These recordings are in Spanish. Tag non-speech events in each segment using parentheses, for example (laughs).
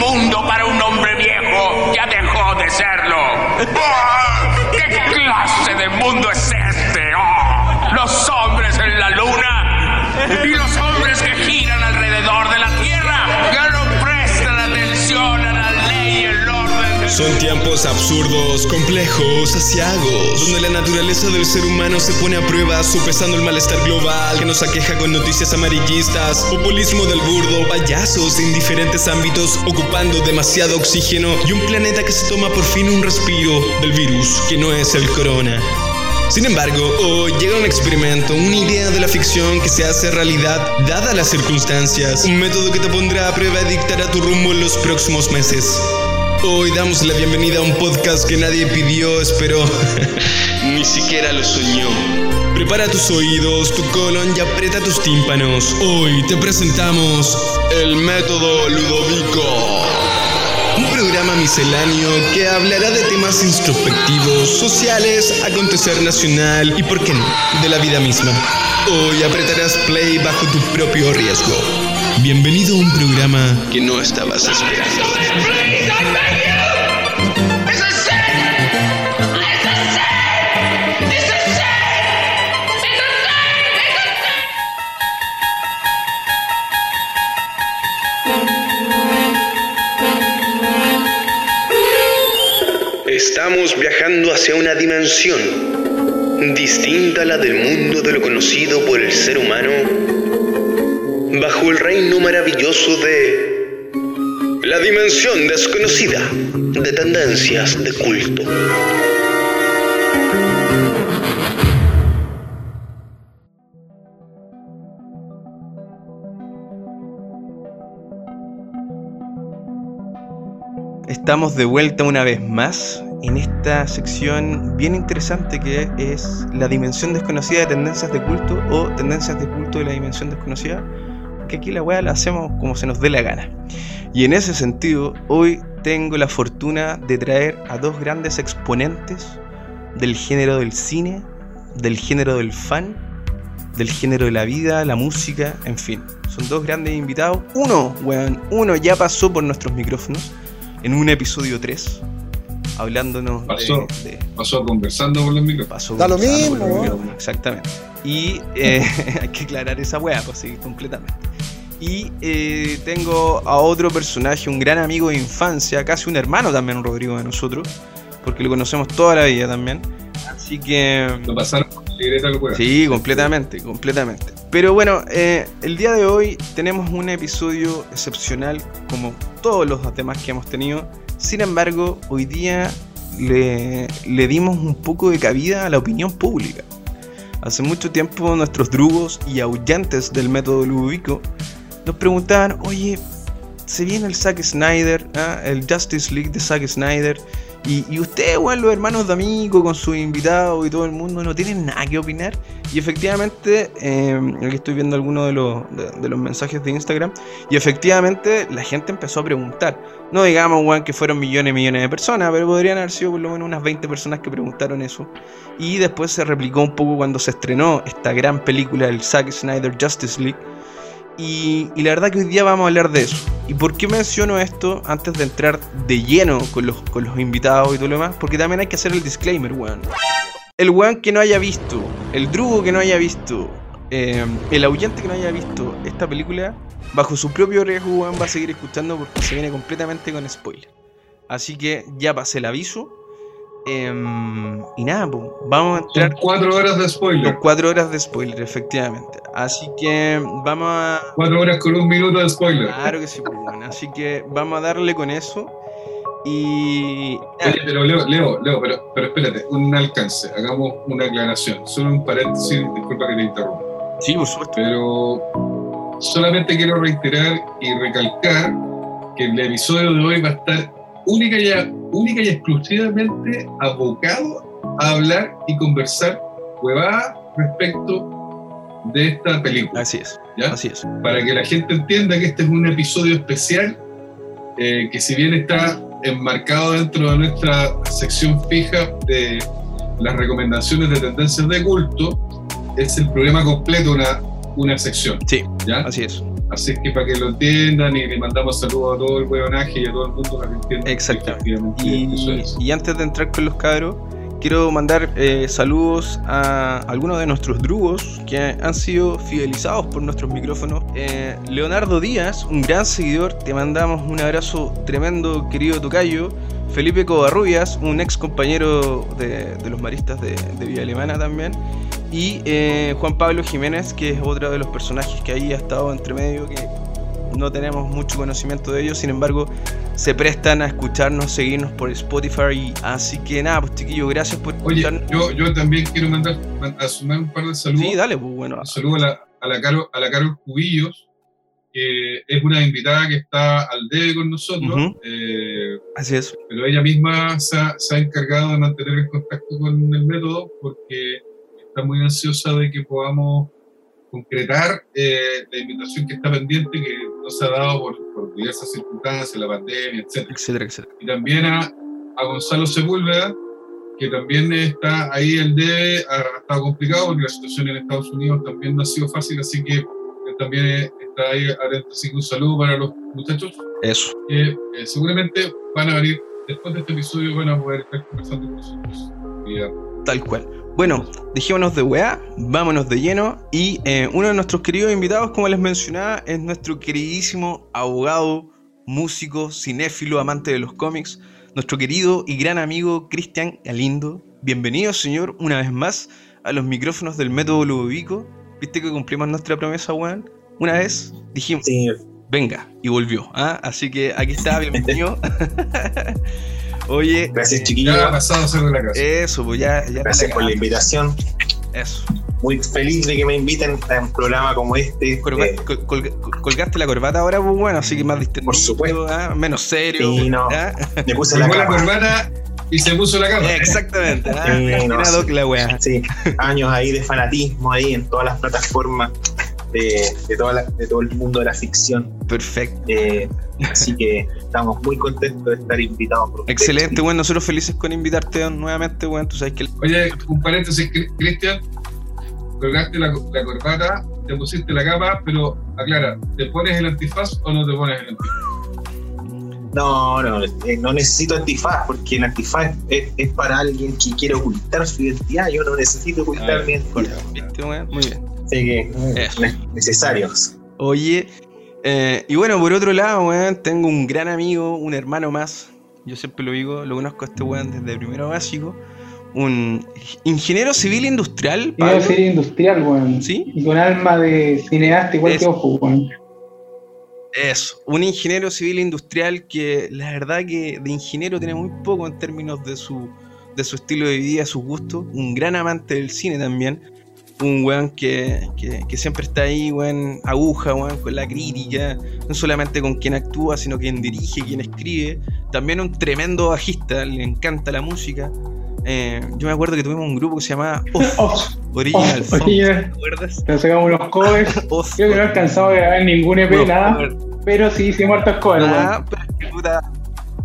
mundo para un hombre viejo ya dejó de serlo. (laughs) ¿Qué clase de mundo es este? Oh, los hombres en la luna y los Son tiempos absurdos, complejos, asiagos, donde la naturaleza del ser humano se pone a prueba, sopesando el malestar global que nos aqueja con noticias amarillistas, populismo del burdo, payasos de indiferentes ámbitos, ocupando demasiado oxígeno y un planeta que se toma por fin un respiro del virus que no es el corona. Sin embargo, hoy llega un experimento, una idea de la ficción que se hace realidad dadas las circunstancias, un método que te pondrá a prueba y dictará tu rumbo en los próximos meses. Hoy damos la bienvenida a un podcast que nadie pidió, esperó, (laughs) ni siquiera lo soñó. Prepara tus oídos, tu colon y aprieta tus tímpanos. Hoy te presentamos el método Ludovico. Un programa misceláneo que hablará de temas introspectivos, sociales, acontecer nacional y, por qué no, de la vida misma. Hoy apretarás play bajo tu propio riesgo. Bienvenido a un programa que no estabas esperando. Estamos viajando hacia una dimensión distinta a la del mundo de lo conocido por el ser humano, bajo el reino maravilloso de la dimensión desconocida de tendencias de culto. Estamos de vuelta una vez más en esta sección bien interesante que es la dimensión desconocida de tendencias de culto o tendencias de culto de la dimensión desconocida, que aquí la weá la hacemos como se nos dé la gana. Y en ese sentido, hoy tengo la fortuna de traer a dos grandes exponentes del género del cine, del género del fan, del género de la vida, la música, en fin. Son dos grandes invitados. Uno, weón, uno ya pasó por nuestros micrófonos en un episodio 3, hablándonos Pasó. de, de- Pasó conversando con los micrófonos. pasó Da lo conversando mismo, con los micrófonos, Exactamente. Y eh, (laughs) hay que aclarar esa weá, pues sí, completamente. Y eh, tengo a otro personaje, un gran amigo de infancia, casi un hermano también, Rodrigo, de nosotros, porque lo conocemos toda la vida también. Así que. Lo pasaron con la lo Sí, completamente, completamente. Pero bueno, eh, el día de hoy tenemos un episodio excepcional como todos los demás que hemos tenido. Sin embargo, hoy día le, le dimos un poco de cabida a la opinión pública. Hace mucho tiempo nuestros drugos y aullantes del método Ludovico nos preguntaban, oye, se viene el Zack Snyder, ¿ah? el Justice League de Zack Snyder, y, y ustedes, weón, los hermanos de Amigo, con sus invitados y todo el mundo, no tienen nada que opinar. Y efectivamente, eh, aquí estoy viendo algunos de los, de, los mensajes de Instagram, y efectivamente la gente empezó a preguntar. No digamos, que fueron millones y millones de personas, pero podrían haber sido por lo menos unas 20 personas que preguntaron eso. Y después se replicó un poco cuando se estrenó esta gran película, el Zack Snyder Justice League. Y, la verdad que hoy día vamos a hablar de eso. ¿Y por qué menciono esto antes de entrar de lleno con los, con los invitados y todo lo demás? Porque también hay que hacer el disclaimer, weón. El weón que no haya visto, el drugo que no haya visto, eh, el ahuyente que no haya visto esta película, bajo su propio riesgo, weón, va a seguir escuchando porque se viene completamente con spoiler. Así que ya pasé el aviso. Em, y nada, pues, vamos a entrar cuatro horas de spoiler. con cuatro horas de spoiler, efectivamente. Así que vamos a. Cuatro horas con un minuto de spoiler. Claro que sí, pues, bueno. Así que vamos a darle con eso. Y. Oye, pero Leo, Leo, Leo, pero, pero espérate, un alcance, hagamos una aclaración. Solo un paréntesis, disculpa que te interrumpa. Sí, por supuesto. Pero solamente quiero reiterar y recalcar que el episodio de hoy va a estar única y, única y exclusivamente abocado a hablar y conversar huevadas respecto de esta película. Así es. ¿ya? Así es. Para que la gente entienda que este es un episodio especial eh, que si bien está enmarcado dentro de nuestra sección fija de las recomendaciones de tendencias de culto, es el programa completo una, una sección. Sí, ¿ya? así es. Así es que para que lo entiendan y le mandamos saludos a todo el huevonaje y a todo el mundo para que entiendan. Eso Y, es. y antes de entrar con los cabros, quiero mandar eh, saludos a algunos de nuestros drugos que han sido fidelizados por nuestros micrófonos. Eh, Leonardo Díaz, un gran seguidor, te mandamos un abrazo tremendo, querido Tocayo. Felipe Covarrubias, un ex compañero de, los maristas de, de Villa Alemana también. Y eh, Juan Pablo Jiménez, que es otro de los personajes que ahí ha estado entre medio, no tenemos mucho conocimiento de ellos, sin embargo, se prestan a escucharnos, seguirnos por Spotify. Y, así que nada, pues chiquillos, gracias por Oye, escucharnos. yo, yo también quiero mandar, man- a sumar un par de saludos. Sí, dale, pues bueno. Un saludo a la, a la, Caro, a la Carol Cubillos, que es una invitada que está al debe con nosotros, eh, Así es. pero ella misma se ha, se ha encargado de mantener el contacto con el método porque está muy ansiosa de que podamos concretar eh, la invitación que está pendiente, que no se ha dado por, por diversas circunstancias, la pandemia, etc. Etcétera, etcétera. y también a, a Gonzalo Sepúlveda, que también está ahí el debe, ha estado complicado porque la situación en Estados Unidos también no ha sido fácil, así que él también está ahí atento. Así que un saludo para los muchachos Eso. que eh, seguramente van a venir después de este episodio, van a poder estar conversando con nosotros. vía Tal cual. Bueno, dejémonos de weá, vámonos de lleno. Y eh, uno de nuestros queridos invitados, como les mencionaba, es nuestro queridísimo abogado, músico, cinéfilo, amante de los cómics, nuestro querido y gran amigo Cristian Galindo. Bienvenido, señor, una vez más a los micrófonos del método Ludovico. ¿Viste que cumplimos nuestra promesa, weón? Una vez dijimos, Sí, venga, y volvió. ¿ah? Así que aquí está, bienvenido. (laughs) (laughs) Oye, gracias chiquillos. Ya ha pasado a ser de la casa. eso, pues ya, ya Gracias por la invitación. Eso. Muy feliz de que me inviten a un programa como este. Colga- Eh, col- colga- col- colgaste la corbata ahora, pues bueno, así que más distendido, Por supuesto. ¿ah? menos serio. Sí, no. ¿ah? me puse Se la corbata y se puso la capa. Exactamente. ¿ah? Sí, no, sí. doc la wea. Sí, años ahí de fanatismo ahí en todas las plataformas de, de, toda la- de todo el mundo de la ficción. Perfecto. Eh, así que estamos muy contentos de estar invitados. por. Excelente, bueno, nosotros felices con invitarte nuevamente, weón. Tú sabes que Oye, un paréntesis, Cri- Cristian. Colgaste la, la corbata, te pusiste la capa, pero aclara, ¿te pones el antifaz o no te pones el antifaz? No, no, eh, no necesito antifaz porque el antifaz es, es para alguien que quiere ocultar su identidad. Yo no necesito ocultar Ah, mi identidad. ¿viste, weón? Muy bien. Así que eh, necesarios. Oye, eh, y bueno, por otro lado, weón, tengo un gran amigo, un hermano más. Yo siempre lo digo, lo conozco a este weón desde primero básico. Un ingeniero civil industrial. Pablo. decir industrial, weón. ¿Sí? Y con alma de cineasta igual Es- que ojo, weón. Eso, un ingeniero civil industrial que la verdad que de ingeniero tiene muy poco en términos de su, de su estilo de vida, sus gustos. Un gran amante del cine también. Un weón que, que, que siempre está ahí, weón, aguja, weón, con la crítica. No solamente con quien actúa, sino quien dirige, quien escribe. También un tremendo bajista, le encanta la música. Eh, yo me acuerdo que tuvimos un grupo que se llamaba Off, Oh, Original oye, ¿te acuerdas? te sacamos unos covers. (laughs) Creo que no he alcanzado a grabar ningún EP, unos nada. covers. Pero sí hicimos hartos covers, weón. Ah, pero es que, puta,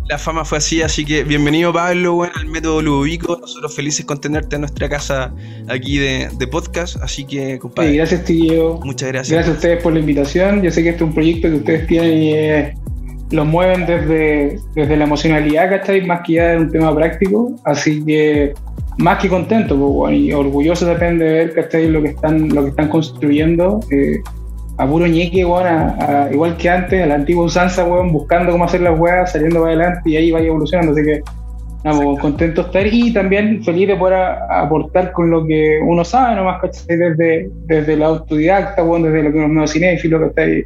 la fama fue así, así que bienvenido Pablo, bueno, al método Ludovico. Nosotros felices con tenerte en nuestra casa aquí de, de podcast, así que Sí, compadre, gracias, tío. muchas gracias. Gracias a ustedes por la invitación. Yo sé que este es un proyecto que ustedes tienen y eh, lo mueven desde, desde la emocionalidad, ¿cachai? Más que ya de un tema práctico. Así que más que contento pues, bueno, y orgulloso también de ver, ¿cachai? Lo que están, lo que están construyendo. eh, a puro ñeque, weón, a- a- igual que antes, a la antigua usanza, weón, buscando cómo hacer las weas, saliendo para adelante y ahí vaya evolucionando. Así que, nada, pues, contento de estar y también feliz de poder a- aportar con lo que uno sabe nomás, ¿cachai? Desde, desde la autodidacta, weón, desde lo que uno es cinéfilo, que está ahí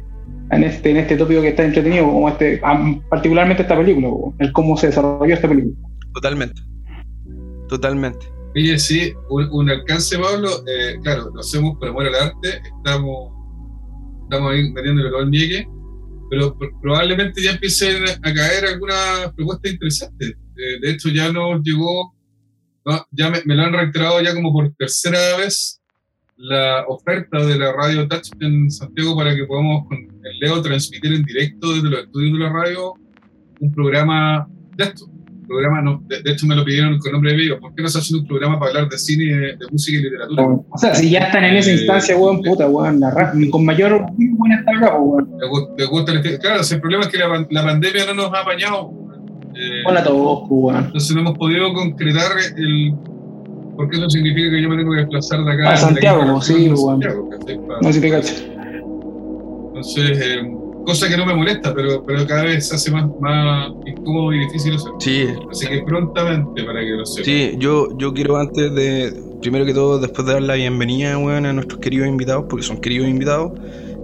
en este, en este tópico que está entretenido, como este, particularmente esta película, weón, el cómo se desarrolló esta película. Totalmente. Totalmente. Oye, sí, un, un alcance, Pablo, eh, claro, lo hacemos por amor al arte, estamos, estamos ahí metiéndole el niegue, pero pr- probablemente ya empiecen a caer algunas propuestas interesantes. Eh, de hecho, ya nos llegó, ya me, me lo han reiterado ya como por tercera vez la oferta de la radio Touch en Santiago para que podamos con el Leo transmitir en directo desde los estudios de la radio un programa de esto, programa, no, de, de hecho me lo pidieron con nombre de video, ¿por qué no se hace un programa para hablar de cine, de, de música y literatura? O sea, si ya están en esa Eh, instancia, weón, puta, weón, la ra- con mayor buena estar acá, weón. Claro, el problema es que la, la pandemia no nos ha apañado. eh, Hola a todos, weón. entonces no hemos podido concretar el... Porque eso significa que yo me tengo que desplazar de acá. A Santiago, sí. Pa- No si te. Entonces, eh, cosa que no me molesta, pero, pero cada vez se hace más, más incómodo y difícil hacer. Sí, Así que prontamente, para que lo sepan. sí, yo, yo quiero antes de, primero que todo, después de dar la bienvenida, weón, a nuestros queridos invitados, porque son queridos invitados,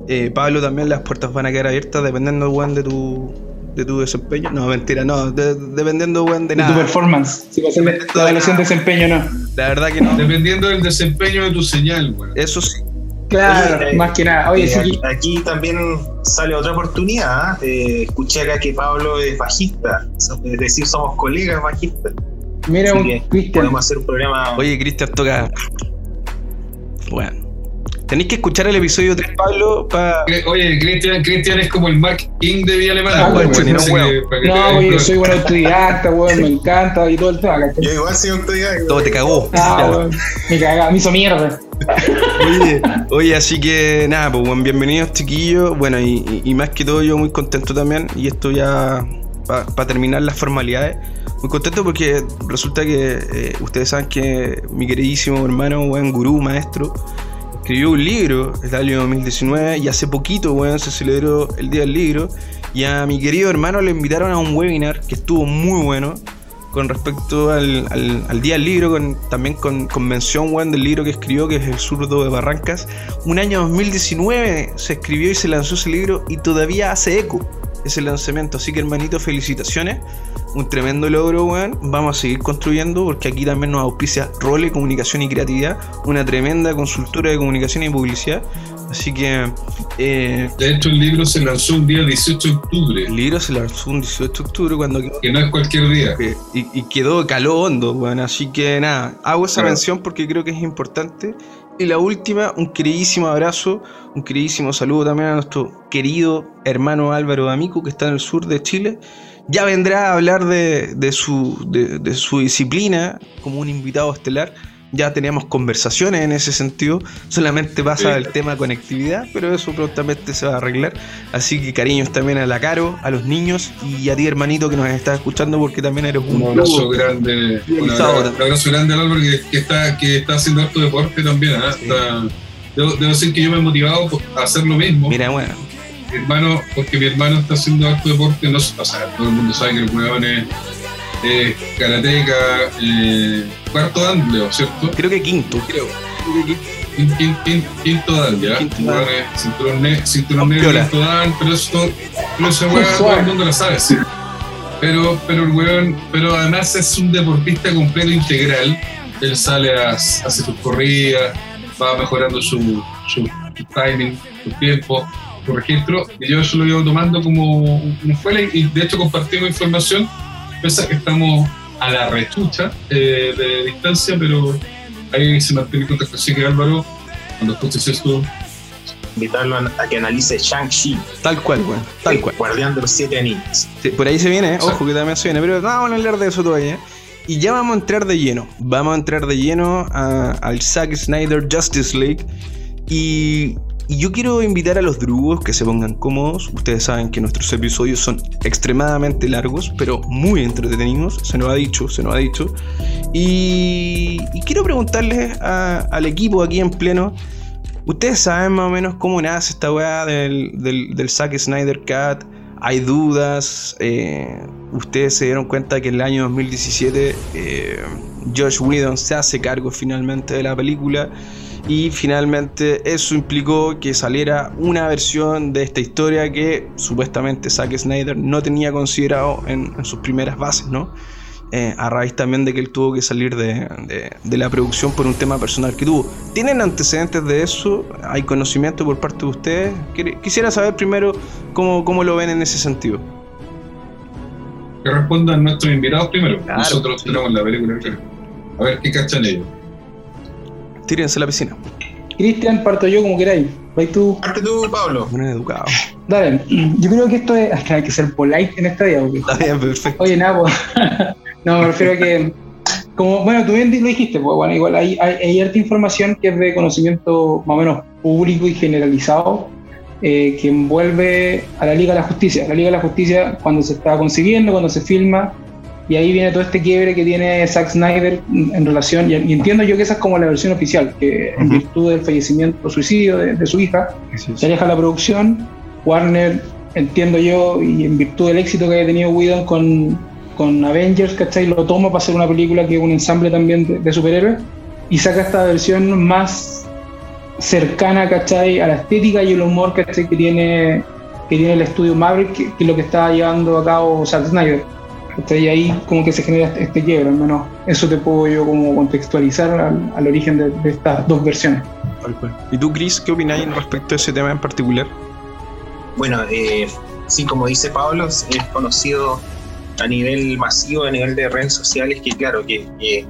eh, Pablo, también las puertas van a quedar abiertas dependiendo, weón, de tu, de tu desempeño. No, mentira, no, de- dependiendo, weón, de De tu nada. performance. Si va a ser Depende la evaluación de nada. desempeño, no. La verdad que no. Dependiendo del desempeño de tu señal, bueno. Eso sí. Claro, Oye, más que nada. Oye, Eh, sí, aquí, también sale otra oportunidad. Eh, escuché acá que Pablo es bajista, es decir, somos colegas bajistas. mira, Cristian. podemos hacer un programa. Oye, Cristian toca. Bueno. Tenéis que escuchar el episodio 3, Pablo, para. Oye, Cristian Cristian es como el Mark King de Vía Alemana. Ah, bueno, bueno, así no, oye, cuenta. soy buen autodidacta, weón, me encanta y todo el tema. Yo igual soy autodidacta. Todo te cagó. Ah, me cagaba, me hizo mierda. (laughs) Oye, así que nada, pues bueno, bienvenidos chiquillos. Bueno, y, más que todo yo muy contento también. Y esto ya para terminar las formalidades. Muy contento porque resulta que eh, ustedes saben que mi queridísimo hermano, buen gurú, maestro, escribió un libro el año 2019 y hace poquito, weón, se celebró el Día del Libro. Y a mi querido hermano le invitaron a un webinar que estuvo muy bueno con respecto al, al- Día del Libro, con, también con, con mención del libro que escribió, que es El zurdo de Barrancas. Un año 2019 se escribió y se lanzó ese libro y todavía hace eco ese lanzamiento. Así que hermanito, felicitaciones. Un tremendo logro, weón. Vamos a seguir construyendo porque aquí también nos auspicia Role, Comunicación y Creatividad, una tremenda consultora de comunicación y publicidad. Así que eh, De hecho, el libro se lanzó un día 18 de octubre, el libro se lanzó un 18 de octubre cuando quedó que no es cualquier día. que- y, y quedó caló hondo, bueno, así que nada, hago esa Claro. mención porque creo que es importante. Y la última, un queridísimo abrazo, un queridísimo saludo también a nuestro querido hermano Álvaro Amico, que está en el sur de Chile. Ya vendrá a hablar de, de su, de, de su disciplina como un invitado estelar. Ya teníamos conversaciones en ese sentido. Solamente pasa Sí. el tema conectividad, pero eso prontamente se va a arreglar. Así que cariños también a la Caro, a los niños y a ti hermanito que nos estás escuchando porque también eres un, Un abrazo grande, un abrazo, grande al Álvaro que, que está, que está haciendo harto deporte también. Sí. Está- debo, debo decir que yo me he motivado a hacer lo mismo. Mira, bueno, Mi hermano, porque mi hermano está haciendo harto deporte, no, o sea, todo el mundo sabe que el huevón es, es karateca, eh, cuarto dan, Leo, ¿cierto? creo que quinto, creo. Creo que quinto. Quin- quin- quin- Quinto dan, ya. Quinto El dan. es cinturón, ne- cinturón negro, quinto dan, pero eso, pero todo el mundo lo sabe, sí. Pero, pero el huevón, pero además es un deportista completo integral. Él sale a, hace sus corridas, va mejorando su, su, su timing, su tiempo, su registro, y yo eso lo llevo tomando como escuela y, y de hecho compartimos información, pese a que estamos a la rechucha eh, de distancia, pero ahí se mantiene el contacto. Así que Álvaro, cuando escuches esto, Invitarlo a, que analice Shang-Chi, Tal cual, weón, tal cual. Guardián de los Siete Anillos. Sí, por ahí se viene, ¿eh? Ojo que también se viene, pero no vamos a hablar de eso todavía. Y ya vamos a entrar de lleno. Vamos a entrar de lleno a- al Zack Snyder Justice League. Y, y yo quiero invitar a los drugos que se pongan cómodos. Ustedes saben que nuestros episodios son extremadamente largos, pero muy entretenidos. Se nos ha dicho, se nos ha dicho. Y, y quiero preguntarles a- al equipo aquí en pleno. ¿Ustedes saben más o menos cómo nace esta weá del, del, Zack Snyder Cut? Hay dudas. eh, Ustedes se dieron cuenta que en el año 2017 eh, Josh Whedon se hace cargo finalmente de la película. Y finalmente eso implicó que saliera una versión de esta historia que supuestamente Zack Snyder no tenía considerado en, en sus primeras bases, ¿no? Eh, a raíz también de que él tuvo que salir de, de- de la producción por un tema personal que tuvo. ¿Tienen antecedentes de eso? ¿Hay conocimiento por parte de ustedes? Quisiera saber primero cómo, cómo lo ven en ese sentido. que respondan nuestros invitados primero. Claro, Nosotros sí. tenemos la película. claro. A ver qué cachan ellos. Tírense a la piscina. Cristian, parto yo como queráis. Vais tú. Parte tú, Pablo. Buen educado. Dale. Yo creo que esto es. Hasta (laughs) hay que ser polite en esta día, porque Está bien, perfecto. Oye, nada, pues, (laughs) No, me refiero a que, como, bueno, tú bien lo dijiste, pues bueno, igual hay, hay, hay harta información que es de conocimiento más o menos público y generalizado eh, que envuelve a la Liga de la Justicia. La Liga de la Justicia cuando se está consiguiendo, cuando se filma, y ahí viene todo este quiebre que tiene Zack Snyder en relación, y, entiendo yo que esa es como la versión oficial, que en virtud del fallecimiento o suicidio de, su hija, se aleja la producción, Warner, entiendo yo, y en virtud del éxito que haya tenido Whedon con, con Avengers, ¿cachai? Lo toma para hacer una película que es un ensamble también de, de superhéroes, y saca esta versión más cercana, ¿cachai? A la estética y el humor, Que tiene, que tiene el estudio Maverick, que, es lo que está llevando a cabo Zack Snyder. Y ahí como que se genera este, este quiebre, al menos eso te puedo yo como contextualizar al, origen de, estas dos versiones. ¿Y tú, Chris, qué opináis respecto a ese tema en particular? Bueno, eh, sí, como dice Pablo, es conocido a nivel masivo, a nivel de redes sociales, que claro, que, que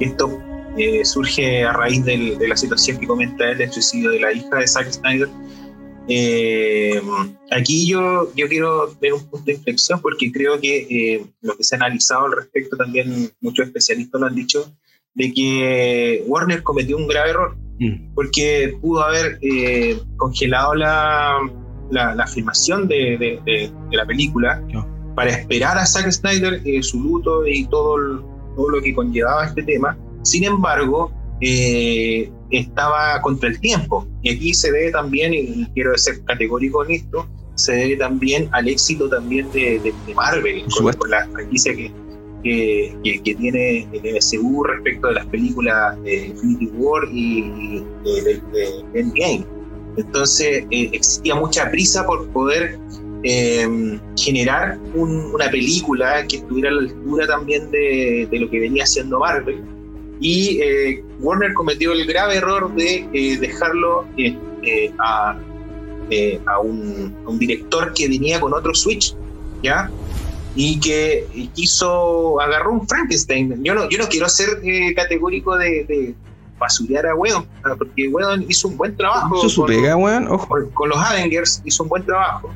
esto eh, surge a raíz de la situación que comenta él, del suicidio de la hija de Zack Snyder. Eh, aquí yo, yo quiero ver un punto de inflexión porque creo que eh, lo que se ha analizado al respecto también muchos especialistas lo han dicho, de que Warner cometió un grave error mm. porque pudo haber congelado la, la, filmación de, de, la película para esperar a Zack Snyder su luto y todo, todo lo que conllevaba este tema sin embargo, eh, estaba contra el tiempo. Y aquí se debe también, y quiero ser categórico en esto, se debe también al éxito también de, Marvel, con, la franquicia que, que, tiene el MCU respecto de las películas de Infinity War y, de, Endgame. Entonces eh, existía mucha prisa por poder eh, generar una película que estuviera a la altura también de, lo que venía haciendo Marvel y eh, Warner cometió el grave error de eh, dejarlo eh, a, a, un, director que venía con otro Switch, ¿ya? Y que quiso, agarró un Frankenstein. Yo no, yo no quiero ser categórico de, de basurear a Whedon, porque Whedon hizo un buen trabajo. Hizo su pega, Ojo. Con, los Avengers hizo un buen trabajo.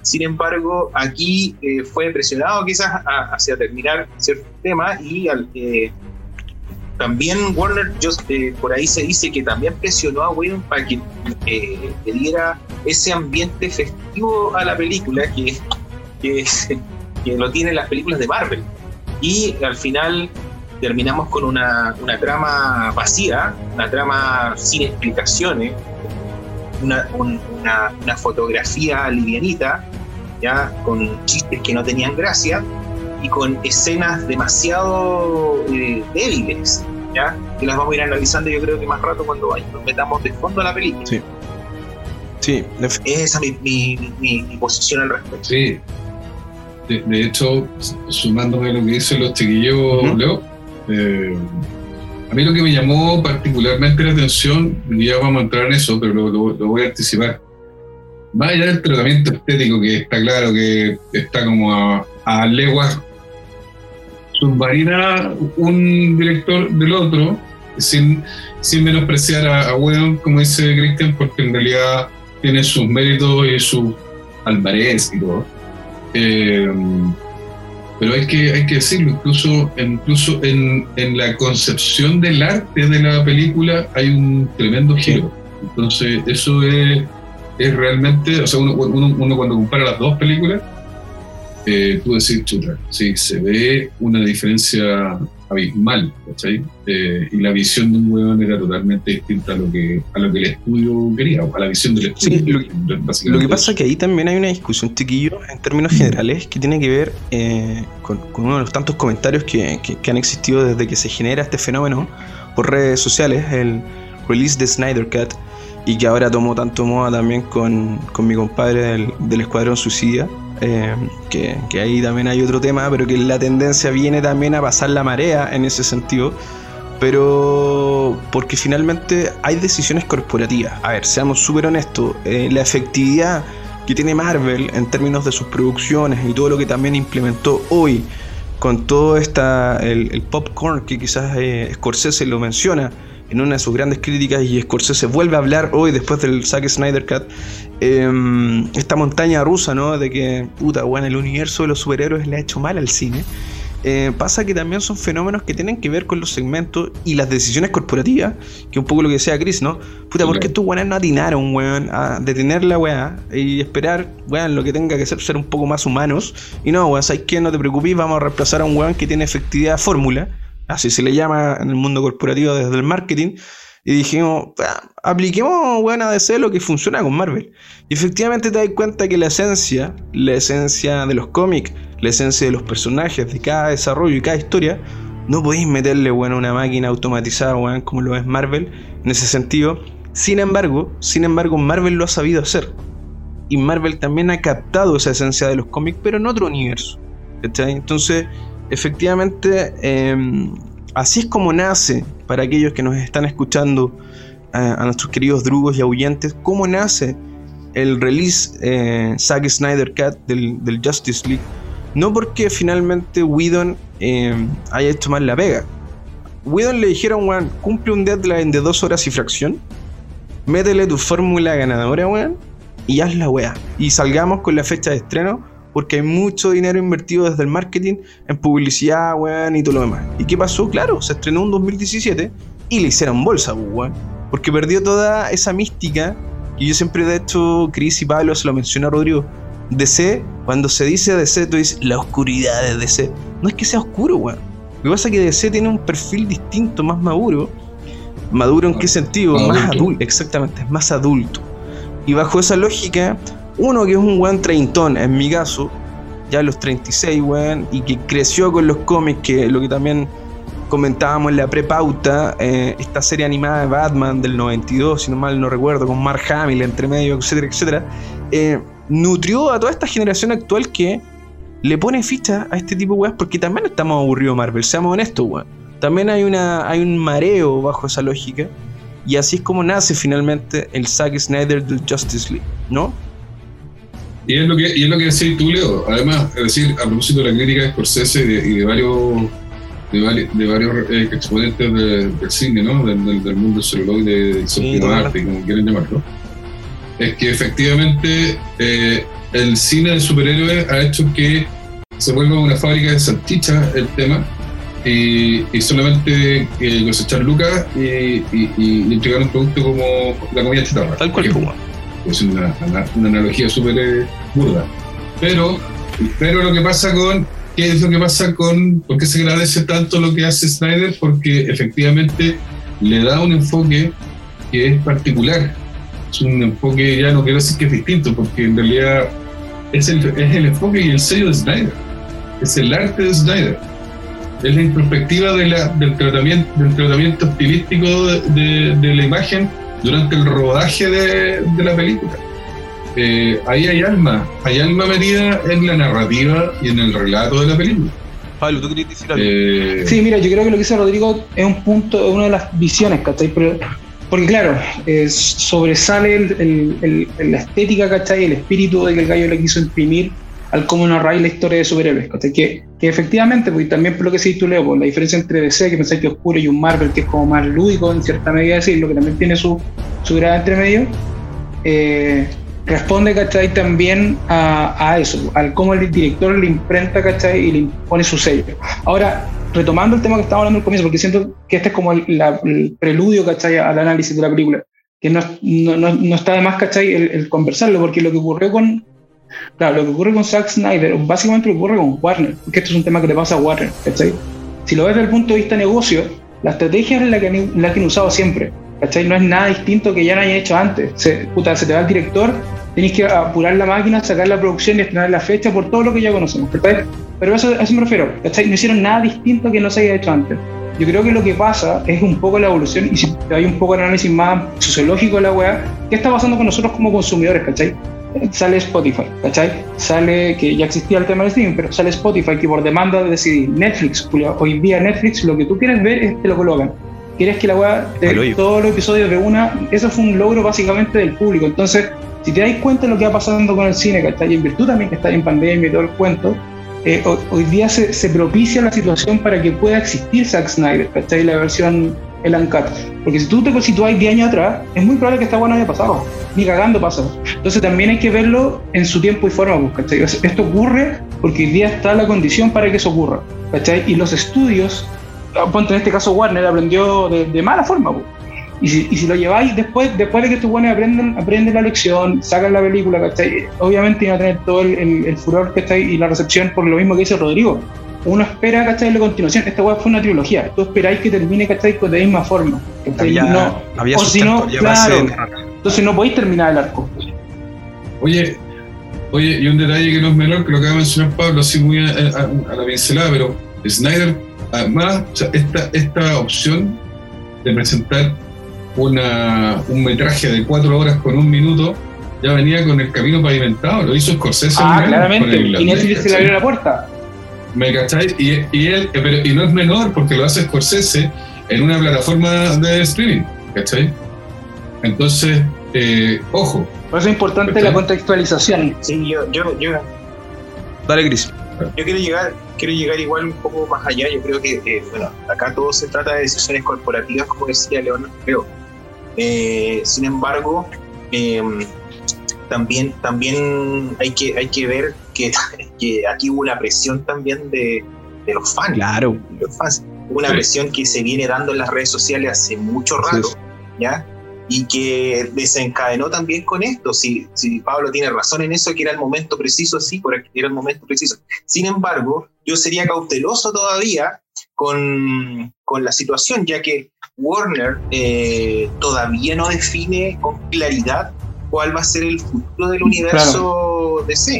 Sin embargo, aquí fue presionado quizás hacia terminar cierto tema y al, también Warner, eh, por ahí se dice que también presionó a Whedon para que eh, le diera ese ambiente festivo a la película que, que, que lo tienen las películas de Marvel. Y al final terminamos con una, una trama vacía, una trama sin explicaciones, una, una, fotografía livianita, ya con chistes que no tenían gracia y con escenas demasiado eh, débiles. ¿Ya? Y las vamos a ir analizando yo creo que más rato cuando nos metamos de fondo a la película. Sí. Sí, esa es mi, mi, posición al respecto. Sí. De, hecho, sumándome a lo que dicen los chiquillos, Leo, eh, a mí lo que me llamó particularmente la atención, y ya vamos a entrar en eso, pero lo, voy a anticipar. Más allá del tratamiento estético, que está claro que está como a, a leguas submarina un director del otro, sin, sin menospreciar a, a como dice Christian, porque en realidad tiene sus méritos y su alvarez y todo. Eh, pero hay que, hay que decirlo, incluso, incluso en, en, la concepción del arte de la película hay un tremendo giro. Entonces, eso es, es realmente, o sea, uno, uno cuando compara las dos películas, eh, tú decís, chuta, sí, se ve una diferencia abismal, ¿cachai? Eh, y la visión de un huevón era totalmente distinta a lo que, a lo que el estudio quería, a la visión del estudio. lo, que pasa es que ahí también hay una discusión, chiquillo, en términos generales, que tiene que ver eh, con, uno de los tantos comentarios que, que, han existido desde que se genera este fenómeno por redes sociales, el release de Snyder Cut, y que ahora tomó tanto moda también con, con mi compadre del, del Escuadrón Suicida eh, que, ahí también hay otro tema, pero que la tendencia viene también a pasar la marea en ese sentido, pero porque finalmente hay decisiones corporativas. A ver, seamos súper honestos, eh, la efectividad que tiene Marvel en términos de sus producciones y todo lo que también implementó hoy con todo esta, el, popcorn que quizás eh, Scorsese lo menciona, en una de sus grandes críticas y Scorsese vuelve a hablar hoy después del Zack Snyder Cut em, esta montaña rusa, ¿no? De que, puta, bueno, el universo de los superhéroes le ha hecho mal al cine. eh, pasa que también son fenómenos que tienen que ver con los segmentos y las decisiones corporativas, que un poco lo que decía Chris, ¿no? Puta, ¿por qué estos weones no atinaron, weón, a detener la weá y esperar, weón, lo que tenga que ser, ser un poco más humanos? Y no, weón, ¿sabes qué? No te preocupes, vamos a reemplazar a un weón que tiene efectividad fórmula, así se le llama en el mundo corporativo desde el marketing, y dijimos, apliquemos buena DC lo que funciona con Marvel. Y efectivamente te das cuenta que la esencia, la esencia de los cómics, la esencia de los personajes, de cada desarrollo y cada historia, no podéis meterle bueno, una máquina automatizada bueno, como lo es Marvel en ese sentido. Sin embargo, sin embargo, Marvel lo ha sabido hacer. Y Marvel también ha captado esa esencia de los cómics, pero en otro universo. Entonces, efectivamente, em, así es como nace, para aquellos que nos están escuchando, a, nuestros queridos drugos y ahuyentes, cómo nace el release eh, Zack Snyder Cut del, Justice League. No porque finalmente Whedon eh, haya hecho mal la pega. Whedon le dijeron, weón, cumple un deadline de dos horas y fracción, métele tu fórmula ganadora, weón, y haz la weá. Y salgamos con la fecha de estreno porque hay mucho dinero invertido desde el marketing en publicidad, weón, y todo lo demás. ¿Y qué pasó? Claro, se estrenó en 2017 y le hicieron bolsa, pues, weón. Porque perdió toda esa mística que yo siempre, de hecho, Chris y Pablo se lo mencionó a Rodrigo. DC, cuando se dice DC, tú dices la oscuridad de DC. No es que sea oscuro, weón. Lo que pasa es que DC tiene un perfil distinto, más maduro. ¿Maduro en qué sentido? Más adulto, exactamente, es más adulto. Y bajo esa lógica, uno que es un weón treintón, en mi caso, ya a los 36, weón, y que creció con los cómics, que lo que también comentábamos en la prepauta, eh, esta serie animada de Batman del 92, si no mal no recuerdo, con Mark Hamill entre medio, etcétera, etcétera, eh, nutrió a toda esta generación actual que le pone ficha a este tipo de weas porque también estamos aburridos Marvel, seamos honestos, weón. También hay, una, hay un mareo bajo esa lógica y así es como nace finalmente el Zack Snyder del Justice League, ¿no? Y es lo que, y es lo que decís tú, Leo. Además, es decir, a propósito de la crítica de Scorsese y de, varios de, varios eh, exponentes del cine, ¿no? Del, mundo celuloide, del séptimo arte, como quieren llamarlo, es que efectivamente eh, el cine de superhéroes ha hecho que se vuelva una fábrica de salchichas el tema y, solamente eh, cosechar lucas y, y, entregar un producto como la comida chatarra. Tal cual, es una, una, analogía súper eh, burda. Pero, pero lo que pasa con, ¿qué es lo que pasa con, por qué se agradece tanto lo que hace Snyder? Porque efectivamente le da un enfoque que es particular. Es un enfoque, ya no quiero decir que es distinto, porque en realidad es el, es el enfoque y el sello de Snyder. Es el arte de Snyder. Es la introspectiva de la, del, tratamiento, del tratamiento estilístico de, de la imagen durante el rodaje de, la película. Eh, ahí hay alma, hay alma metida en la narrativa y en el relato de la película. Pablo, ¿tú querías decir algo? Eh, sí, mira, yo creo que lo que dice Rodrigo es un punto, una de las visiones, ¿cachai? porque claro, eh, sobresale el, la estética, ¿cachai? El espíritu de que el gallo le quiso imprimir al cómo narrar la historia de superhéroes. Que, que efectivamente, pues también por lo que sí tú leo, pues, la diferencia entre DC, que pensáis que es oscuro, y un Marvel que es como más lúdico en cierta medida decirlo, que también tiene su, su grado entre medio, eh, responde, ¿cachai? También a, eso, al cómo el director le imprenta, ¿cachai? Y le pone su sello. Ahora, retomando el tema que estábamos hablando al comienzo, porque siento que este es como el, preludio, ¿cachai? Al análisis de la película, que no, no, no, está de más, ¿cachai? el, conversarlo, porque lo que ocurrió con, Claro, lo que ocurre con Zack Snyder, básicamente lo que ocurre con Warner, porque esto es un tema que le pasa a Warner, ¿cachai? Si lo ves desde el punto de vista negocio, la estrategia es la que, han, la que han usado siempre, ¿cachai? No es nada distinto que ya no hayan hecho antes. Se, puta, se te va el director, tenés que apurar la máquina, sacar la producción y estrenar la fecha por todo lo que ya conocemos, ¿cachai? Pero eso, a eso me refiero, ¿cachai? No hicieron nada distinto que no se haya hecho antes. Yo creo que lo que pasa es un poco la evolución, y si hay un poco el análisis más sociológico de la weá, ¿qué está pasando con nosotros como consumidores, ¿cachai? Sale Spotify, ¿cachai? Sale, que ya existía el tema del streaming, pero sale Spotify que por demanda de Netflix, hoy día Netflix, lo que tú quieres ver es te lo colocan. Quieres que la weá de todos los episodios de una, eso fue un logro básicamente del público. Entonces, si te dais cuenta de lo que va pasando con el cine, ¿cachai? Y en virtud también que está en pandemia y todo el cuento, eh, hoy, día se, se, propicia la situación para que pueda existir Zack Snyder, ¿cachai? La versión el Uncut. Porque si tú te situáis 10 años atrás, es muy probable que esta bueno haya pasado. Ni cagando pasa. Entonces también hay que verlo en su tiempo y forma, pues, ¿cachai? Esto ocurre porque hoy día está la condición para que eso ocurra. ¿cachai? Y los estudios, ah, ponte en este caso Warner, aprendió de, mala forma. Y si, y si, lo lleváis después, después de que estos buenos aprenden, aprenden la lección, sacan la película, ¿cachai? Obviamente iban a tener todo el, el, furor ¿cachai? y la recepción por lo mismo que dice Rodrigo. Uno espera, ¿cachai? La continuación. Esta web fue una trilogía. Tú esperáis que termine, ¿cachai? De la misma forma. Había, no, había o si no, claro. Entonces no podéis terminar el arco. Oye, oye, y un detalle que no es menor, que lo acaba de mencionar Pablo, así muy a, la pincelada, pero Snyder, además, esta, esta opción de presentar una, un metraje de cuatro horas con un minuto ya venía con el camino pavimentado, lo hizo Scorsese. Ah, claramente, y Netflix se le abrió la puerta. ¿Me cacháis? Y, y, él, pero, y no es menor porque lo hace Scorsese en una plataforma de streaming, ¿cachai? Entonces, eh, ojo. Por eso es importante la contextualización. Sí, yo, yo, yo. Dale, Gris. Yo quiero llegar, quiero llegar igual un poco más allá. Yo creo que, eh, bueno, acá todo se trata de decisiones corporativas, como decía León, creo. Eh, sin embargo, em, también, también hay, que, hay que ver que, (laughs) que aquí hubo una presión también de, de los fans. Claro. Los fans. Una presión que se viene dando en las redes sociales hace mucho rato, ¿ya? y que desencadenó también con esto. Si, si Pablo tiene razón en eso, que era el momento preciso, sí, porque era el momento preciso. Sin embargo, yo sería cauteloso todavía con, con la situación, ya que Warner eh, todavía no define con claridad cuál va a ser el futuro del universo DC.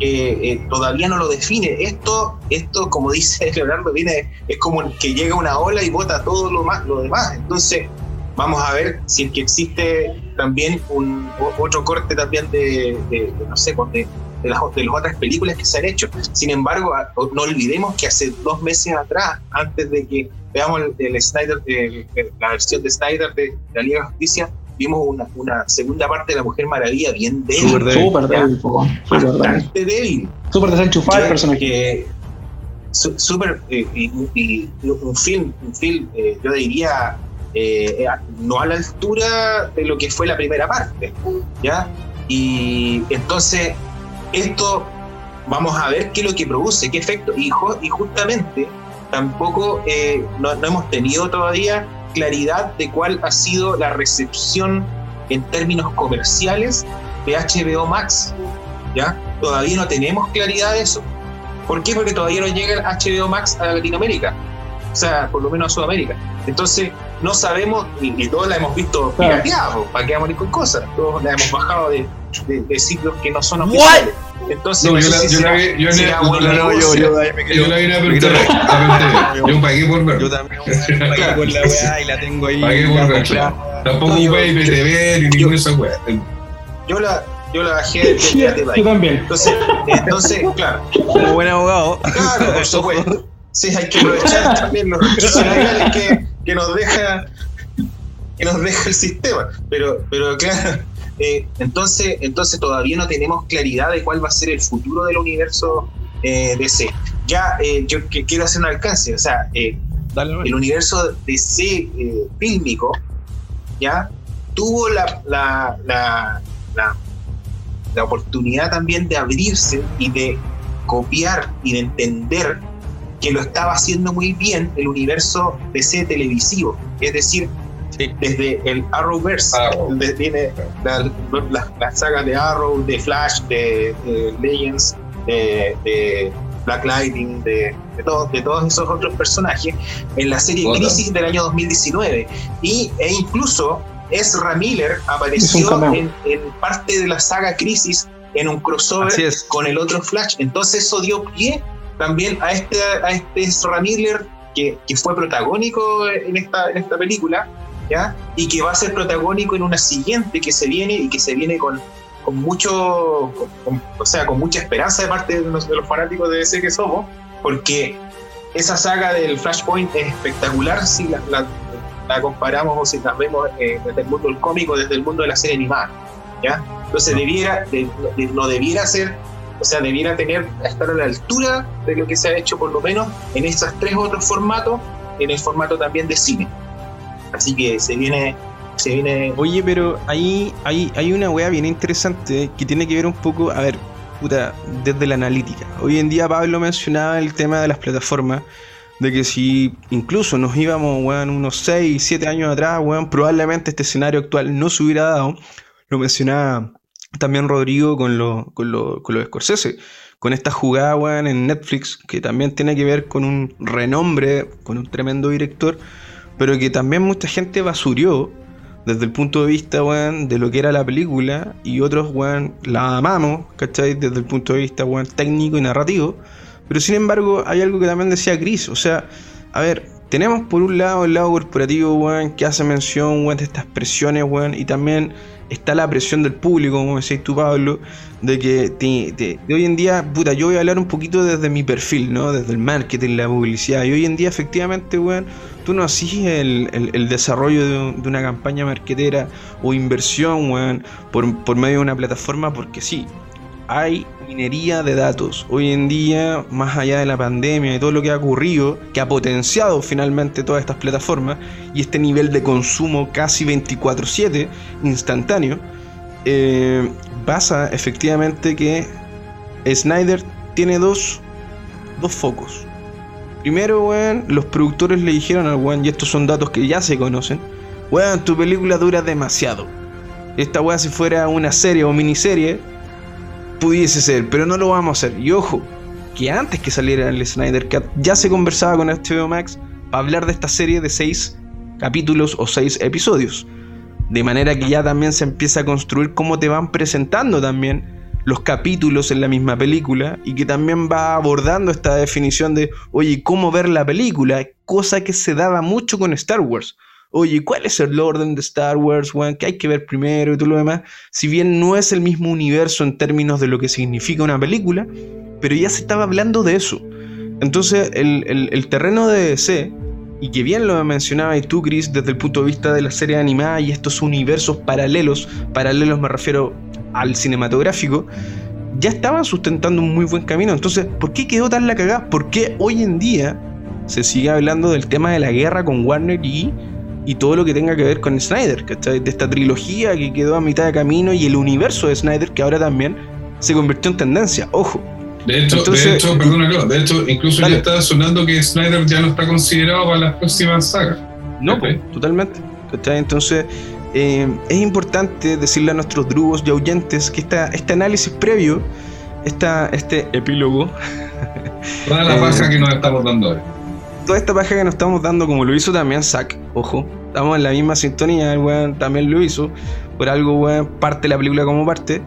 Eh, eh, todavía no lo define. Esto, esto, como dice (laughs) Leonardo, viene, es como que llega una ola y bota todo lo, más, lo demás. Entonces, vamos a ver si es que existe también un otro corte también de, no sé, pues, de, de, las, de las otras películas que se han hecho. Sin embargo, no olvidemos que hace dos meses atrás, antes de que veamos el, Snyder, la versión de Snyder de, la Liga de Justicia, vimos una, una, segunda parte de la Mujer Maravilla bien débil. Súper débil. Bastante débil. Súper desenchufado el personaje. Súper, eh, y, un film, un film eh, yo diría, eh, no a la altura de lo que fue la primera parte, ¿ya? Y entonces, esto vamos a ver qué es lo que produce, qué efecto. Y, y justamente tampoco eh, no, hemos tenido todavía claridad de cuál ha sido la recepción en términos comerciales de HBO Max. ¿ya? Todavía no tenemos claridad de eso. ¿Por qué? Porque todavía no llega el HBO Max a Latinoamérica, o sea, por lo menos a Sudamérica. Entonces, no sabemos, y, todos la hemos visto pirateada, ¿para ir con cosas? Todos la hemos bajado de, de, sitios que no son oficiales. Entonces, no, yo, la, yo, la, vi, yo, yo, yo, la vi a apertura. Yo pagué por ver. Yo también pagué (laughs) por la weá y la tengo ahí. Pagué por ver, Tampoco ocupé IPTV ni ninguna de esas weas. Yo la, yo la bajé de (laughs) Yo también. Entonces, entonces, claro. Como buen abogado. Claro, por (laughs) supuesto. Sí, hay que aprovechar también los recursos legales que, que nos deja que nos deja el sistema. Pero, pero claro, eh, entonces, entonces todavía no tenemos claridad de cuál va a ser el futuro del universo eh, DC. Ya, eh, yo que quiero hacer un alcance, o sea, el universo DC fílmico, ya, tuvo la, la, la, la, la oportunidad también de abrirse y de copiar y de entender que lo estaba haciendo muy bien el universo DC televisivo, es decir, desde el Arrowverse, donde viene las la, sagas de Arrow, de Flash, de, Legends, de, Black Lightning, de, de, todos esos otros personajes, en la serie Crisis del año 2019. Y, e incluso Ezra Miller apareció en, en, parte de la saga Crisis en un crossover con el otro Flash. Entonces eso dio pie también a este, a este Ezra Miller que, que, fue protagónico en esta, en esta película, ¿ya? Y que va a ser protagónico en una siguiente que se viene y que se viene con, con mucho, o sea, con mucha esperanza de parte de los, de los fanáticos de DC que somos, porque esa saga del Flashpoint es espectacular si la, la, comparamos o si la vemos eh, desde el mundo del cómico, desde el mundo de la serie animada, ¿ya? Entonces debiera, no debiera ser o sea, debiera tener, estar a la altura de lo que se ha hecho por lo menos en estos tres otros formatos, en el formato también de cine. Así que se viene... Se viene... Oye, pero ahí hay, hay una wea bien interesante que tiene que ver un poco, a ver, puta, desde la analítica. Hoy en día Pablo mencionaba el tema de las plataformas, de que si incluso nos íbamos, weón, unos 6, 7 años atrás, weón, probablemente este escenario actual no se hubiera dado. Lo mencionaba también Rodrigo con, lo, con, lo, con los Scorsese, con esta jugada, weón, en Netflix, que también tiene que ver con un renombre, con un tremendo director, pero que también mucha gente basurió desde el punto de vista, weón, de lo que era la película, y otros, weón, la amamos, ¿cachai? Desde el punto de vista, weón, técnico y narrativo. Pero sin embargo, hay algo que también decía Chris, o sea, a ver, tenemos por un lado el lado corporativo, weón, que hace mención, de estas presiones, weón, y también está la presión del público, como decís tú, Pablo, de que de hoy en día, puta, yo voy a hablar un poquito desde mi perfil, ¿no? Desde el marketing, la publicidad. Y hoy en día, efectivamente, weón, tú no haces el, desarrollo de, una campaña marketera o inversión, por, por medio de una plataforma, porque sí, hay minería de datos. Hoy en día, más allá de la pandemia y todo lo que ha ocurrido, que ha potenciado finalmente todas estas plataformas y este nivel de consumo casi 24/7 instantáneo, eh, pasa efectivamente que Snyder tiene dos, dos focos. Primero, weón, los productores le dijeron al weón, y estos son datos que ya se conocen, weón, tu película dura demasiado. Esta weón si fuera una serie o miniserie, pudiese ser, pero no lo vamos a hacer. Y ojo, que antes que saliera el Snyder Cut ya se conversaba con HBO Max para hablar de esta serie de seis capítulos o seis episodios. De manera que ya también se empieza a construir cómo te van presentando también los capítulos en la misma película y que también va abordando esta definición de, oye, cómo ver la película, cosa que se daba mucho con Star Wars oye, ¿cuál es el orden de Star Wars, weón? ¿Qué hay que ver primero y todo lo demás? Si bien no es el mismo universo en términos de lo que significa una película, pero ya se estaba hablando de eso. Entonces, el, terreno de DC, y que bien lo mencionaba y tú, Chris, desde el punto de vista de la serie animada y estos universos paralelos, paralelos me refiero al cinematográfico, ya estaban sustentando un muy buen camino. Entonces, ¿por qué quedó tan la cagada? ¿Por qué hoy en día se sigue hablando del tema de la guerra con Warner y y todo lo que tenga que ver con Snyder, ¿cachai? De esta trilogía que quedó a mitad de camino y el universo de Snyder que ahora también se convirtió en tendencia, ojo. De hecho, de hecho, de hecho, incluso ya está sonando que Snyder ya no está considerado para las próximas sagas. No, totalmente. ¿cachai? Entonces, eh, es importante decirle a nuestros drugos y oyentes que esta, este análisis previo, esta, este epílogo. Toda la paja que nos estamos dando ahora toda esta paja que nos estamos dando, como lo hizo también Zack, ojo, estamos en la misma sintonía, el weón también lo hizo, por algo, weón, parte la película como parte.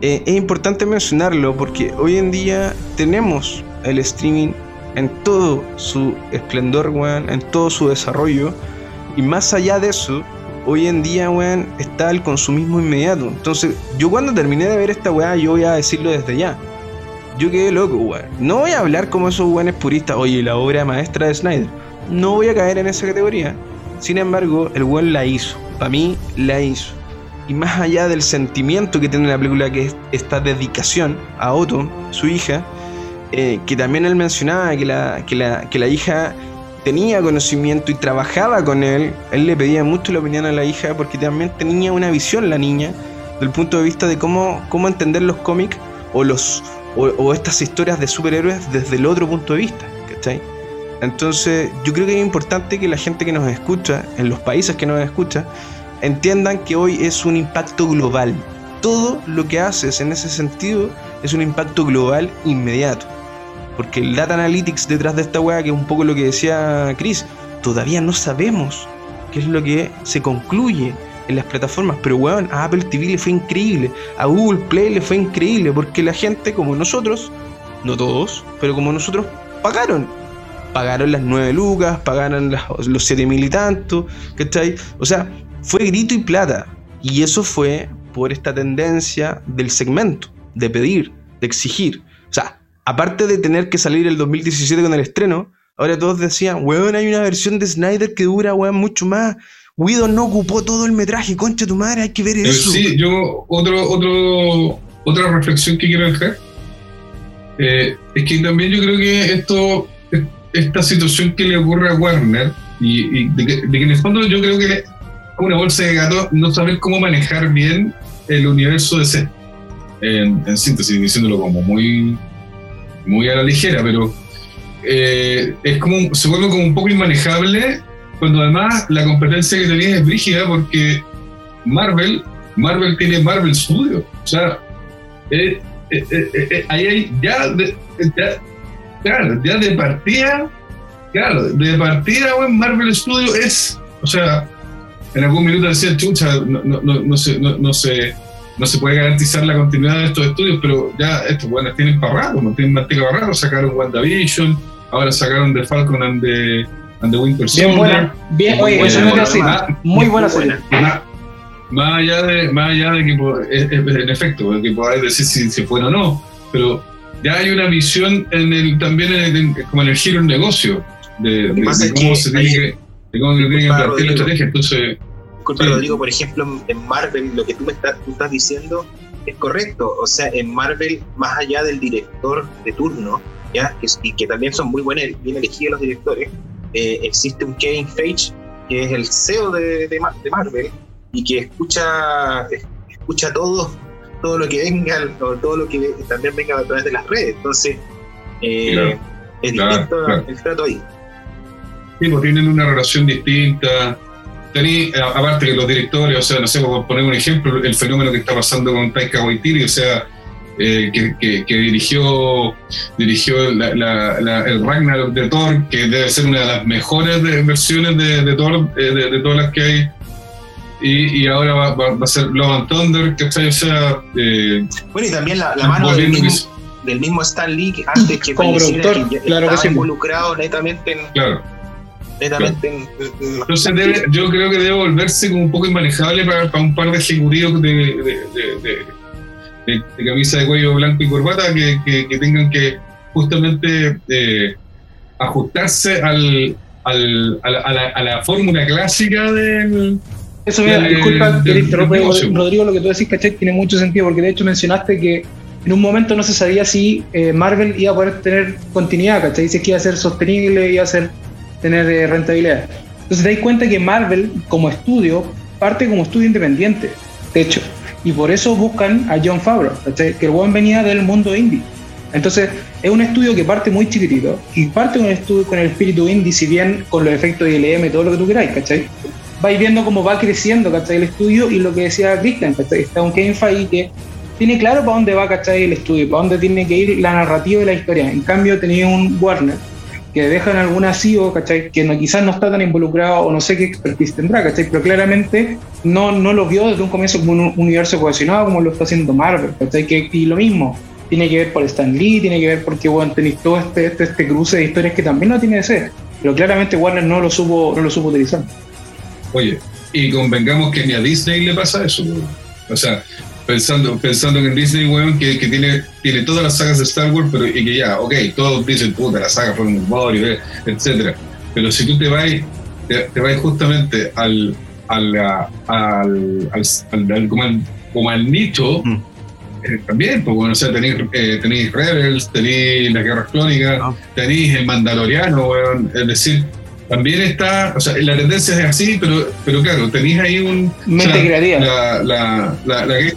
Eh, es importante mencionarlo porque hoy en día tenemos el streaming en todo su esplendor, weón, en todo su desarrollo, y más allá de eso, hoy en día, weón, está el consumismo inmediato. Entonces, yo cuando terminé de ver esta weá, yo voy a decirlo desde ya yo quedé loco, weón. No voy a hablar como esos weones puristas, oye, la obra maestra de Snyder. No voy a caer en esa categoría. Sin embargo, el weón la hizo. Para mí, la hizo. Y más allá del sentimiento que tiene la película, que es esta dedicación a Otto, su hija, eh, que también él mencionaba que la, que, la, que la hija tenía conocimiento y trabajaba con él. Él le pedía mucho la opinión a la hija porque también tenía una visión la niña del punto de vista de cómo, cómo entender los cómics o los o, estas historias de superhéroes desde el otro punto de vista. Entonces, yo creo que es importante que la gente que nos escucha, en los países que nos escucha, entiendan que hoy es un impacto global. Todo lo que haces en ese sentido es un impacto global inmediato. Porque el data analytics detrás de esta weá, que es un poco lo que decía Chris, todavía no sabemos qué es lo que se concluye en las plataformas. Pero weón, a Apple TV le fue increíble, a Google Play le fue increíble, porque la gente como nosotros, no todos, pero como nosotros, pagaron. Pagaron las 9 lucas, pagaron los 7 mil y tanto, ¿cachai? O sea, fue grito y plata. Y eso fue por esta tendencia del segmento, de pedir, de exigir. Aparte de tener que salir el 2017 con el estreno, ahora todos decían, weón, hay una versión de Snyder que dura, weón, mucho más. Guido no ocupó todo el metraje, concha tu madre, hay que ver eso. Sí, yo, otro, otro, otra reflexión que quiero dejar eh, es que también yo creo que esto, esta situación que le ocurre a Warner, y, de, que, en el fondo yo creo que es una bolsa de gato no saber cómo manejar bien el universo de C. en, síntesis, diciéndolo como muy, muy a la ligera, pero eh, es como, se vuelve como un poco inmanejable cuando además la competencia que tenía es brígida porque Marvel, Marvel tiene Marvel Studios. O sea, eh, eh, ahí hay ya de, claro, ya de partida, claro, de partida, Marvel Studios es, o sea, en algún minuto decía, chucha, no, no, no, no, se, no, no, se, no se puede garantizar la continuidad de estos estudios, pero ya estos buenos tienen para rato, tienen manteca para rato, sacaron WandaVision, ahora sacaron The Falcon and the, and the Winter Soldier. Bien buena, bien, oye, eso no así, muy buena serie. Más allá de, más allá de que, en efecto, que podáis decir si, si fue o no, pero ya hay una visión en el, también en como en el giro del negocio, de, cómo se tiene que de cómo tiene que la estrategia. Entonces, Disculpa, Rodrigo, por ejemplo, en Marvel, lo que tú me estás, tú estás diciendo es correcto. O sea, en Marvel, más allá del director de turno, ¿ya? Que, y que también son muy buenos, bien elegidos los directores, eh, existe un Kevin Feige, que es el CEO de, de, Marvel, y que escucha, escucha todo, todo lo que venga, o todo lo que también venga a través de las redes. Entonces, eh, es distinto el trato ahí. Sí, pues tienen una relación distinta. Tení, aparte que los directores, o sea, no sé, por poner un ejemplo, el fenómeno que está pasando con Taika Waititi, o sea, eh, que, que, dirigió, dirigió el Ragnarok de Thor, que debe ser una de las mejores versiones de, Thor, eh, de, todas las que hay. Y, y ahora va, va, a ser Love and Thunder, que O sea. Eh, bueno, y también la, mano del mismo, del mismo, Stan Lee, antes que como productor, que claro estaba involucrado netamente en. Claro entonces yo creo que debe volverse como un poco inmanejable para, un par de ejecutivos de, camisa de cuello blanco y corbata que, tengan que justamente eh, ajustarse al, a la, fórmula clásica del... Eso, mira, disculpa Rodrigo, lo que tú decís, ¿cachai? Tiene mucho sentido, porque de hecho mencionaste que en un momento no se sabía si eh, Marvel iba a poder tener continuidad, ¿cachai? Dices que iba a ser sostenible, iba a ser tener eh, rentabilidad. Entonces te das cuenta que Marvel, como estudio, parte como estudio independiente, de hecho. Y por eso buscan a John Favreau, que el buen venía del mundo indie. Entonces, es un estudio que parte muy chiquitito y parte el, estudio, con el espíritu indie, si bien con los efectos ILM, todo lo que tú queráis, ¿cachai? Vais viendo cómo va creciendo, ¿cachai? El estudio y lo que decía Christian, ¿cachai? Está un Kevin Feige que tiene claro para dónde va, ¿cachai? El estudio, para dónde tiene que ir la narrativa y la historia. En cambio, tenía un Warner que dejan algún CEO, ¿cachai? Que quizás no está tan involucrado o no sé qué expertise tendrá, ¿cachai? Pero claramente no, no lo vio desde un comienzo como un universo cohesionado como lo está haciendo Marvel, ¿cachai? Que, y lo mismo, tiene que ver por Stan Lee, tiene que ver porque, bueno, tenéis todo este, este, este, cruce de historias que también no tiene que ser, pero claramente Warner no lo supo, no lo supo utilizar. Oye, y convengamos que ni a Disney le pasa eso, o sea, pensando, pensando en Disney, weón, que, que, tiene, tiene todas las sagas de Star Wars, pero y que ya, ok, todos dicen, puta, la saga fue un borio, eh, etcétera. Pero si tú te vas, te, vas justamente al, al, al, al, como, al como al nicho, mm. eh, también, pues bueno, o sea, tenéis, eh, tenéis Rebels, tenéis las guerras clónicas, ah. tenéis el Mandaloriano, weón, es decir, también está, o sea, la tendencia es así, pero, pero claro, tenéis ahí un... Mente creativa. La, la, la, la, y,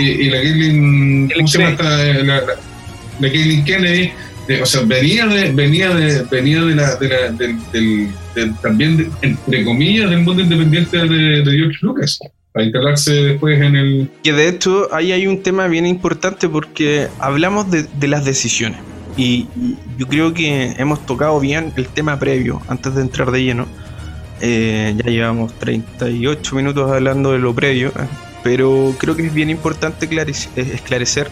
y, la Caitlyn, ¿cómo se llama esta? La, la, Kennedy, o sea, venía de, venía de, venía de la, de la del, del, también, entre comillas, del mundo independiente de, de George Lucas para instalarse después en el... Que de hecho ahí hay un tema bien importante porque hablamos de, de las decisiones. Y, yo creo que hemos tocado bien el tema previo antes de entrar de lleno. Eh, ya llevamos 38 minutos hablando de lo previo, eh, pero creo que es bien importante esclarecer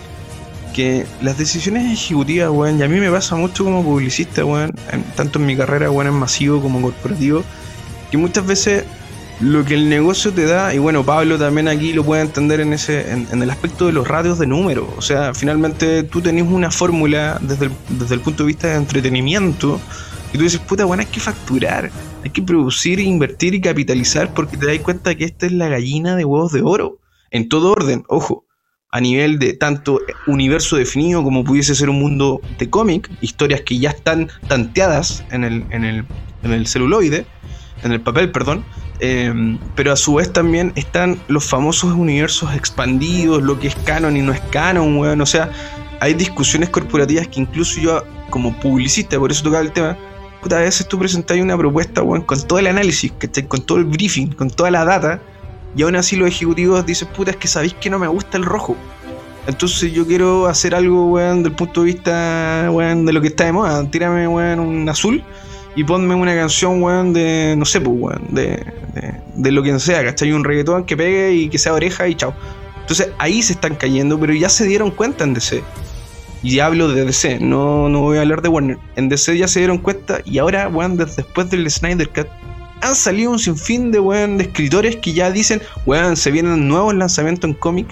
que las decisiones ejecutivas, bueno, y a mí me pasa mucho como publicista, bueno, tanto en mi carrera, bueno, en masivo como corporativo, que muchas veces lo que el negocio te da, y bueno, Pablo también aquí lo puede entender en ese en, el aspecto de los radios de números. O sea, finalmente tú tenés una fórmula desde el, desde el punto de vista de entretenimiento, y tú dices, puta, bueno, hay que facturar, hay que producir, invertir y capitalizar, porque te das cuenta que esta es la gallina de huevos de oro, en todo orden, ojo. A nivel de tanto universo definido como pudiese ser un mundo de cómic, historias que ya están tanteadas en el, en el, en el celuloide, en el papel, perdón. Eh, pero a su vez también están los famosos universos expandidos, lo que es canon y no es canon, weón. O sea, hay discusiones corporativas que incluso yo, como publicista, por eso tocaba el tema, puta, a veces tú presentas una propuesta, weón, con todo el análisis, ¿cachai? Con todo el briefing, con toda la data, y aún así los ejecutivos dicen, puta, es que sabéis que no me gusta el rojo. Entonces yo quiero hacer algo, weón, del punto de vista, de lo que está de moda. Tírame, weón, un azul y ponme una canción, weón, de, no sé, pues, weón, de, de, de lo que sea, ¿cachai? Un reggaetón que pegue y que sea oreja y chao. Entonces ahí se están cayendo, pero ya se dieron cuenta en DC. Y hablo de DC, no, no voy a hablar de Warner. En DC ya se dieron cuenta y ahora, weón, después del Snyder Cut, han salido un sinfín de, weón, de escritores que ya dicen, weón, se vienen nuevos lanzamientos en cómic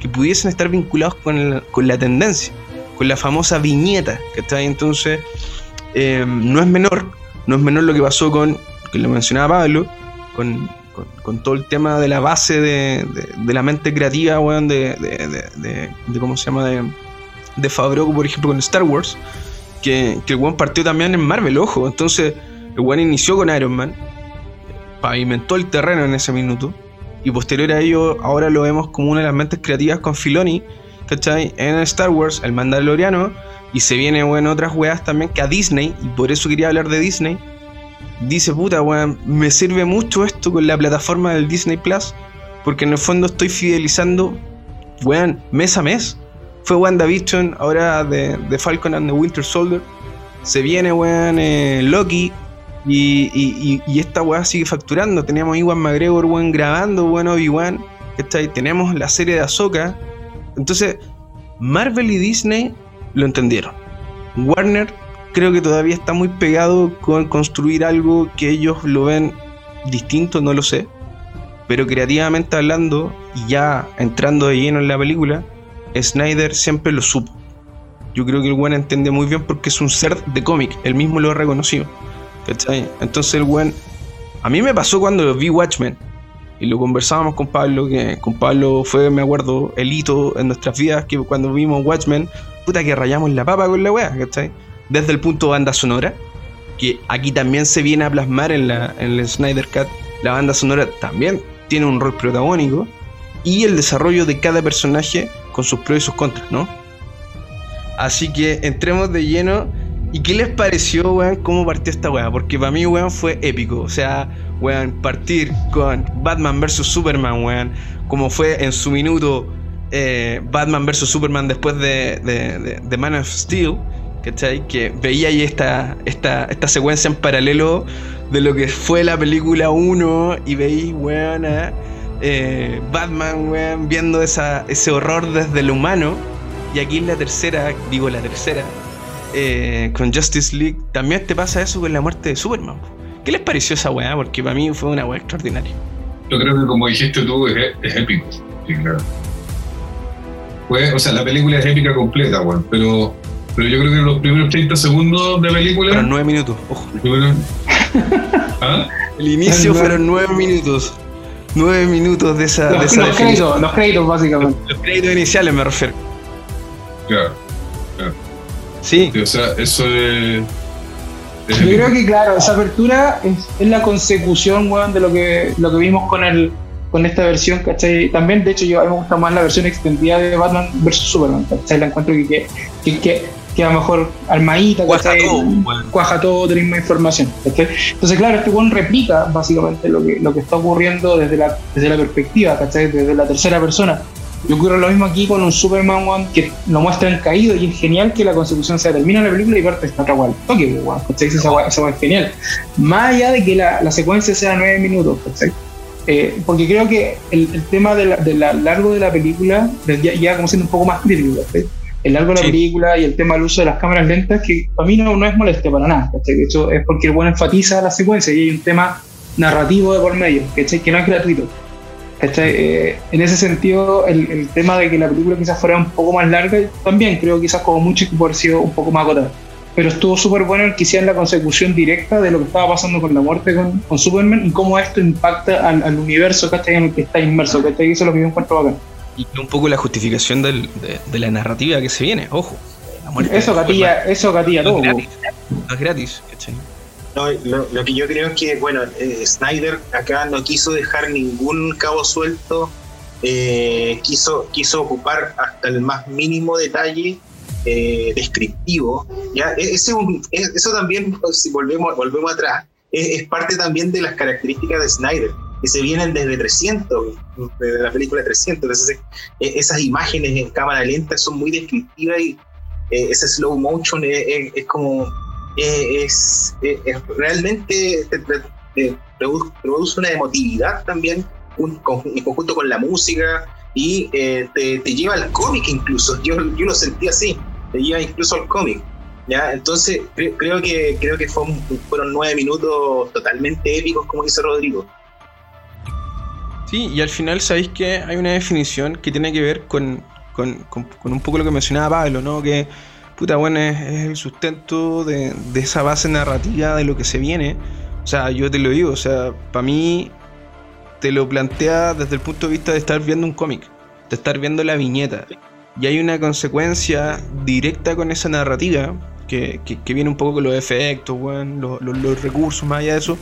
que pudiesen estar vinculados con, la, con la tendencia, con la famosa viñeta, ¿cachai? Entonces, eh, no es menor, no es menor lo que pasó con, que lo mencionaba Pablo, con, con, todo el tema de la base de, de, la mente creativa, weón, de, de, ¿cómo se llama? De, de Favreau, por ejemplo, con Star Wars, que, que el weón partió también en Marvel, ojo. Entonces, el weón inició con Iron Man, pavimentó el terreno en ese minuto, y posterior a ello, ahora lo vemos como una de las mentes creativas con Filoni, ¿cachai? En Star Wars, el Mandaloriano, y se viene, otras weas también que a Disney, y por eso quería hablar de Disney. Dice, puta, weón, me sirve mucho esto con la plataforma del Disney Plus, porque en el fondo estoy fidelizando, weón, mes a mes fue WandaVision, ahora de, de, Falcon and the Winter Soldier. Se viene, weón, eh, Loki. Y, y, y, esta weá sigue facturando. Teníamos Iwan McGregor, weón, grabando, weón, Obi-Wan. Tenemos la serie de Ahsoka. Entonces, Marvel y Disney lo entendieron. Warner creo que todavía está muy pegado con construir algo que ellos lo ven distinto, no lo sé. Pero creativamente hablando, y ya entrando de lleno en la película, Snyder siempre lo supo. Yo creo que el buen entiende muy bien porque es un ser de cómic, él mismo lo ha reconocido. ¿cachai? Entonces el buen... A mí me pasó cuando vi Watchmen y lo conversábamos con Pablo, que con Pablo fue, me acuerdo, el hito en nuestras vidas, que cuando vimos Watchmen, puta que rayamos la papa con la wea, ¿cachai? Desde el punto de banda sonora, que aquí también se viene a plasmar en, la, en el Snyder Cut, la banda sonora también tiene un rol protagónico, y el desarrollo de cada personaje con sus pros y sus contras, ¿no? Así que entremos de lleno. ¿Y qué les pareció, weón, cómo partió esta weá? Porque para mí, weón, fue épico. O sea, weón, partir con Batman vs. Superman, weón, como fue en su minuto eh, Batman vs. Superman después de, de, Man of Steel, ¿cachai? Que veía ahí esta, secuencia en paralelo de lo que fue la película 1 y veí, weón, eh, Batman, weón, viendo ese horror desde lo humano. Y aquí en la tercera, digo la tercera, eh, con Justice League, también te pasa eso con la muerte de Superman. ¿Qué les pareció esa weá? Porque para mí fue una weá extraordinaria. Yo creo que como dijiste tú, es épico. Sí, claro. Pues, o sea, la película es épica completa, weón, pero, pero yo creo que los primeros 30 segundos de película... Fueron 9 minutos, ojo. (laughs) ¿Ah? El inicio fueron 9 minutos. 9 minutos de esa. Los, de esa los créditos, los créditos, básicamente. Los créditos iniciales me refiero. Claro, claro. Sí. o sea, eso es. es Yo creo que, claro, esa apertura es, es la consecución, weón, de lo que, lo que vimos con el con esta versión, ¿cachai? También, de hecho, yo a mí me gusta más la versión extendida de Batman vs Superman, ¿cachai? La encuentro que, que, que, que que a lo mejor armadita, cuaja todo, bueno. cuaja todo, tenés más información. ¿cachai? Entonces, claro, este buen replica básicamente lo que, lo que está ocurriendo desde la, desde la perspectiva, ¿cachai? desde la tercera persona. Y ocurre lo mismo aquí con un Superman One que lo muestran caído y es genial que la consecución se termina la película y parte esta otra igual. Toque, ¿cachai? Esa, esa es genial. Más allá de que la, la secuencia sea nueve minutos, ¿cachai? Eh, porque creo que el, el tema de la, de la, largo de la película ya, ya como siendo un poco más crítico, ¿cachai? el largo de la sí. película y el tema del uso de las cámaras lentas, que para mí no, no es molesto para nada. ¿cachai? De hecho, es porque el bueno enfatiza la secuencia y hay un tema narrativo de por medio, que no es gratuito. Eh, en ese sentido, el, el, tema de que la película quizás fuera un poco más larga, también creo quizás como mucho que por sido un poco más agotada. Pero estuvo súper bueno el que hicieran la consecución directa de lo que estaba pasando con la muerte con, con Superman y cómo esto impacta al, al universo ¿cachai? en el que está inmerso. ¿cachai? Eso es lo que yo encuentro bacán y un poco la justificación del, de, de, la narrativa que se viene, ojo. eso gatilla, eso gatilla no todo. Es gratis, no es gratis, ¿cachai? lo, que yo creo es que, bueno, eh, Snyder acá no quiso dejar ningún cabo suelto, eh, quiso, quiso ocupar hasta el más mínimo detalle eh, descriptivo. ¿Ya? E, ese, eso también, pues, si volvemos, volvemos atrás, es, parte también de las características de Snyder, que se vienen desde 300, desde la película 300. Entonces, esas imágenes en cámara lenta son muy descriptivas y ese slow motion es como eh, es, eh, realmente produce una emotividad también un, en conjunto con la música y eh, te, lleva al cómic incluso. Yo, yo lo sentí así, te lleva incluso al cómic. ¿Ya? Entonces creo que, creo que fueron nueve minutos totalmente épicos, como dice Rodrigo. Sí, y al final sabéis que hay una definición que tiene que ver con, con, con un poco lo que mencionaba Pablo, ¿no? Que puta, bueno, es, el sustento de, esa base narrativa de lo que se viene. O sea, yo te lo digo, o sea, para mí te lo plantea desde el punto de vista de estar viendo un cómic, de estar viendo la viñeta. Y hay una consecuencia directa con esa narrativa, que, viene un poco con los efectos, bueno, los, recursos, más allá de eso.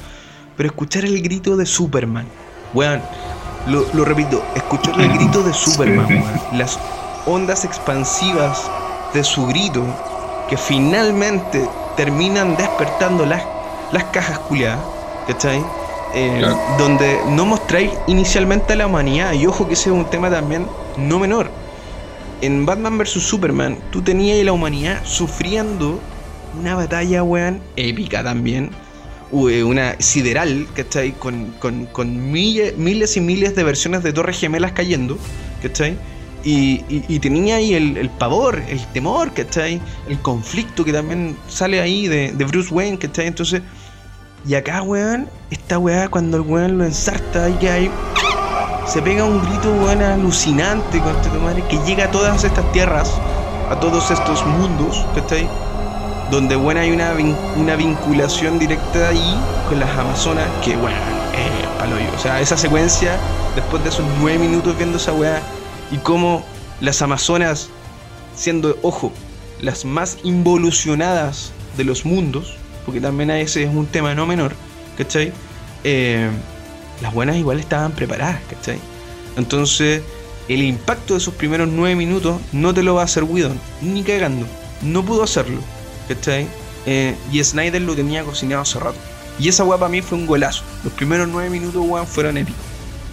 Pero escuchar el grito de Superman, weón, lo, lo, repito, escuchar el grito de Superman, weón, las ondas expansivas de su grito que finalmente terminan despertando las, las cajas culiadas, ¿cachai? Eh, donde no mostráis inicialmente a la humanidad, y ojo que ese es un tema también no menor. En Batman vs. Superman, tú tenías la humanidad sufriendo una batalla, weón, épica también, una sideral, ¿cachai? Con, con, con miles, miles y miles de versiones de Torres Gemelas cayendo, ¿cachai? Y, tenía ahí el, pavor, el temor, ¿cachai? El conflicto que también sale ahí de, Bruce Wayne, ¿cachai? Entonces, y acá, weón, esta weá, cuando el weón lo ensarta y que hay. Se pega un grito, weón, alucinante, con tu madre, que llega a todas estas tierras, a todos estos mundos, ¿cachai? Donde, weón, hay una, una vinculación directa ahí con las Amazonas, que, weón, eh, paloyo. O sea, esa secuencia, después de esos nueve minutos viendo esa weá y cómo las Amazonas, siendo, ojo, las más involucionadas de los mundos, porque también ese es un tema no menor, ¿cachai? Eh, las buenas igual estaban preparadas, ¿cachai? Entonces, el impacto de esos primeros nueve minutos no te lo va a hacer Whedon, ni cagando. No pudo hacerlo, ¿cachai? Eh, y Snyder lo tenía cocinado hace rato. Y esa weá para mí fue un golazo. Los primeros nueve minutos, weón, fueron épicos.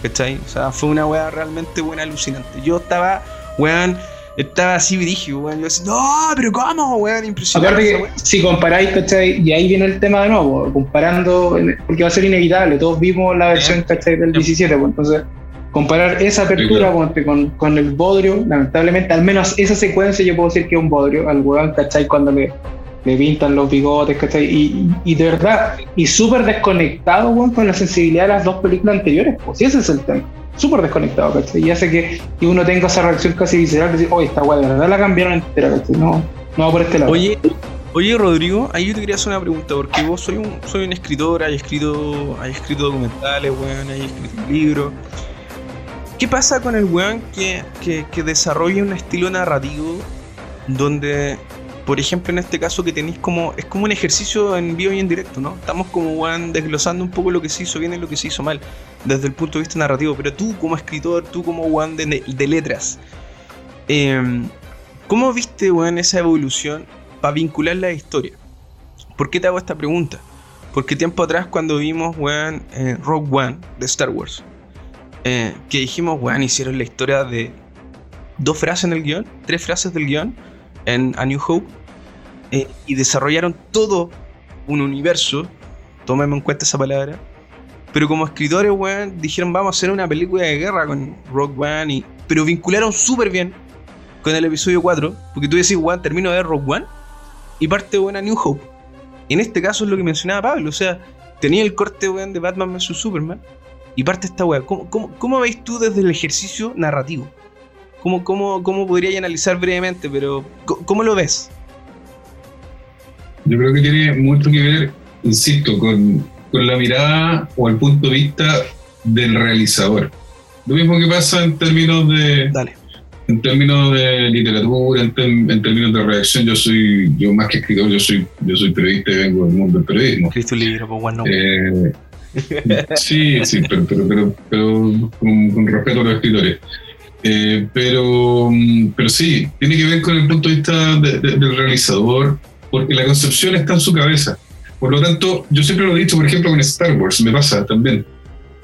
¿Cachai? O sea, fue una weá realmente buena, alucinante. Yo estaba, weón, estaba así dirigido, weón. Yo decía, no, pero ¿cómo, weón? Impresionante. si comparáis, ¿cachai? Y ahí viene el tema de nuevo, comparando, porque va a ser inevitable. Todos vimos la versión, ¿cachai? Del 17, pues, entonces comparar esa apertura con, con, el Bodrio, lamentablemente, al menos esa secuencia yo puedo decir que es un Bodrio, al weón, ¿cachai? Cuando le le pintan los bigotes, ¿cachai? Y, y de verdad, y súper desconectado, con la sensibilidad de las dos películas anteriores, pues sí, ese es el tema. Súper desconectado. Y hace que, uno tenga esa reacción casi visceral de decir, oye, esta weá de verdad la cambiaron entera, ¿cachai? No, va por este lado. Oye, oye, Rodrigo, ahí yo te quería hacer una pregunta, porque vos soy un, soy un escritor, hay escrito, hay escrito documentales, weón, hay escrito libros. ¿Qué pasa con el weón que, que desarrolla un estilo narrativo donde por ejemplo, en este caso que tenéis como. Es como un ejercicio en vivo y en directo, ¿no? Estamos como Juan desglosando un poco lo que se hizo bien y lo que se hizo mal, desde el punto de vista narrativo. Pero tú, como escritor, tú como Juan de, letras, em, ¿cómo viste, Juan, esa evolución para vincular la historia? ¿Por qué te hago esta pregunta? Porque tiempo atrás, cuando vimos, weón, eh, Rogue One de Star Wars, eh, que dijimos, weón, hicieron la historia de dos frases en el guion, tres frases del guion en A New Hope eh, y desarrollaron todo un universo, tómame en cuenta esa palabra, pero como escritores, dijeron vamos a hacer una película de guerra con Rock One, y, pero vincularon súper bien con el episodio 4, porque tú decís, weón, termino de ver Rock One y parte, weón, a New Hope. En este caso es lo que mencionaba Pablo, o sea, tenía el corte, de Batman vs. Superman y parte esta weón. ¿Cómo, cómo, cómo veis tú desde el ejercicio narrativo? ¿Cómo, cómo, cómo podría analizar brevemente, pero ¿cómo lo ves? Yo creo que tiene mucho que ver, insisto, con, con la mirada o el punto de vista del realizador. Lo mismo que pasa en términos de, en términos de literatura, en, en términos de redacción, yo soy, yo más que escritor, yo soy, yo soy periodista y vengo del mundo del periodismo. Cristo libro, pues bueno. Eh, sí, sí, pero, pero, pero, pero con, con respeto a los escritores. Eh, pero, mm, pero sí, tiene que ver con el punto de vista de- de- del realizador, porque la concepción está en su cabeza. Por lo tanto, yo siempre lo he dicho, por ejemplo, con Star Wars, me pasa también.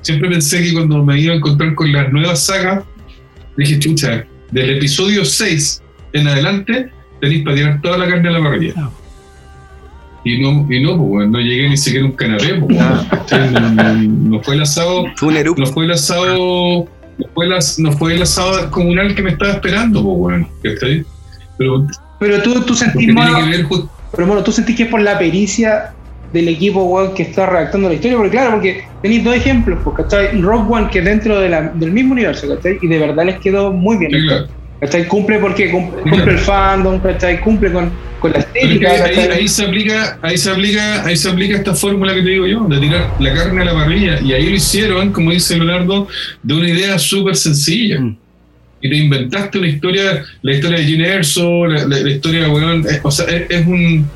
Siempre pensé que cuando me iba a encontrar con las nuevas sagas, dije, chucha, del episodio 6 en adelante, tenéis para tirar toda la carne a la parrilla. Claro. Y no, y no, pues, no llegué ni siquiera a un canapé, pues, Ah. (laughs) no, no- no fue el asado, Fue un erupto. no fue el asado, no fue el, as- no fue el asado comunal que me estaba esperando, pues, weón, ¿cachai? Pero Pero tú, tú sentís, pero bueno, tú sentís que es por la pericia del equipo weón, que está redactando la historia, porque claro, porque tenéis dos ejemplos, pues, ¿cachai? Rogue One, que es dentro de la- del mismo universo, ¿cachai? Y de verdad les quedó muy bien. Sí, claro. ¿Cachai? Cumple porque cumple, cumple el fandom, ¿cachai? Cumple con, con la estética, ahí, se aplica, ahí se aplica, ahí se aplica esta fórmula que te digo yo, de tirar la carne a la parrilla. Y ahí lo hicieron, como dice Leonardo, de una idea súper sencilla. Mm. Y te inventaste una historia, la historia de Gene Erso, la, la- la historia, weón, es- o sea, es, es un...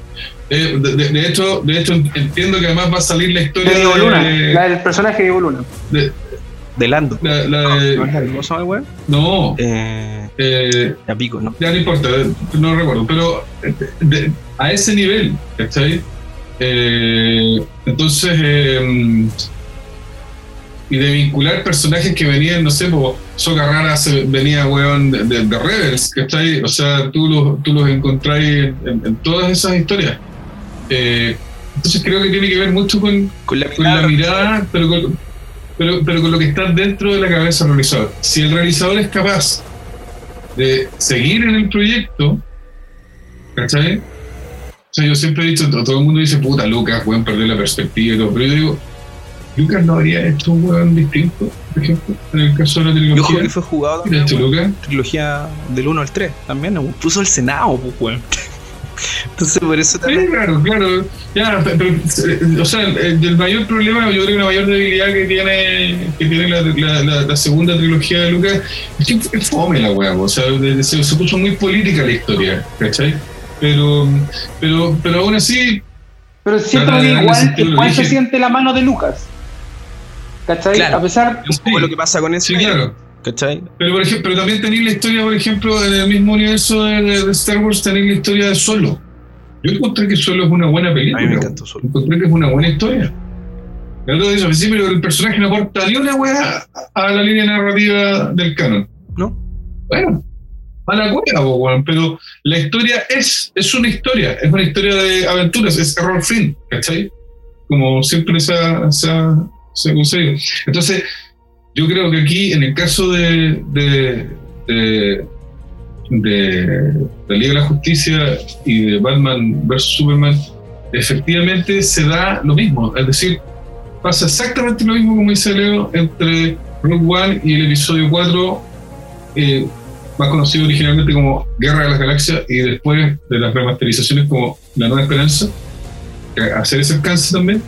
eh, de, de- de hecho, de hecho, entiendo que además va a salir la historia De Diego Luna, de, la del personaje de Diego Luna. De- Lando. la- la de- ¿No es no, Eh, eh, ya pico, ¿no? ya no importa, no recuerdo, pero eh, de- a ese nivel, ¿cachai? Eh, entonces, eh, y de vincular personajes que venían, no sé, como Soca Rara se- venía, weón, de, de- de Rebels, ¿cachai? O sea, tú los, tú los encontráis en, en- en todas esas historias. Eh, entonces creo que tiene que ver mucho con, Con la con la mirada, pero con, pero, pero con lo que está dentro de la cabeza del realizador. Si el realizador es capaz de seguir en el proyecto, ¿cachai? O sea, yo siempre he dicho, to- todo el mundo dice, puta, Lucas, weón, perder la perspectiva y todo, pero yo digo, Lucas no habría hecho un weón distinto, por ejemplo, en el caso de la trilogía. que fue jugado ¿Qué ha también, hecho weón. Lucas? trilogía del 1 al 3 también, puso el Senado, pues, weón. Entonces, por eso Sí, también. claro, claro. Ya, pe- pero, eh, o sea, el, el mayor problema, yo creo que la mayor debilidad que tiene, que tiene la, la- la- la segunda trilogía de Lucas es que es fome la weá, o sea, de- de- se, se puso muy política la historia, ¿cachai? Pero, pero, pero aún así, Pero siempre igual, igual se siente la mano de Lucas. ¿Cachai? Claro. A pesar. Es un poco lo que pasa con eso. sí, claro. ¿Cachai? Pero, por ejemplo, pero también tenéis la historia, por ejemplo, en el mismo universo de, de- de Star Wars, tenéis la historia de Solo. Yo encontré que Solo es una buena A película. mí me encantó solo. encontré que es una buena historia. El otro dice, sí, pero el personaje no aporta ni una wea a la línea narrativa del canon. ¿No? Bueno, a la po, weón, pero la historia es, es una historia, es una historia de aventuras, es error fin, ¿cachai? Como siempre se ha, se ha, se ha conseguido. Entonces, yo creo que aquí, en el caso de, de, de, de la Liga de la Justicia y de Batman vs. Superman, efectivamente se da lo mismo. Es decir, pasa exactamente lo mismo, como dice Leo, entre Rogue One y el episodio 4, eh, más conocido originalmente como Guerra de las Galaxias, y después de las remasterizaciones como La Nueva Esperanza, hacer ese alcance también.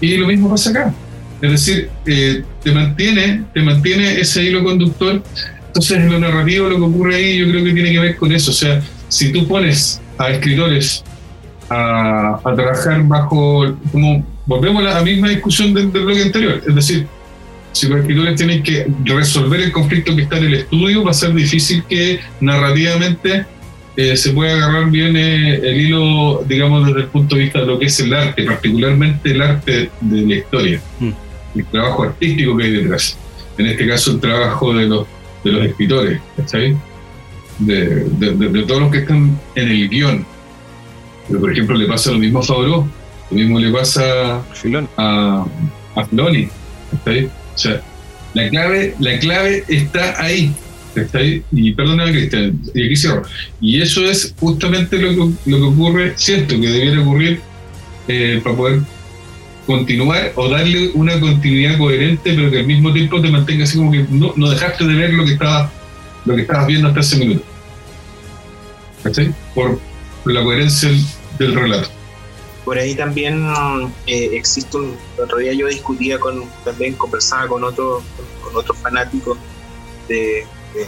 Y lo mismo pasa acá. Es decir, eh, te mantiene, te mantiene ese hilo conductor. Entonces, en lo narrativo, lo que ocurre ahí, yo creo que tiene que ver con eso. O sea, si tú pones a escritores a, trabajar bajo, volvemos a la misma discusión del, del bloque anterior, es decir, si los escritores tienen que resolver el conflicto que está en el estudio, va a ser difícil que narrativamente eh, se pueda agarrar bien eh, el hilo, digamos, desde el punto de vista de lo que es el arte, particularmente el arte de la historia, Mm. El trabajo artístico que hay detrás. En este caso, el trabajo de los, de los escritores, ¿cachai? De, de- de- de todos los que están en el guion. Pero, por ejemplo, le pasa lo mismo a Favreau, lo mismo le pasa Filón. a, a Filoni, ¿cachai? O sea, la clave, la clave está ahí, ¿cachai? Y perdóname, Cristian, y aquí cierro. Y eso es justamente lo que, lo que ocurre, siento que debiera ocurrir eh, para poder continuar o darle una continuidad coherente, pero que al mismo tiempo te mantenga así como que no, no dejaste de ver lo que estabas lo que estabas viendo hasta ese minuto. ¿Cachai? Por, por la coherencia del, del relato. Por ahí también eh, existe un. El otro día yo discutía con. También conversaba con otro, con otros fanáticos de,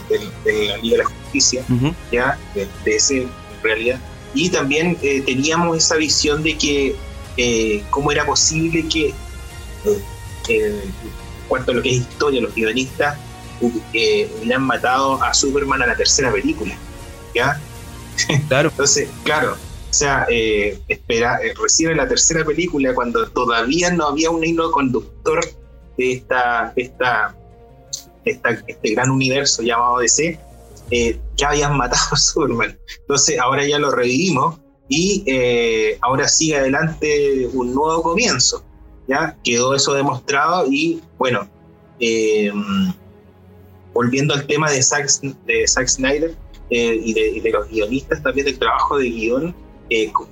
de, la Liga de la Justicia, ya, de, ese en realidad. Y también eh, teníamos esa visión de que eh, cómo era posible que, en cuanto a lo que es historia, los guionistas hubieran matado a Superman a la tercera película, ¿ya? (laughs) Claro. Entonces, claro, o sea, eh, espera, recibe la tercera película cuando todavía no había un hilo conductor de esta, esta este gran universo llamado DC, eh, ya habían matado a Superman. Entonces ahora ya lo revivimos y eh, ahora sigue adelante un nuevo comienzo. ¿ya? Quedó eso demostrado y bueno, eh, volviendo al tema de Zack, de Zack Snyder y de, los guionistas también del trabajo de guion,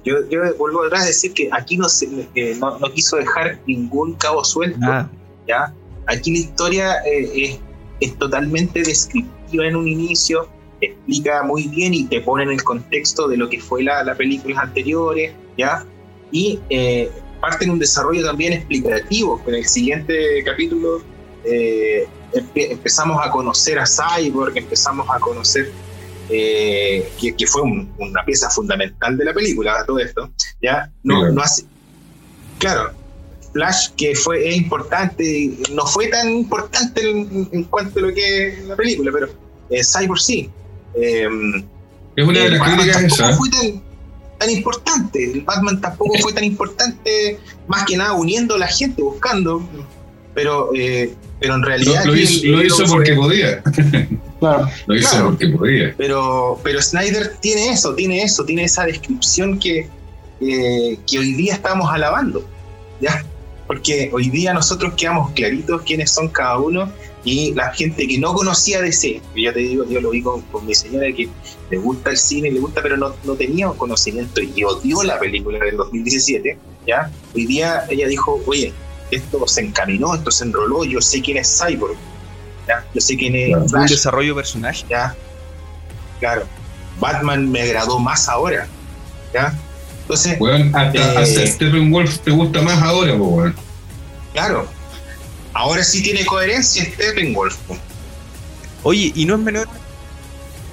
yo, vuelvo atrás a decir que aquí no, se, no, quiso dejar ningún cabo suelto. Ah. ¿ya? Aquí la historia es es totalmente descriptiva en un inicio, explica muy bien y te pone en el contexto de lo que fue la, la películas anteriores, ¿ya? Y eh, parte en un desarrollo también explicativo. En el siguiente capítulo eh, empezamos a conocer a Cyborg, empezamos a conocer eh, que, fue una pieza fundamental de la película, todo esto, ¿ya? No, no hace, claro, Flash, que fue es importante, no fue tan importante en, cuanto a lo que es la película, pero eh, Cyborg sí. Em, es una de las críticas esa. fue tan, importante, el Batman tampoco fue tan importante, más que nada uniendo a la gente, buscando, pero, eh, pero en realidad... Lo, hizo, porque podía. (laughs) Claro. Lo hizo porque podía. Pero, pero Snyder tiene eso, tiene eso, tiene esa descripción que, eh, que hoy día estamos alabando. ¿ya? porque hoy día nosotros quedamos claritos quiénes son cada uno y la gente que no conocía DC, yo te digo, yo lo vi con, mi señora que le gusta el cine, le gusta, pero no, no tenía conocimiento y odió la película del 2017, ¿ya? Hoy día ella dijo, oye, esto se encaminó, esto se enroló, yo sé quién es Cyborg, ¿ya? Yo sé quién es... un desarrollo personaje. ¿ya? Claro. Batman me agradó más ahora, ¿ya? Entonces. Bueno, hasta, eh, Steppenwolf te gusta más ahora, pues, Claro. Ahora sí tiene coherencia Steppenwolf. Oye, y no es menor.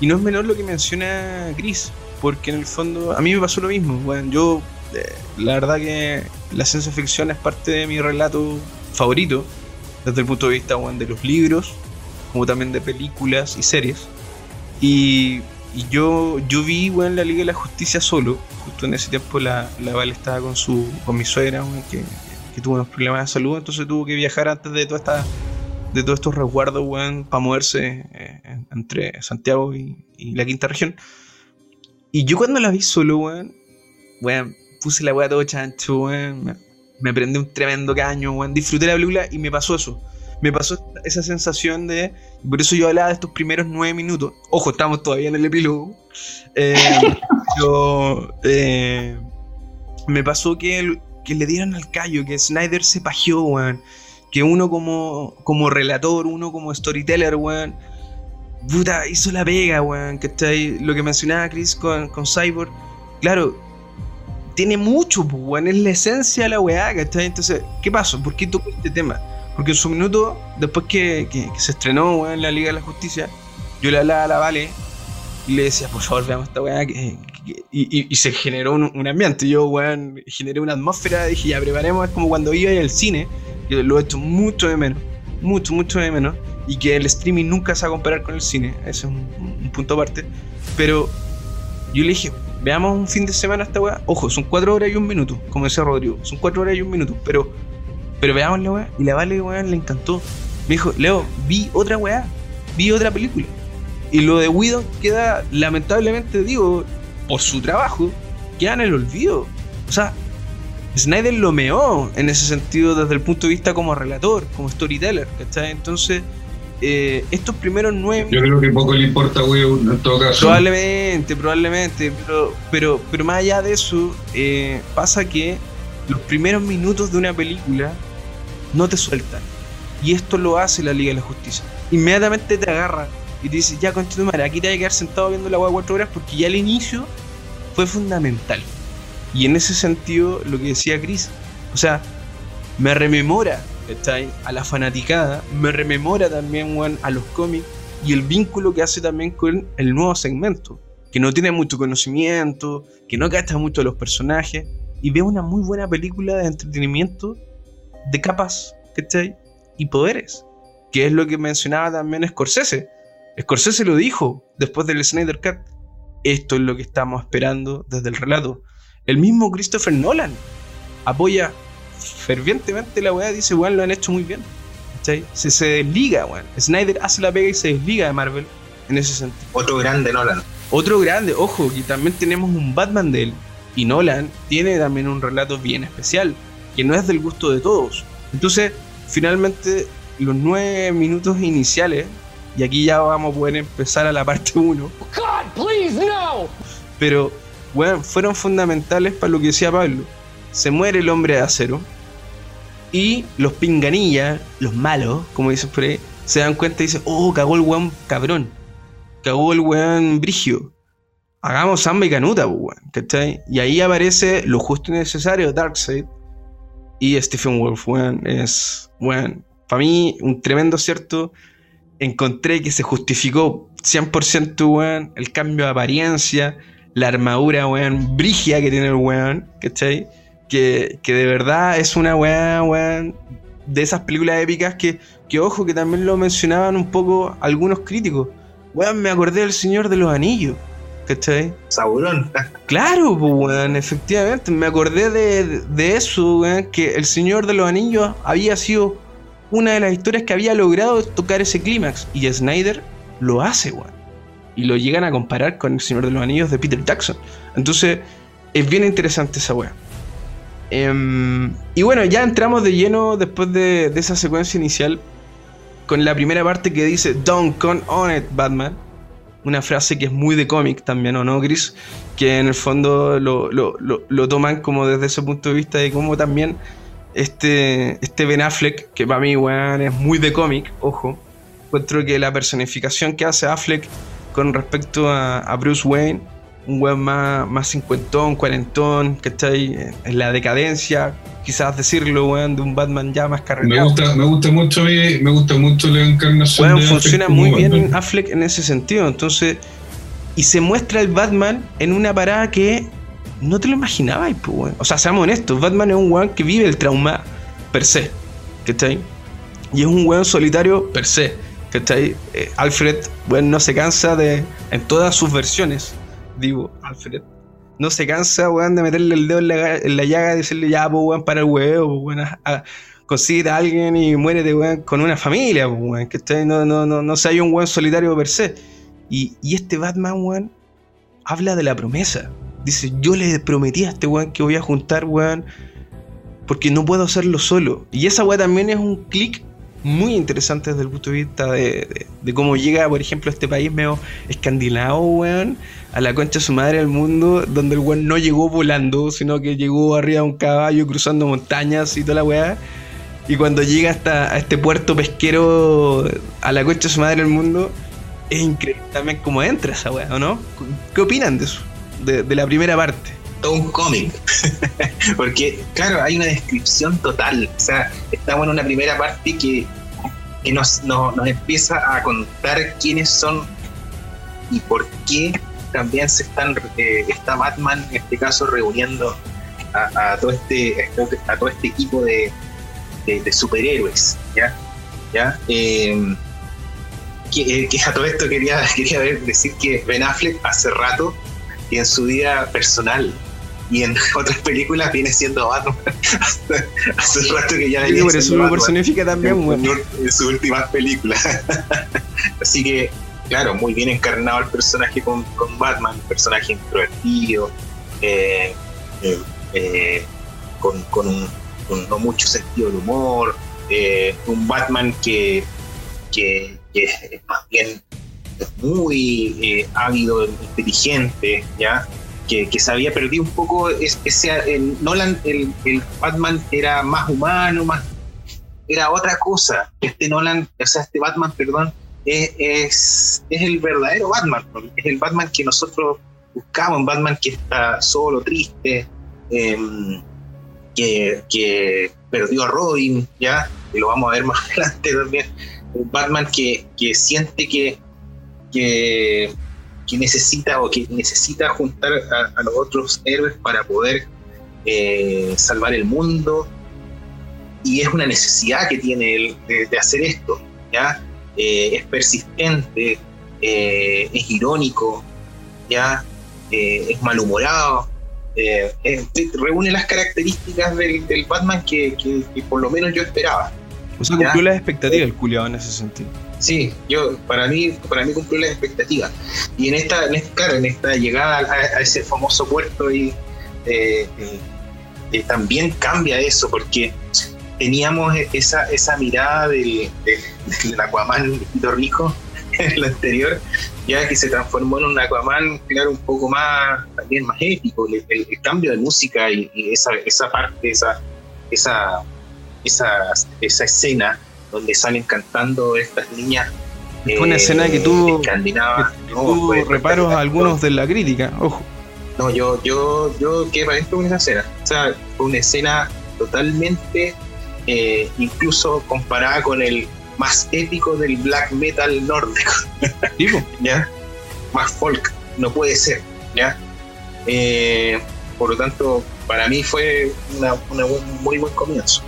Y no es menor lo que menciona Chris. Porque en el fondo, a mí me pasó lo mismo. Bueno, yo, eh, la verdad que la ciencia ficción es parte de mi relato favorito. Desde el punto de vista de los libros, como también de películas y series. Y yo, yo vi, bueno, la Liga de la Justicia solo. Justo en ese tiempo la, la Val estaba con su con mi suegra, que, que, tuvo unos problemas de salud, entonces tuvo que viajar antes de toda esta de todos estos resguardos, weón, para moverse eh, entre Santiago y, la quinta región. Y yo cuando la vi solo, weón, weón, puse la weá todo chancho, weón, me, me prendí un tremendo caño, weón, disfruté la película y me pasó eso me pasó esa sensación de. Por eso yo hablaba de estos primeros nueve minutos. Ojo, estamos todavía en el epílogo. Eh, (laughs) eh, me pasó que, que le dieron al callo, que Snyder se pajeó, weón. Que uno como, como relator, uno como storyteller, weón. Puta, hizo la pega, weón. Que está ahí, lo que mencionaba Chris con, con Cyborg. Claro, tiene mucho, pues, weón. Es la esencia de la weá, ¿cachai? Entonces, ¿qué pasó? ¿Por qué tocó este tema? Porque en su minuto, después que, se estrenó en la Liga de la Justicia, yo le hablaba a la Vale y le decía, por favor, veamos esta weá. Y, se generó un, ambiente. Yo, weón, generé una atmósfera. Dije, ya preparemos. Es como cuando iba al cine. que lo he hecho mucho de menos. Mucho, mucho de menos. Y que el streaming nunca se va a comparar con el cine. Ese es un, punto aparte. Pero yo le dije, veamos un fin de semana esta weá. Ojo, son cuatro horas y un minuto, como decía Rodrigo. Son cuatro horas y un minuto. Pero pero veamos la weá. Y la Vale, weón, le encantó. Me dijo, Leo, vi otra weá. Vi otra película. Y lo de Widow queda, lamentablemente, digo, por su trabajo, queda en el olvido. O sea, Snyder lo meó en ese sentido desde el punto de vista como relator, como storyteller, ¿cachai? Entonces, eh, estos primeros nueve... Yo creo que poco le importa Widow en todo caso. Probablemente, probablemente, pero, pero, pero más allá de eso, eh, pasa que los primeros minutos de una película no te sueltan. Y esto lo hace la Liga de la Justicia. Inmediatamente te agarra y te dice, ya tu madre, aquí te vas a quedar sentado viendo la web cuatro horas porque ya el inicio fue fundamental. Y en ese sentido, lo que decía Chris, o sea, me rememora a la fanaticada, me rememora también a los cómics y el vínculo que hace también con el nuevo segmento, que no tiene mucho conocimiento, que no gasta mucho a los personajes, y ve una muy buena película de entretenimiento de capas, ¿cachai? Y poderes, que es lo que mencionaba también Scorsese. Scorsese lo dijo después del Snyder Cut. Esto es lo que estamos esperando desde el relato. El mismo Christopher Nolan apoya fervientemente la weá, dice, weón, lo han hecho muy bien. ¿Cachai? Se, se desliga, weón. Snyder hace la pega y se desliga de Marvel en ese sentido. Otro grande Nolan. Otro grande, ojo, que también tenemos un Batman de él. Y Nolan tiene también un relato bien especial, que no es del gusto de todos. Entonces, finalmente, los nueve minutos iniciales, y aquí ya vamos a poder empezar a la parte 1. Pero, bueno, fueron fundamentales para lo que decía Pablo. Se muere el hombre de acero. Y los pinganillas, los malos, como dicen por ahí, se dan cuenta y dicen, oh, cagó el weón cabrón. Cagó el weón brigio. Hagamos samba y canuta, pues, weón. ¿Cachai? Y ahí aparece lo justo y necesario, Darkseid. Y Stephen Wolf, weón, es, weón, para mí un tremendo cierto. Encontré que se justificó 100%, weón, el cambio de apariencia, la armadura, weón, brigia que tiene el weón, ¿cachai? Que, que de verdad es una weón, weón, de esas películas épicas que, que, ojo, que también lo mencionaban un poco algunos críticos. Weón, me acordé del Señor de los Anillos, ¿cachai? Saburón. Claro, pues, weón, efectivamente. Me acordé de, de eso, weón, que el Señor de los Anillos había sido una de las historias que había logrado tocar ese clímax. Y Snyder lo hace, weón. Y lo llegan a comparar con El Señor de los Anillos de Peter Jackson. Entonces, es bien interesante esa weón. Em, y bueno, ya entramos de lleno después de, de esa secuencia inicial con la primera parte que dice Don't con on it, Batman. Una frase que es muy de cómic también, ¿o no, Chris? Que en el fondo lo, lo, lo, lo, toman como desde ese punto de vista de cómo también este, este Ben Affleck, que para mí, weón, es muy de cómic, ojo. Encuentro que la personificación que hace Affleck con respecto a, a Bruce Wayne, un weón más, más cincuentón, cuarentón, que está ahí en la decadencia, quizás decirlo, weón, de un Batman ya más cargado. Me gusta, me gusta mucho me gusta mucho la encarnación. Weón, de funciona Affleck muy bien Batman. Affleck en ese sentido. Entonces, y se muestra el Batman en una parada que no te lo imaginabas, pues, weón. O sea, seamos honestos, Batman es un weón que vive el trauma per se, ¿cachai? Y es un weón solitario per se, ¿cachai? Eh, Alfred, weón, no se cansa de, en todas sus versiones, digo, Alfred, no se cansa, weón, de meterle el dedo en la, en la llaga y decirle, ya, pues, weón, para el huevo, pues, weón, a- consigue a alguien y muérete, weón, con una familia, pues, weón, ¿cachai? No, no, no, no sea un weón solitario per se. Y, y este Batman, weón, habla de la promesa. Dice, yo le prometí a este weón que voy a juntar, weón, porque no puedo hacerlo solo. Y esa weón también es un clic muy interesante desde el punto de vista de, cómo llega, por ejemplo, a este país medio escandinavo, weón, a la concha de su madre al mundo, donde el weón no llegó volando, sino que llegó arriba de un caballo cruzando montañas y toda la weá. Y cuando llega hasta este puerto pesquero a la concha de su madre al mundo, es increíble también cómo entra esa weá, ¿o no? ¿Qué opinan de eso? De, la primera parte. todo un cómic. (laughs) Porque, claro, hay una descripción total. O sea, estamos en una primera parte que, que nos, nos, empieza a contar quiénes son y por qué también se están, eh, está Batman, en este caso, reuniendo a, todo, este, a todo este equipo de, de, superhéroes. ¿Ya? ¿Ya? Eh, que, eh, que a todo esto quería, (laughs) quería decir que Ben Affleck hace rato y en su vida personal y en (laughs) otras películas viene siendo Batman. (laughs) Hace rato que ya venía eso siendo lo Batman personifica también, en, weón. en sus últimas películas. (laughs) Así que, claro, muy bien encarnado el personaje con, con Batman, un personaje introvertido, eh, eh, eh, con, con un- con no mucho sentido del humor, eh, un Batman que, que, que es más bien muy eh, ávido, inteligente, ¿ya? Que, que se había perdido un poco es- ese el Nolan el, Batman era más humano más era otra cosa. Este Nolan o sea este Batman perdón es, es, el verdadero Batman es el Batman que nosotros buscamos un Batman que está solo triste em, que, que perdió a Robin ya que lo vamos a ver más (laughs) adelante también. Un Batman que, que siente que que, que necesita o que necesita juntar a, los otros héroes para poder eh, salvar el mundo y es una necesidad que tiene él de, hacer esto, ¿ya? Eh, es persistente, eh, es irónico, ¿ya? es malhumorado, reúne las características del, Batman que, por lo menos yo esperaba. O sea, cumplió las expectativas el culiado en ese sentido. Sí, yo, para mí, para mí cumplió las expectativas. Y en esta, en esta, en esta llegada a, ese famoso puerto y eh, eh, eh, también cambia eso, porque teníamos esa, esa mirada del, del, Aquaman rico (laughs) en lo anterior, ya que se transformó en un Aquaman, claro, un poco más, también más épico, el, cambio de música y, esa, esa parte, esa, esa esa, esa escena donde salen cantando estas niñas. Fue una escena que tuvo, que, reparos a algunos de la crítica, ojo. No, yo, yo, yo quedé para esto con esa escena. O sea, fue una escena totalmente, eh, incluso comparada con el más épico del black metal nórdico. (laughs) ¿Ya? Más folk, no puede ser, ¿ya? Eh, por lo tanto, para mí fue una, una muy buen comienzo.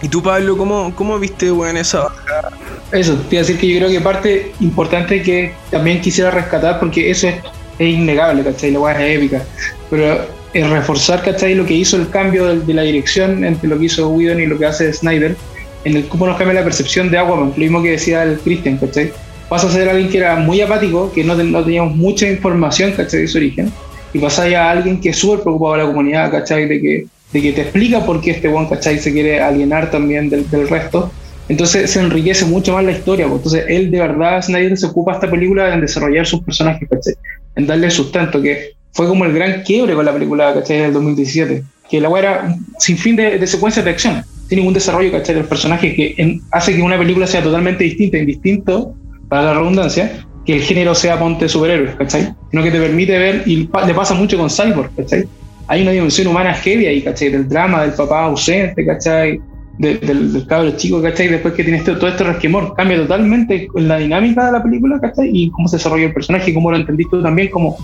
¿Y tú, Pablo, cómo, cómo viste bueno, esa bajada? Eso, te iba a decir que yo creo que parte importante que también quisiera rescatar, porque eso es, innegable, ¿cachai? La weá es épica. Pero es reforzar, ¿cachai? Lo que hizo el cambio de, la dirección entre lo que hizo Whedon y lo que hace Snyder, en el cómo nos cambia la percepción de Aquaman, lo mismo que decía el Christian, ¿cachai? Pasa a ser alguien que era muy apático, que no, no teníamos mucha información, ¿cachai? De su origen, y pasa a alguien que es súper preocupado de la comunidad, ¿cachai? De que de que te explica por qué este buen ¿cachai? Se quiere alienar también del, resto. Entonces se enriquece mucho más la historia. Pues. Entonces él de verdad, nadie se ocupa esta película en desarrollar sus personajes, ¿cachai? En darle sustento, que fue como el gran quiebre con la película, ¿cachai? Del 2017. Que la era sin fin de, de secuencias de acción, sin ningún desarrollo, ¿cachai? Del personaje que hace que una película sea totalmente distinta, indistinto, para la redundancia, que el género sea ponte superhéroes, ¿cachai? Sino que te permite ver, y le pasa mucho con Cyborg, ¿cachai? Hay una dimensión humana heavy ahí, ¿cachai? Del drama, del papá ausente, ¿cachai? del, del cabro chico, ¿cachai? Después que tiene este, todo este resquemor, cambia totalmente la dinámica de la película, ¿cachai? Y cómo se desarrolla el personaje cómo lo entendiste tú también como,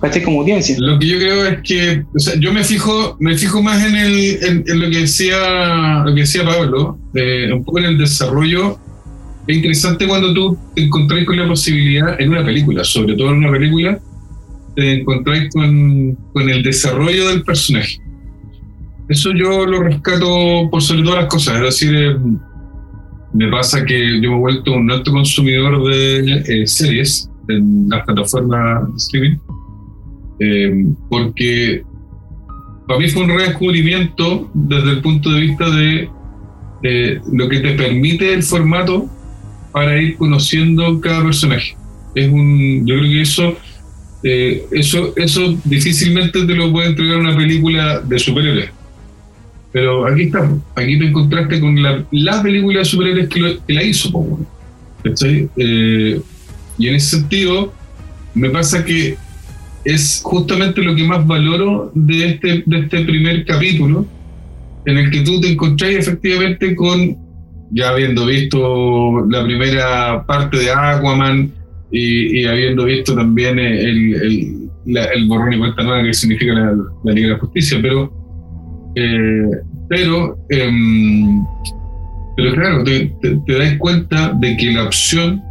¿cachai? Como audiencia. Lo que yo creo es que, o sea, yo me fijo, me fijo más en, el, en, lo que decía, lo que decía Pablo, un poco en el desarrollo. Es interesante cuando tú te encontrás con la posibilidad en una película, sobre todo en una película, te encontráis con, con, el desarrollo del personaje. Eso yo lo rescato por sobre todas las cosas. Es decir, eh, me pasa que yo me he vuelto un alto consumidor de eh, series en las plataformas de streaming, eh, porque para mí fue un redescubrimiento desde el punto de vista de lo que te permite el formato para ir conociendo cada personaje. Es un, yo creo que eso eh, eso, eso difícilmente te lo puede entregar una película de superhéroes. Pero aquí estamos, aquí te encontraste con la, la película de superhéroes que, la hizo. Eh, y en ese sentido, me pasa que es justamente lo que más valoro de este, de este primer capítulo, en el que tú te encontrás efectivamente con, ya habiendo visto la primera parte de Aquaman, y, habiendo visto también el, el, el, borrón y cuenta nueva que significa la, Liga de la Justicia, pero, eh, pero, em, pero claro, te, te, das cuenta de que la opción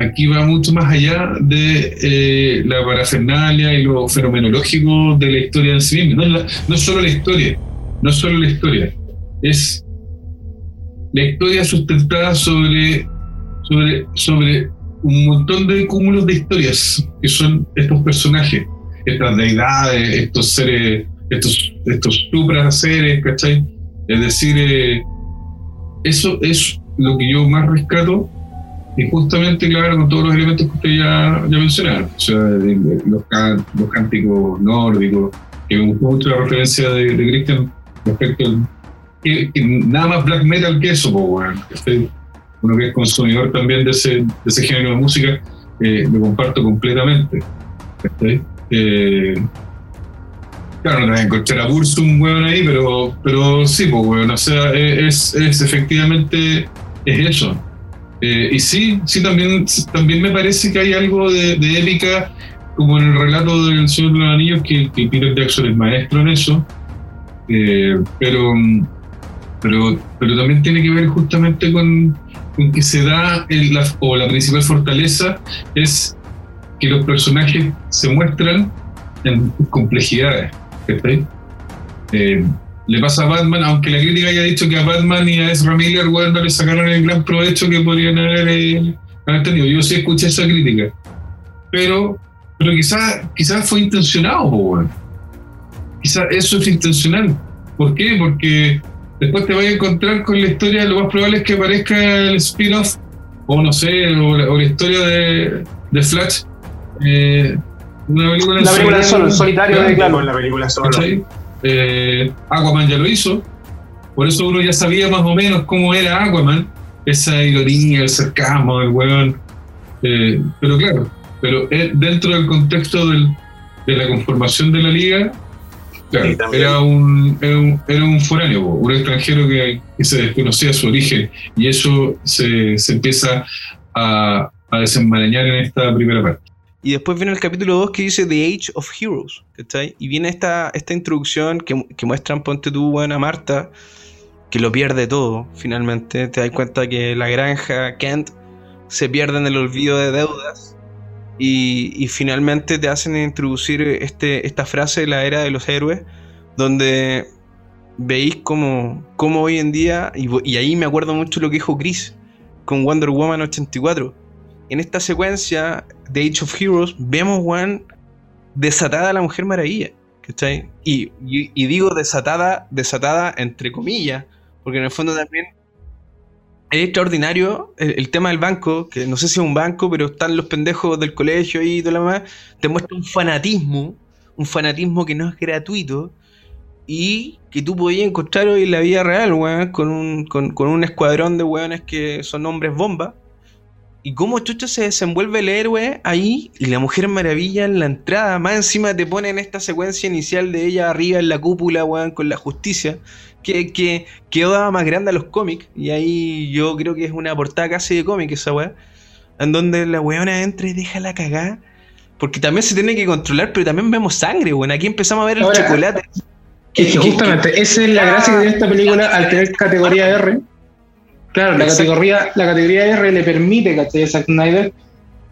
aquí va mucho más allá de eh, la parafernalia y lo fenomenológico de la historia en sí misma. No, no solo la historia, no solo la historia, es la historia sustentada sobre, sobre, sobre un montón de cúmulos de historias que son estos personajes, estas deidades, estos seres, estos, estos supra seres, ¿cachai? Es decir, eh, eso es lo que yo más rescato y justamente, claro, con todos los elementos que usted ya, ya mencionaron, o sea, los, los cánticos nórdicos, que me gustó mucho la referencia de, de Christian respecto al que, nada más black metal que eso, pues, bueno, uno que es consumidor también de ese, de ese género de música, eh, lo comparto completamente. Eh, claro, no te vas a encontrar a Bursum, weón, ahí, pero, pero sí, pues, weón, o sea, es, es efectivamente, es eso. Eh, y sí, sí, también, también me parece que hay algo de, épica, como en el relato del Señor de los Anillos, que, que Peter Jackson es maestro en eso. Pero, pero, pero también tiene que ver justamente con que se da, la, o la principal fortaleza es que los personajes se muestran en complejidades. Eh, le pasa a Batman, aunque la crítica haya dicho que a Batman y a Ezra Miller bueno, no le sacaron el gran provecho que podrían haber, eh, tenido. Yo sí escuché esa crítica. Pero, pero quizás quizá fue intencionado, bueno. quizás eso es intencional. ¿Por qué? Porque después te vas a encontrar con la historia, lo más probable es que aparezca el spin-off, o no sé, o la, historia de, de Flash. Eh, una película la película solo, solitario de claro. La película solo. Eh, Aquaman ya lo hizo, por eso uno ya sabía más o menos cómo era Aquaman, esa ironía, el sarcasmo del weón. Eh, pero claro, pero dentro del contexto del, de la conformación de la liga, claro, era, un, era, un, foráneo, un extranjero que, se desconocía su origen, y eso se, se empieza a, a desenmarañar en esta primera parte. Y después viene el capítulo 2 que dice The Age of Heroes, ¿cachai? Y viene esta, esta introducción que, que muestran, ponte tú, buena Marta, que lo pierde todo, finalmente. Te das cuenta que la granja, Kent, se pierde en el olvido de deudas. Y, finalmente te hacen introducir este, esta frase de la era de los héroes, donde veis como, como hoy en día, y, ahí me acuerdo mucho lo que dijo Chris con Wonder Woman 84 en esta secuencia de Age of Heroes vemos, Juan, desatada a la Mujer Maravilla. ¿Cachai? Y, digo desatada, desatada entre comillas, porque en el fondo también es extraordinario el, tema del banco, que no sé si es un banco, pero están los pendejos del colegio y todo lo demás, te muestra un fanatismo, un fanatismo que no es gratuito y que tú podías encontrar hoy en la vida real, weón, con un, con, con un escuadrón de weones que son hombres bomba y cómo chucha se desenvuelve el héroe ahí y la Mujer Maravilla en la entrada. Más encima te ponen esta secuencia inicial de ella arriba en la cúpula, weón, con la justicia. Que, que quedó daba más grande a los cómics. Y ahí yo creo que es una portada casi de cómic esa weá. En donde la weona entra y deja la cagada. Porque también se tiene que controlar, pero también vemos sangre, weón. Aquí empezamos a ver el chocolate. Que, justamente, esa es la gracia de esta película al tener categoría R Claro, la categoría, la categoría R le permite, ¿cachai? A Zack Snyder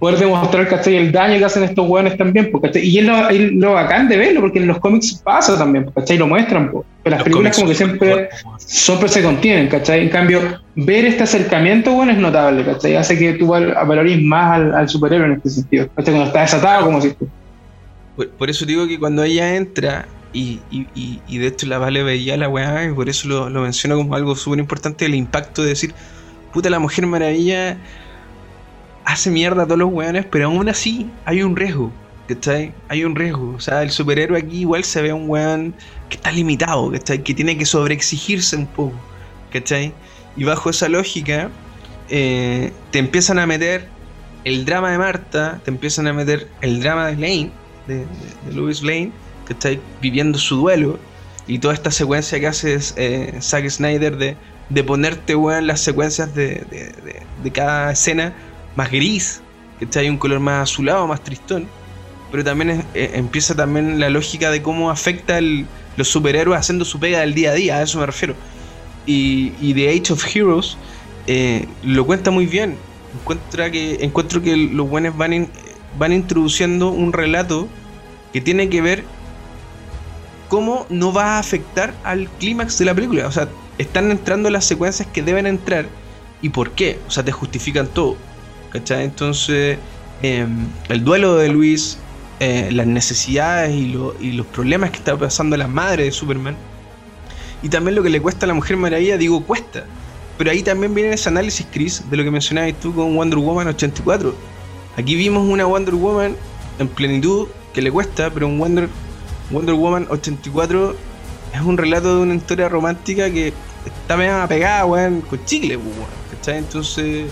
poder demostrar, ¿cachai? El daño que hacen estos hueones también, ¿cachai? Y es lo, lo, bacán de verlo, porque en los cómics pasa también, ¿cachai? Lo muestran, Pero las películas como que siempre, siempre se contienen, ¿cachai? En cambio, ver este acercamiento, bueno, es notable, ¿cachai? Hace que tú valores más al, superhéroe en este sentido, ¿cachai? Cuando está desatado, como si por, por eso digo que cuando ella entra y, de hecho la Vale veía la weá y por eso lo, lo menciono como algo súper importante, el impacto de decir, puta, la Mujer Maravilla hace mierda a todos los weones, pero aún así hay un riesgo, ¿cachai? Hay un riesgo, o sea, el superhéroe aquí igual se ve un weón que está limitado, ¿cachai? Que tiene que sobreexigirse un poco, ¿cachai? Y bajo esa lógica, eh, te empiezan a meter el drama de Marta, te empiezan a meter el drama de Lane, de, de, de Louis Lane, está Viviendo su duelo. Y toda esta secuencia que hace eh, Zack Snyder de, de ponerte, weón, las secuencias de, de, cada escena más gris, que hay un color más azulado, más tristón. Pero también eh, empieza también la lógica de cómo afecta el, los superhéroes haciendo su pega del día a día, a eso me refiero. Y, y The Age of Heroes eh, lo cuenta muy bien. Encuentra que, encuentro que los buenos van, van introduciendo un relato que tiene que ver cómo no va a afectar al clímax de la película. O sea, están entrando las secuencias que deben entrar y por qué. O sea, te justifican todo. ¿Cachai? Entonces, em, el duelo de Luis, eh, las necesidades y, los problemas que está pasando la madre de Superman. Y también lo que le cuesta a la Mujer Maravilla, digo, cuesta. Pero ahí también viene ese análisis, Chris, de lo que mencionabas tú con Wonder Woman 84. Aquí vimos una Wonder Woman en plenitud que le cuesta, pero un Wonder Wonder Woman 84 es un relato de una historia romántica que está medio pegada, weón, con chicle, pues, weón, ¿cachai? Entonces, eh,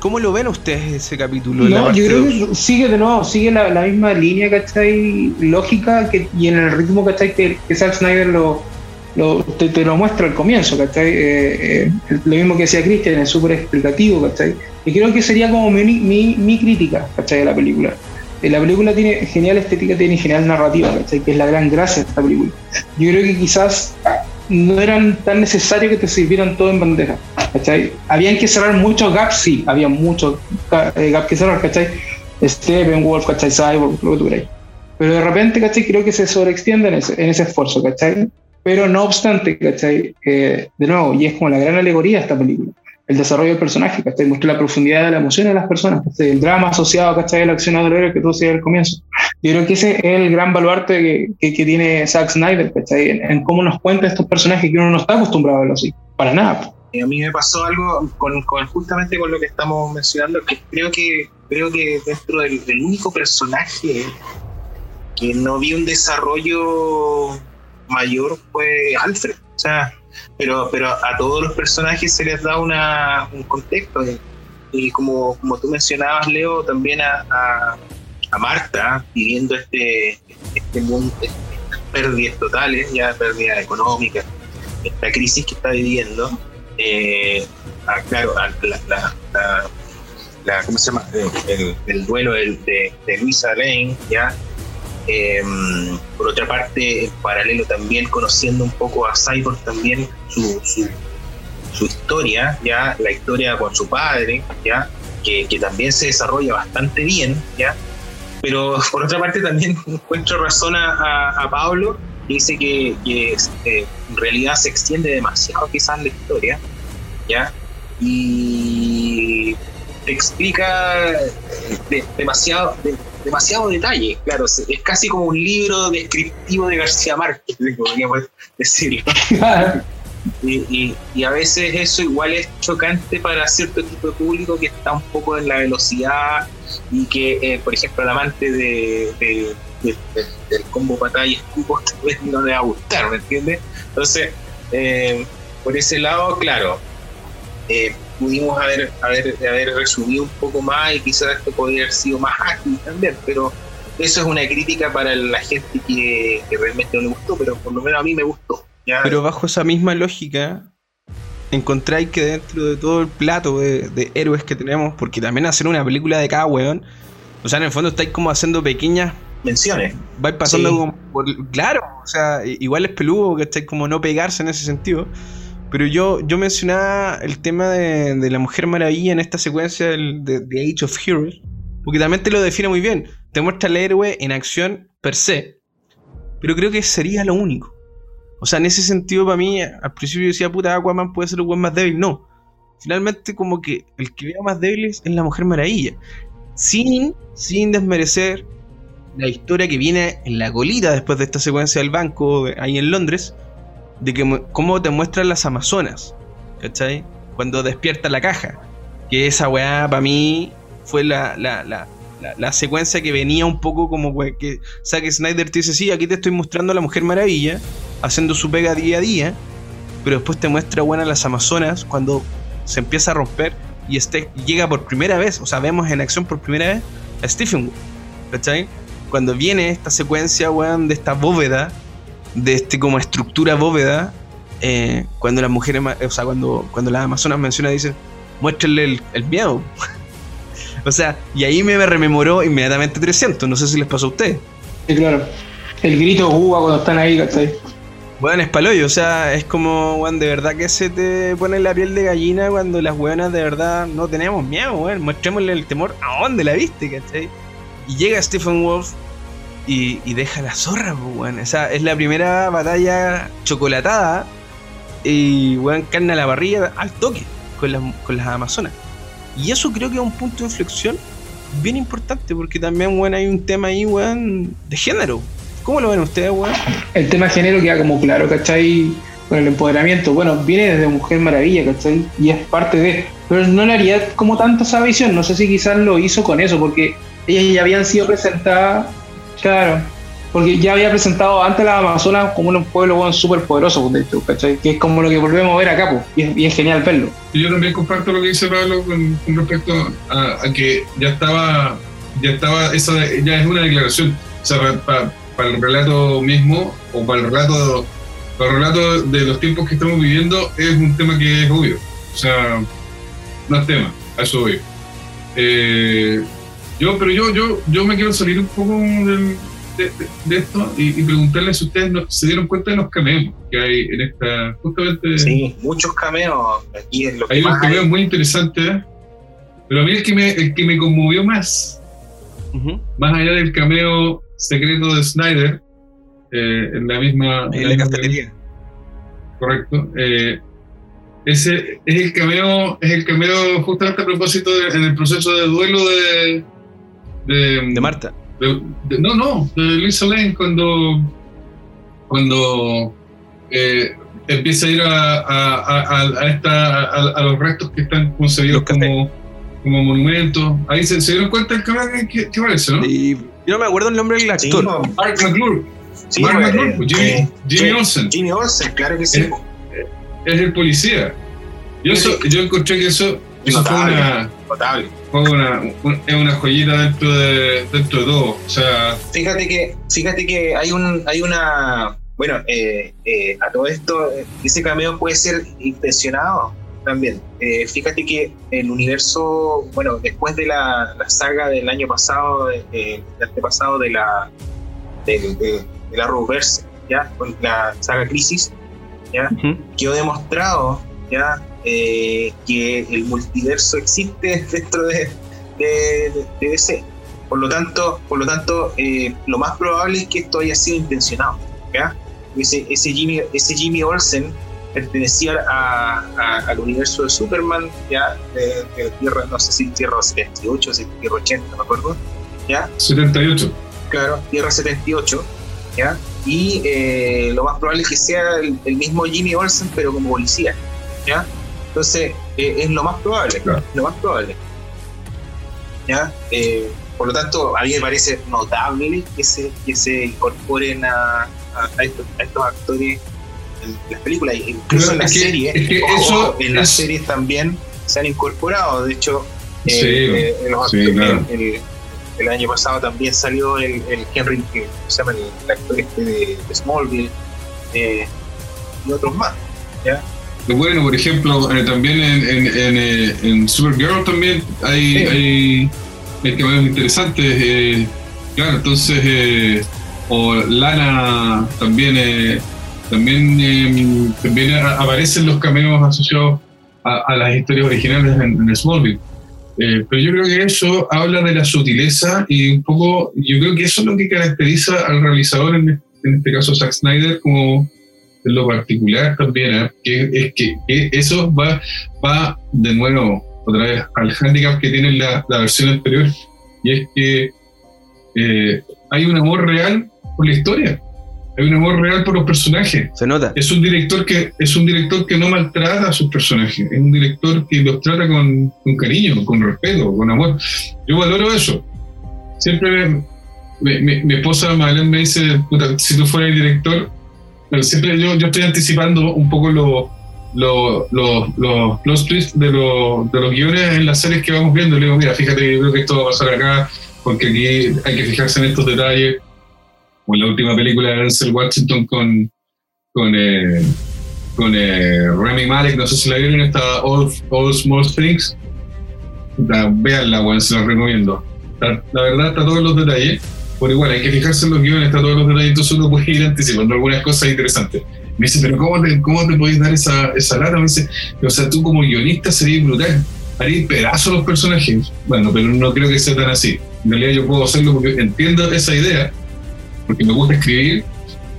¿cómo lo ven ustedes ese capítulo? No, yo creo que sigue de nuevo, sigue la, misma línea, ¿cachai? Lógica que, y en el ritmo, ¿cachai? Que, que Zack Snyder lo, te, lo muestra al comienzo, ¿cachai? Eh, eh, lo mismo que decía Cristian, es súper explicativo, ¿cachai? Y creo que sería como mi, mi, crítica, ¿cachai? De la película. Eh, la película tiene genial estética, tiene genial narrativa, ¿cachai? Que es la gran gracia de esta película. Yo creo que quizás no eran tan necesarios que te sirvieran todo en bandeja, ¿cachai? Habían que cerrar muchos gaps, sí, había muchos gaps que cerrar, ¿cachai? Steppenwolf, ¿cachai? Cyborg, lo que tú queráis. Pero de repente, ¿cachai? Creo que se sobreextiende en ese, en ese esfuerzo, ¿cachai? Pero no obstante, ¿cachai? Eh, de nuevo, y es como la gran alegoría de esta película, el desarrollo del personaje, ¿cachai? Muestra la profundidad de la emoción de las personas, ¿cachai? El drama asociado, ¿cachai? A la acción dolorosa que tú decías al comienzo. Yo creo que ese es el gran baluarte que, que, tiene Zack Snyder, ¿cachai? En, cómo nos cuenta estos personajes que uno no está acostumbrado a verlo así, para nada. A mí me pasó algo con, con, justamente con lo que estamos mencionando, que creo que creo que dentro del único personaje que no vi un desarrollo mayor fue Alfred. O sea, pero, pero a todos los personajes se les da una, un contexto. Y, como, como tú mencionabas, Leo, también a, a, Marta viviendo este, este mundo, estas pérdidas totales, ya pérdidas económicas, esta crisis que está viviendo. Eh, claro, la, la, ¿cómo se llama? El, duelo de, de, de Luisa Lane, ya Em, por otra parte, en paralelo también conociendo un poco a Cyborg también su, su, historia, ya la historia con su padre, ya que, que, también se desarrolla bastante bien, ya. Pero por otra parte también (laughs) encuentro razón a, a, Pablo que dice que, que este, en realidad se extiende demasiado quizás la historia, ya. Y te explica demasiado, demasiado detalle, claro, es casi como un libro descriptivo de García Márquez, (laughs) podríamos decirlo. y, y, a veces eso igual es chocante para cierto tipo de público que está un poco en la velocidad y que, eh, por ejemplo, el amante de, del combo batalla y escupos (laughs) no le va a gustar, ¿me entiendes? Entonces, eh, por ese lado, claro, eh, pudimos haber, haber, haber resumido un poco más y quizás esto podría haber sido más ágil también, pero eso es una crítica para la gente que, realmente no le gustó, pero por lo menos a mí me gustó. Pero bajo esa misma lógica, encontráis que dentro de todo el plato de, héroes que tenemos, porque también hacer una película de cada weón, o sea, en el fondo estáis como haciendo pequeñas menciones. Vais pasando como por, Claro, o sea, igual es peludo, que estáis como no pegarse en ese sentido. Pero yo, yo mencionaba el tema de, la Mujer Maravilla en esta secuencia del, de, Age of Heroes, porque también te lo define muy bien. Te muestra al héroe en acción per se, pero creo que sería lo único. O sea, en ese sentido, para mí, al principio yo decía, puta, Aquaman puede ser el buen más débil. No. Finalmente, como que el que vea más débil es la Mujer Maravilla. Sin, sin desmerecer la historia que viene en la colita después de esta secuencia del banco ahí en Londres de que cómo te muestran las Amazonas, ¿cachai? Cuando despierta la caja. Que esa weá para mí fue la, la, la, la, secuencia que venía un poco como que Zack Snyder te dice, sí, aquí te estoy mostrando a la Mujer Maravilla, haciendo su pega día a día, pero después te muestra buena las Amazonas cuando se empieza a romper y este llega por primera vez, o sea, vemos en acción por primera vez a Stephen ¿cachai? Cuando viene esta secuencia, weón, de esta bóveda de este como estructura bóveda, eh, cuando las mujeres, o sea, cuando, cuando las amazonas mencionan, dicen, muéstrenle el, miedo. (laughs) o sea, y ahí me rememoró inmediatamente 300, no sé si les pasó a ustedes. Sí, claro. El grito uva cuando están ahí, ¿cachai? Bueno, es paloyo, o sea, es como, weón, de verdad que se te pone la piel de gallina cuando las weonas de verdad no tenemos miedo, weón. Muestrémosle el temor a dónde la viste, ¿cachai? Y llega Stephen Wolf y, deja la zorra, pues, Esa es la primera batalla chocolatada y, weón, carne a la barriga al toque con las, con las Amazonas. Y eso creo que es un punto de inflexión bien importante porque también, weón, hay un tema ahí, weón, de género. ¿Cómo lo ven ustedes, weón? El tema de género queda como claro, ¿cachai? Con el empoderamiento. Bueno, viene desde Mujer Maravilla, ¿cachai? Y es parte de... Pero no le haría como tanto esa visión. No sé si quizás lo hizo con eso, porque ellas ya habían sido presentadas Claro, porque ya había presentado antes la Amazonas como un pueblo súper poderoso, pues, Que es como lo que volvemos a ver acá, pues, y, es, genial verlo. Yo también comparto lo que dice Pablo con, respecto a, que ya estaba, ya estaba, esa ya es una declaración, o sea, para, el relato mismo, o para el relato los relatos de los tiempos que estamos viviendo es un tema que es obvio. O sea, no es tema, a eso voy. Eh, yo, pero yo, yo, yo me quiero salir un poco del, de, esto y, preguntarles si ustedes se dieron cuenta de los cameos que hay en esta. Justamente. Sí, muchos cameos. Aquí lo hay unos cameos muy interesantes, pero a mí el que me, el que me conmovió más, más allá del cameo secreto de Snyder, eh, en la misma. En la, cafetería. Correcto. Eh, ese es el cameo, es el cameo justamente a propósito en el proceso de duelo de, de, de Marta no, no, de Lisa Lane cuando, cuando eh, empieza a ir a, a, a, esta, a, los restos que están concebidos como, como monumentos. Ahí se, dieron cuenta el canal que, que parece, ¿no? Y yo no me acuerdo el nombre del actor. Sí, Mark McClure. Sí, Mark pues, McClure, pues, Jimmy, eh, Jimmy Olsen. Jimmy Olsen, claro que sí. Es, es el policía. Yo, eso, yo encontré que eso, eso fue una. Notable una, es una joyita dentro de, dentro de todo. O sea, fíjate que, fíjate que hay un, hay una, bueno, eh, eh, a todo esto, ese cameo puede ser intencionado también. Eh, fíjate que el universo, bueno, después de la, la saga del año pasado, del antepasado de la de, de, la Reverse, ya, con la saga Crisis, ya, quedó demostrado ya eh, que el multiverso existe (laughs) dentro de, de, DC. Por lo tanto, por lo, tanto eh, lo más probable es que esto haya sido intencionado. Ese, ese, Jimmy, ese Jimmy Olsen pertenecía a, al universo de Superman, ya de, Tierra, no sé si Tierra 78 o si Tierra 80, no me acuerdo. ¿ya? 78. Claro, Tierra 78. ¿ya? Y eh, lo más probable es que sea el, el mismo Jimmy Olsen, pero como policía. ¿ya? Entonces, eh, es lo más probable, lo más probable. ¿Ya? Eh, por lo tanto, a mí me parece notable que se, que se incorporen a, a, estos, actores en las películas, incluso en la serie. en las series también se han incorporado. De hecho, eh, el, año pasado también salió el, Henry, que se llama el, actor este de, Smallville, y otros más. ¿ya? Bueno, por ejemplo, eh, también en, en, eh, en, Supergirl también hay, hay, hay cameos interesantes. Eh, claro, entonces, o Lana también, también, también aparecen los cameos asociados a, las historias originales en, Smallville. pero yo creo que eso habla de la sutileza y un poco, yo creo que eso es lo que caracteriza al realizador, en, en este caso Zack Snyder, como en lo particular también, ¿eh? que es que, eso va, va de nuevo otra vez al handicap que tiene la, la versión anterior, y es que eh, hay un amor real por la historia, hay un amor real por los personajes. Se nota. Es un director que, es un director que no maltrata a sus personajes, es un director que los trata con, con cariño, con respeto, con amor. Yo valoro eso. Siempre mi, esposa Madeleine me dice, si tú fueras el director, siempre yo, yo estoy anticipando un poco los los twists de, los de los guiones en las series que vamos viendo. Le digo, mira, fíjate, yo creo que esto va a pasar acá, porque aquí hay que fijarse en estos detalles. O en la última película de Denzel Washington con, con, eh, con eh, Remy Malek, no sé si la vieron, esta All, All Small Things. Veanla, se la recomiendo. La, la verdad, está todos los detalles por igual, hay que fijarse en los guiones, está todos los detalles, entonces uno puede ir anticipando algunas cosas interesantes. Me dice, pero ¿cómo te, cómo te podéis dar esa, esa lata? Me dice, o sea, tú como guionista serías brutal, harías pedazos los personajes. Bueno, pero no creo que sea tan así. En realidad yo puedo hacerlo porque entiendo esa idea, porque me gusta escribir,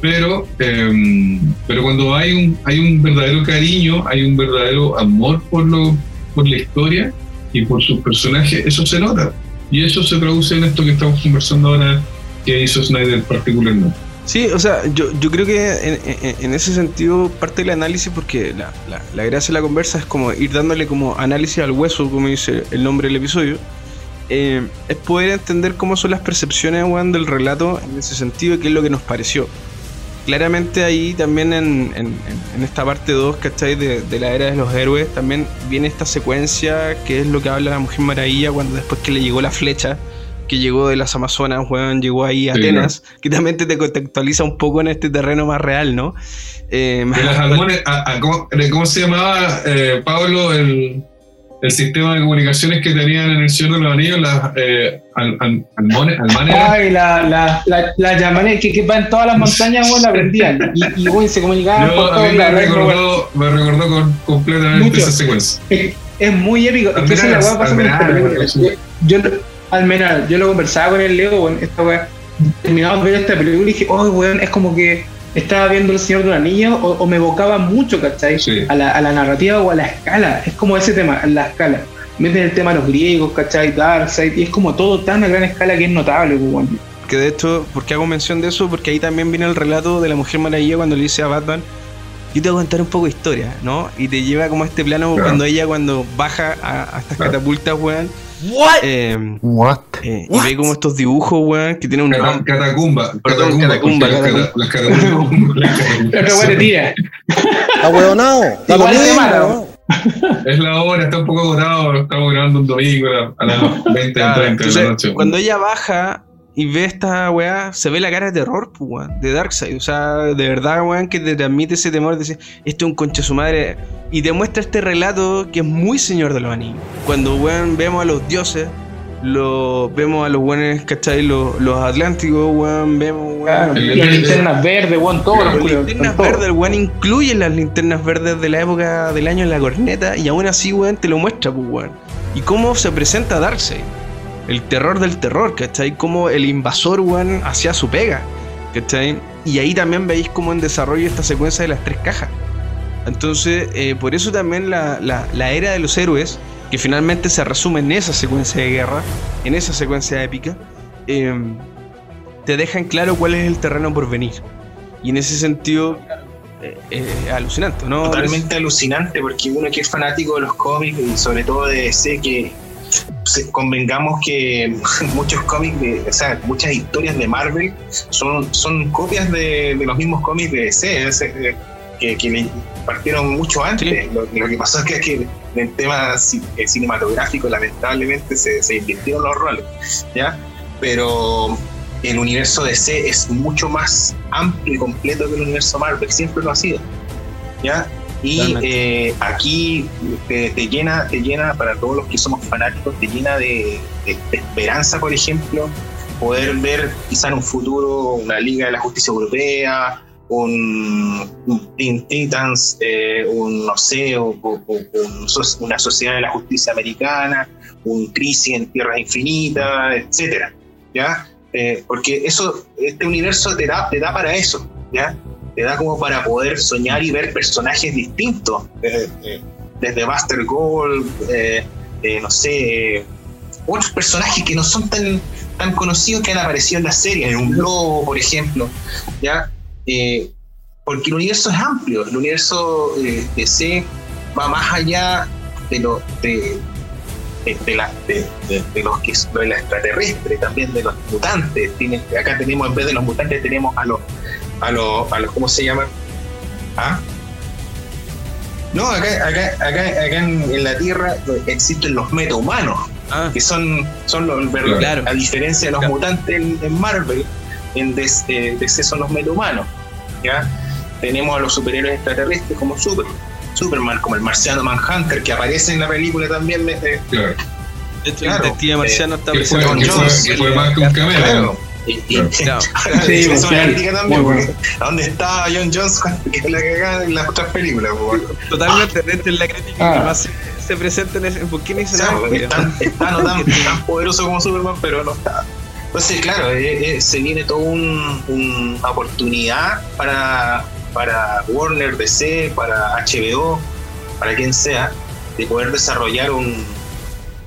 pero, em, pero cuando hay un, hay un verdadero cariño, hay un verdadero amor por, lo, por la historia y por sus personajes, eso se nota. Y eso se traduce en esto que estamos conversando ahora que hizo Snyder particularmente. Sí, o sea, yo, yo creo que en, ese sentido parte del análisis, porque la, la, gracia de la conversa es como ir dándole como análisis al hueso, como dice el nombre del episodio, eh, es poder entender cómo son las percepciones del relato en ese sentido y qué es lo que nos pareció claramente ahí también en, en, esta parte 2, ¿cachai? De, de, la era de los héroes, también viene esta secuencia que es lo que habla la Mujer Maravilla cuando después que le llegó la flecha que llegó de las Amazonas, weón, llegó ahí a Sí, Atenas, que también te, te contextualiza un poco en este terreno más real, ¿no? Eh, De las (laughs) almones, a- a- ¿cómo, de cómo se llamaba, eh, Pablo, el, el sistema de comunicaciones que tenían en el Señor de los Anillos? Las eh, al, al- almanes. Ay, la, la, la, la llamané, que, que va en todas las montañas, weón, la prendían. Y, y se comunicaban por Yo, todos mí me recordó, me recordó con, completamente Mucho. esa secuencia. Es, es muy épico. Es que es. Yo, yo, Almenar, yo lo conversaba con el Leo, weón, esta weá. Terminamos de ver esta película y dije, oh, weón, es como que estaba viendo El Señor de los Anillos o, o me evocaba mucho, ¿cachai? Sí. A, la, a la narrativa o a la escala. Es como ese tema, la escala. Meten el tema de los griegos, ¿cachai? Darkseid, y es como todo tan a gran escala que es notable, weón. que de hecho, ¿por qué hago mención de eso? Porque ahí también viene el relato de la Mujer Maravilla cuando le dice a Batman, yo te voy a contar un poco de historia, ¿no? Y te lleva como a este plano Claro. cuando ella cuando baja a, a estas Claro. catapultas, weón. What? eh, What? eh, y ve como estos dibujos, weón, que tienen un Cata- nombre. Catacumba. Perdón, catacumba. catacumba, porque Las cata- las catacumbas. catacumbas. tira. Está Igual weón. Es la hora, está un poco agotado. Estamos grabando un domingo a las 20, Claro, 30 de la noche. cuando ella baja y ve esta weá, se ve la cara de terror, pues, weón, de Darkseid. O sea, de verdad, weón, que te transmite ese temor de decir, esto es un conche su madre. Y te muestra este relato que es muy Señor de los Anillos. Cuando, weón, vemos a los dioses, lo, vemos a los weones, ¿cachai? Los, los atlánticos, weón, vemos, weón. Claro, El- las linternas verdes, weón, todos los Las linternas verdes, weón incluye las linternas verdes de la época del año en la corneta y aún así, weón, te lo muestra, pues, weón. Y cómo se presenta Darkseid. El terror del terror, ¿cachai? Como el invasor, weón, hacía su pega, ¿cachai? Y ahí también veis como en desarrollo esta secuencia de las tres cajas. Entonces, eh, por eso también la, la- la era de los héroes, que finalmente se resume en esa secuencia de guerra, en esa secuencia épica, eh, te dejan claro cuál es el terreno por venir. Y en ese sentido, eh, eh, alucinante, ¿no? Totalmente alucinante, porque uno que es fanático de los cómics y sobre todo de DC, que convengamos que (laughs) muchos cómics, de, o sea, muchas historias de Marvel son, son copias de, de los mismos cómics de DC, es, eh, que, que le partieron mucho antes. Sí. Lo, lo que pasó es que, que en el tema eh, cinematográfico, lamentablemente, se, se invirtieron los roles, ¿ya? Pero el universo DC es mucho más amplio y completo que el universo Marvel, siempre lo ha sido. ¿ya? Y eh, aquí te, te llena, te llena, para todos los que somos fanáticos, te llena de, de- de esperanza, por ejemplo, poder ver quizá en un futuro una Liga de la Justicia Europea, un, un Teen Titans, eh, un, no sé, o- o- o- un so- una Sociedad de la Justicia Americana, un Crisis en Tierras Infinitas, etcétera, ¿ya? Eh, porque eso, este universo te da, te da para eso, ¿ya? Te da como para poder soñar y ver personajes distintos, eh, eh, desde Buster Gold, eh, eh, no sé, otros personajes que no son tan, tan conocidos que han aparecido en la serie, en un lobo, por ejemplo, ¿ya? Porque el universo es amplio, el universo de C va más allá de lo de, de, la- de- de- los de la extraterrestre, también de los mutantes. Tiene- acá tenemos, en vez de los mutantes, tenemos a los, a los, a los ¿cómo se llaman? ¿Ah? No, acá, acá, acá, acá en, en la Tierra existen los metahumanos, Ah, que son, son los ver- Claro. a diferencia de los Claro. mutantes en, en Marvel, en DC, eh, DC son los metahumanos. ¿ya? Tenemos a los superhéroes extraterrestres como Super, Superman, como el marciano Manhunter, que aparece en la película también. de- de- Claro. de hecho, claro, el detective marciano está Que fue, presente. que fue- que fue más que un cameo. Claro. (laughs) Sí, eso pues, también, porque ¿dónde está John Jones que es (laughs) la que haga en las otras películas? pues? Totalmente, esta es la crítica Ah. que más se, se presenta en ese. ¿Por qué no O hizo sea, nada? es tan, es tan (laughs) tan, poderoso como Superman, pero no está. Entonces, claro, eh, eh, se viene toda un- una oportunidad para, para Warner, DC, para HBO, para quien sea, de poder desarrollar un,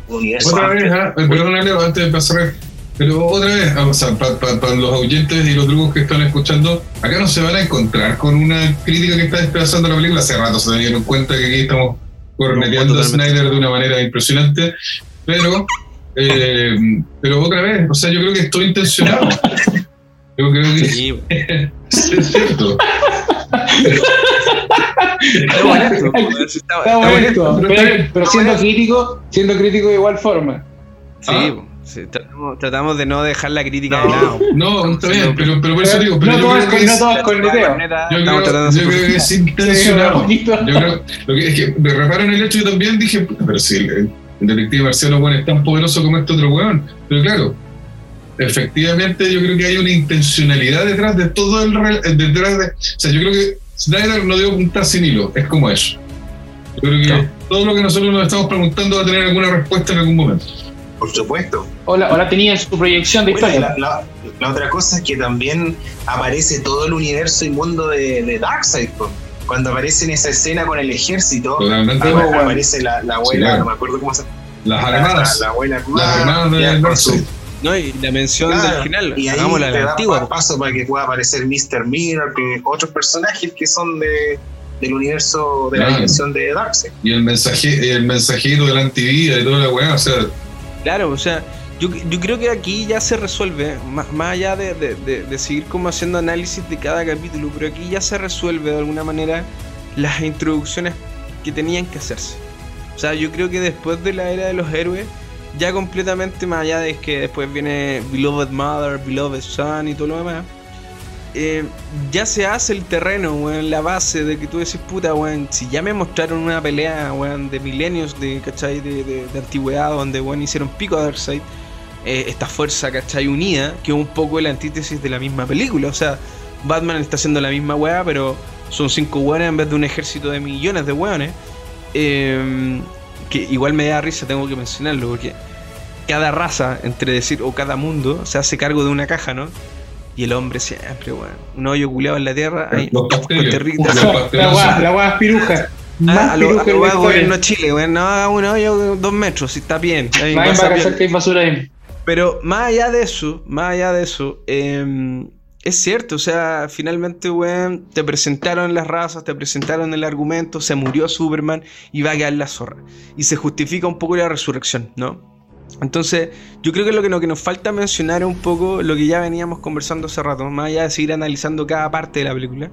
un universo. Otra vez, amplio. ah, eh, perdón, Leo, antes de pasar, pero otra vez, ah, o sea, para los oyentes y los trucos que están escuchando, acá no se van a encontrar con una crítica que está despedazando la película. Hace rato se dieron cuenta que aquí estamos corneteando a. Snyder de una manera impresionante, pero, eh, pero otra vez, o sea, yo creo que estoy intencionado. Yo creo que Sí, (laughs) es cierto. está bueno está- pero siendo crítico, siendo crítico de igual forma. Sí, Ah. Sí, tratamos, tratamos de no dejar la crítica No. de lado. No, está bien, pero, pero por eso digo, pero no yo todo creo es que con- no con el video. Yo Estamos creo, tratando de yo creo que es intencionado. Yo creo lo que, es que me reparo en el hecho, yo también dije, "Puta, pero si el, el detective Marciano bueno, es tan poderoso como este otro weón. Pero claro, efectivamente yo creo que hay una intencionalidad detrás de todo el... re- detrás de, o sea, yo creo que Snyder no dio punta sin hilo, es como eso. Yo creo que No. todo lo que nosotros nos estamos preguntando va a tener alguna respuesta en algún momento. Por supuesto. O la, o la tenía en su proyección de Bueno, historia. la, la- la otra cosa es que también aparece todo el universo y mundo de, de Darkseid. Cuando aparece en esa escena con el ejército, Totalmente. Bueno. aparece la, la abuela, Sí, claro. no me acuerdo cómo se Las la, armadas. la, la abuela Las armada, armadas de ya, con su- Darkseid. No, y la mención Claro, del final, y ahí hagámosla a te la da antigua. paso para que pueda aparecer Mr. Miracle, otros personajes que son de, del universo de la Claro. dimensión de Darkseid. Y el, mensaje, el mensajero de la antivida y toda la weá, o sea, Claro, o sea, yo, yo creo que aquí ya se resuelve, más, más allá de, de- de- de seguir como haciendo análisis de cada capítulo, pero aquí ya se resuelve de alguna manera las introducciones que tenían que hacerse. O sea, yo creo que después de la era de los héroes, ya completamente más allá de que después viene Beloved Mother, Beloved Son y todo lo demás, eh, ya se hace el terreno, weón, la base de que tú decís, puta, weón, si ya me mostraron una pelea, de milenios de, ¿cachai? De, de- de antigüedad, donde, weón, hicieron pico a Darkseid, eh, esta fuerza, ¿cachai? Unida, que es un poco la antítesis de la misma película, o sea, Batman está haciendo la misma weá, pero son cinco weones en vez de un ejército de millones de weones, eh, que igual me da risa, tengo que mencionarlo, porque cada raza, entre decir, o cada mundo, se hace cargo de una caja, ¿no? Y el hombre siempre, weón. Un hoyo culeado en la tierra. Ahí, los La guas piruja. Ah, a lo, piruja a lo va gobierno Chile, weón. No haga un hoyo de dos metros, si está bien. Ahí va a bien. cachar que hay basura ahí. Pero más allá de eso, más allá de eso, eh, es cierto, o sea, finalmente, weón, te presentaron las razas, te presentaron el argumento, se murió Superman y va a quedar la zorra. Y se justifica un poco la resurrección, ¿no? Entonces, yo creo que lo que, lo que nos falta mencionar es un poco lo que ya veníamos conversando hace rato, más allá de seguir analizando cada parte de la película.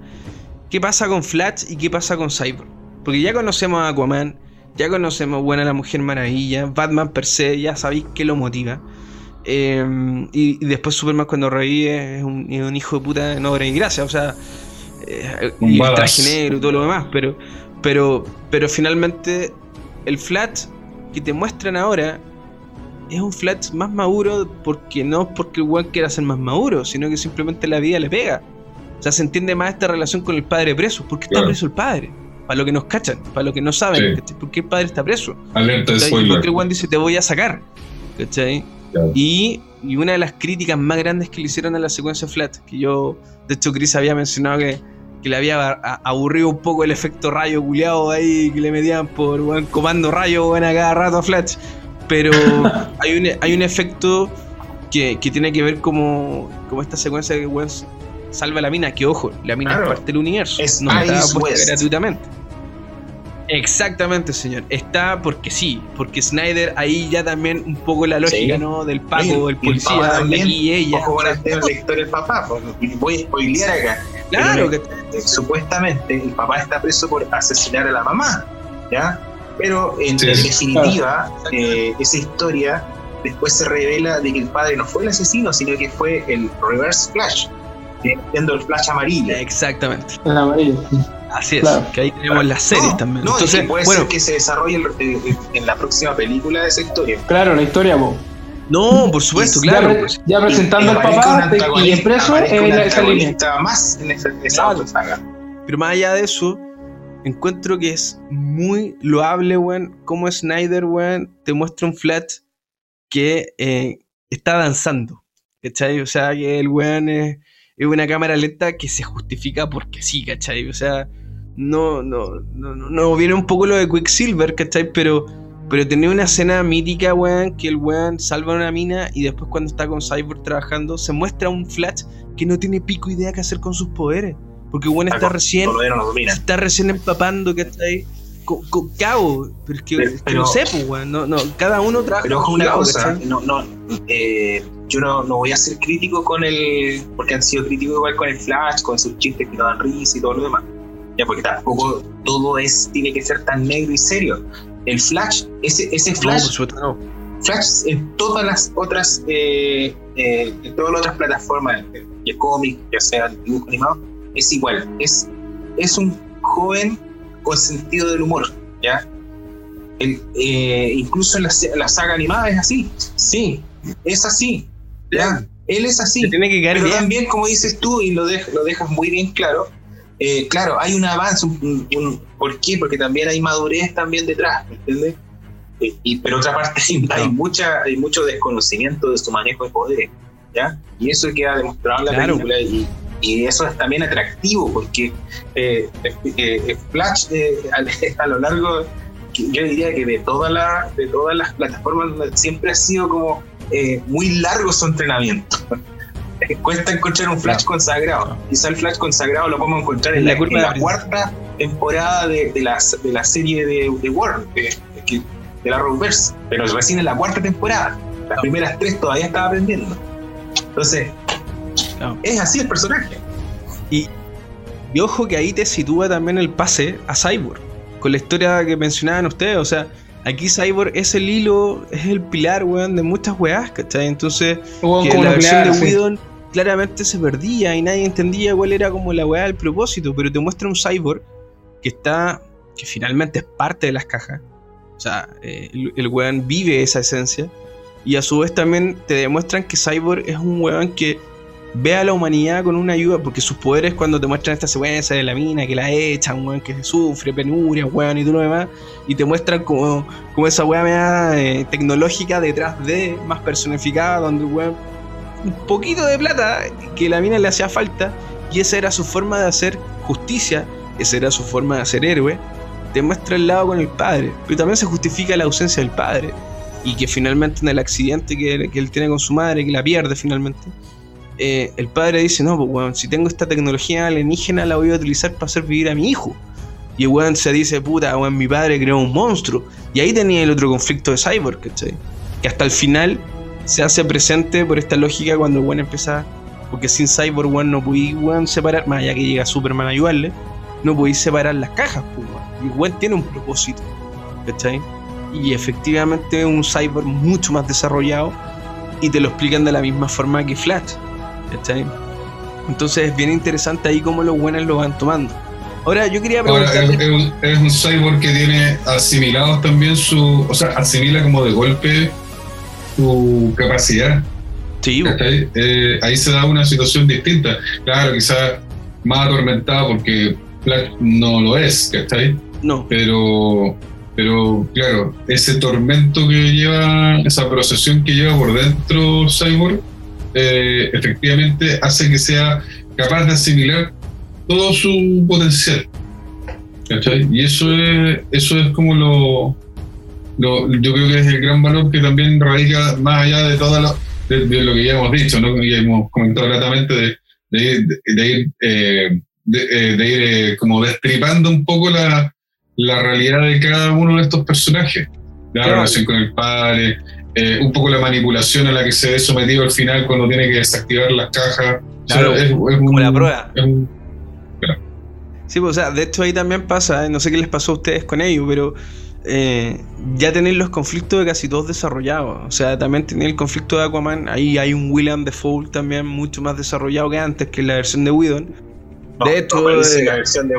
¿Qué pasa con Flash y qué pasa con Cyborg? Porque ya conocemos a Aquaman, ya conocemos, bueno, a la Mujer Maravilla, Batman per se, ya sabéis qué lo motiva. Eh, y, y después Superman cuando revive es un, es un hijo de puta en obra y gracia, o sea, eh, y el traje negro y todo lo demás, pero, pero, pero finalmente el Flash que te muestran ahora es un Flash más maduro porque no porque el weón quiera ser más maduro, sino que simplemente la vida le pega. O sea, se entiende más esta relación con el padre preso. ¿Por qué está Claro. preso el padre? Para lo que nos cachan, para lo que no saben, Sí. ¿por qué el padre está preso? Alerta de ¿Cachai? ¿Y spoiler. el weón dice te voy a sacar? ¿Cachai? Claro. Y, y una de las críticas más grandes que le hicieron a la secuencia Flat, que yo, de hecho, Chris había mencionado que, que le había aburrido un poco el efecto rayo culiado ahí que le metían por weón, comando rayo weón, a cada rato a Flash. Pero (laughs) hay un, hay un efecto que, que tiene que ver como, como esta secuencia que weón salva a la mina, que ojo, la mina Claro. es parte del universo, Es no está gratuitamente. Exactamente, señor. Está porque sí, porque Snyder ahí ya también un poco la lógica, Sí. ¿no? Del Paco, Oye, el y el policía, también. y ella. Ojo con el historia del papá, pues, voy a spoilear acá. Claro, que supuestamente el papá está preso por asesinar a la mamá, ¿ya? Pero en, Sí. en definitiva, eh, esa historia después se revela de que el padre no fue el asesino, sino que fue el Reverse Flash, eh, siendo el Flash amarillo. Exactamente. El amarillo. Así es. Claro. Que ahí tenemos las series no, también. No, es Entonces, puede bueno, ser que se desarrolle el- eh, en la próxima película de esa historia. Claro, la historia, po. no, por supuesto, Y- claro. ya, pues. ya presentando al papá y impreso aparezca en esa línea. más en esa, en esa Claro. otra saga. Pero más allá de eso, encuentro que es muy loable, weón, cómo Snyder, weón, te muestra un flat que eh, está danzando. ¿Cachai? O sea, que el weón es, una cámara lenta que se justifica porque sí, ¿cachai? O sea, no, no, no, no, viene un poco lo de Quicksilver, ¿cachai? Pero, pero tenía una escena mítica, weón, que el weón salva una mina y después cuando está con Cyborg trabajando, se muestra un flash que no tiene pico idea qué hacer con sus poderes. Porque weón está recién no está recién empapando, ¿cachai? Con, con cabo, pero es que, Pero- es que pero- no sé, pues, weón, no, no, cada uno trabaja Pero ojo una lado, cosa, ¿cachai? no, no, eh, yo no, no voy a ser crítico con el, porque han sido críticos igual con el Flash, con sus chistes que no dan risa y todo lo demás. Ya, porque tampoco todo es, tiene que ser tan negro y serio. El Flash, ese, ese Flash supuesto no. Flash en todas las otras, eh, eh, en todas las otras plataformas, de cómic, ya sea dibujo animado, es igual. Es, es un joven con sentido del humor, ¿ya? Eh, incluso en la, saga animada es así. Sí, es así. ¿ya? Él es así. tiene que pero también, como dices tú, y lo, lo dejas muy bien claro, eh, claro, hay un avance. Un, ¿Por qué? Porque también hay madurez también detrás, ¿me entiendes? Eh, y, pero otra parte (laughs) hay, mucha, hay mucho desconocimiento de su manejo de poderes, ¿ya? Y eso queda demostrado en la película y, y, eso es también atractivo porque eh, Flash a, (laughs) a, lo largo, yo diría que de, toda la, de todas las plataformas siempre ha sido como muy largo su entrenamiento. (laughs) cuesta encontrar un Flash consagrado. Quizá el Flash consagrado lo podemos encontrar en, la, cuarta temporada de, la, de la serie de, de Warner, de, de la Roverse, pero recién en la cuarta temporada. Las primeras tres todavía estaba aprendiendo. Entonces, es así el personaje. Y, y ojo que ahí te sitúa también el pase a Cyborg, con la historia que mencionaban ustedes, o sea, aquí Cyborg es el hilo, es el pilar, weón, de muchas weas, ¿cachai? Entonces, que la versión de Whedon claramente se perdía y nadie entendía cuál era como la weá del propósito, pero te muestra un Cyborg que está, que finalmente es parte de las cajas. O sea, eh, el, el weón vive esa esencia. Y a su vez también te demuestran que Cyborg es un weón que ve a la humanidad con una ayuda, porque sus poderes cuando te muestran esta secuencia de la mina, que la echan, weón, que sufre, penuria, weón, y todo lo demás, y te muestran como, como esa weá eh, tecnológica detrás de, más personificada, donde weón, un poquito de plata que la mina le hacía falta, y esa era su forma de hacer justicia, esa era su forma de hacer héroe, te muestra el lado con el padre, pero también se justifica la ausencia del padre, y que finalmente en el accidente que, que él tiene con su madre, que la pierde finalmente, eh, el padre dice, no, pues weón, si tengo esta tecnología alienígena la voy a utilizar para hacer vivir a mi hijo. Y el weón se dice, puta, weón, mi padre creó un monstruo. Y ahí tenía el otro conflicto de Cyborg, ¿cachai? Que hasta el final se hace presente por esta lógica cuando el weón empieza... Porque sin Cyborg, weón, no podía weón, separar, más allá que llega Superman a ayudarle, no podéis separar las cajas, pues, weón. Y weón tiene un propósito, ¿cachai? Y efectivamente un Cyborg mucho más desarrollado y te lo explican de la misma forma que Flash. Entonces es bien interesante ahí cómo los buenos lo van tomando. Ahora, yo quería preguntar. Es, un cyborg que tiene asimilados también su. O sea, asimila como de golpe su capacidad. Sí, eh, ahí se da una situación distinta. Claro, quizás más atormentada porque no lo es, ¿cachai? No. Pero, pero claro, ese tormento que lleva, esa procesión que lleva por dentro Cyborg, eh, efectivamente hace que sea capaz de asimilar todo su potencial. Y eso es, eso es como lo, yo creo que es el gran valor que también radica más allá de todo lo, de, lo que ya hemos dicho, ¿no? ya hemos comentado gratamente de, de, ir, eh, de, eh, como destripando un poco la, la realidad de cada uno de estos personajes. La relación con el padre, eh, un poco la manipulación a la que se ve sometido al final cuando tiene que desactivar las cajas. Claro, es, como la prueba. Sí, pues, o sea, de hecho ahí también pasa, eh, no sé qué les pasó a ustedes con ello, pero eh, ya tenéis los conflictos de casi todos desarrollados. O sea, también tenéis el conflicto de Aquaman, ahí hay un William Defoe también mucho más desarrollado que antes, que la versión de Whedon. de hecho, la versión de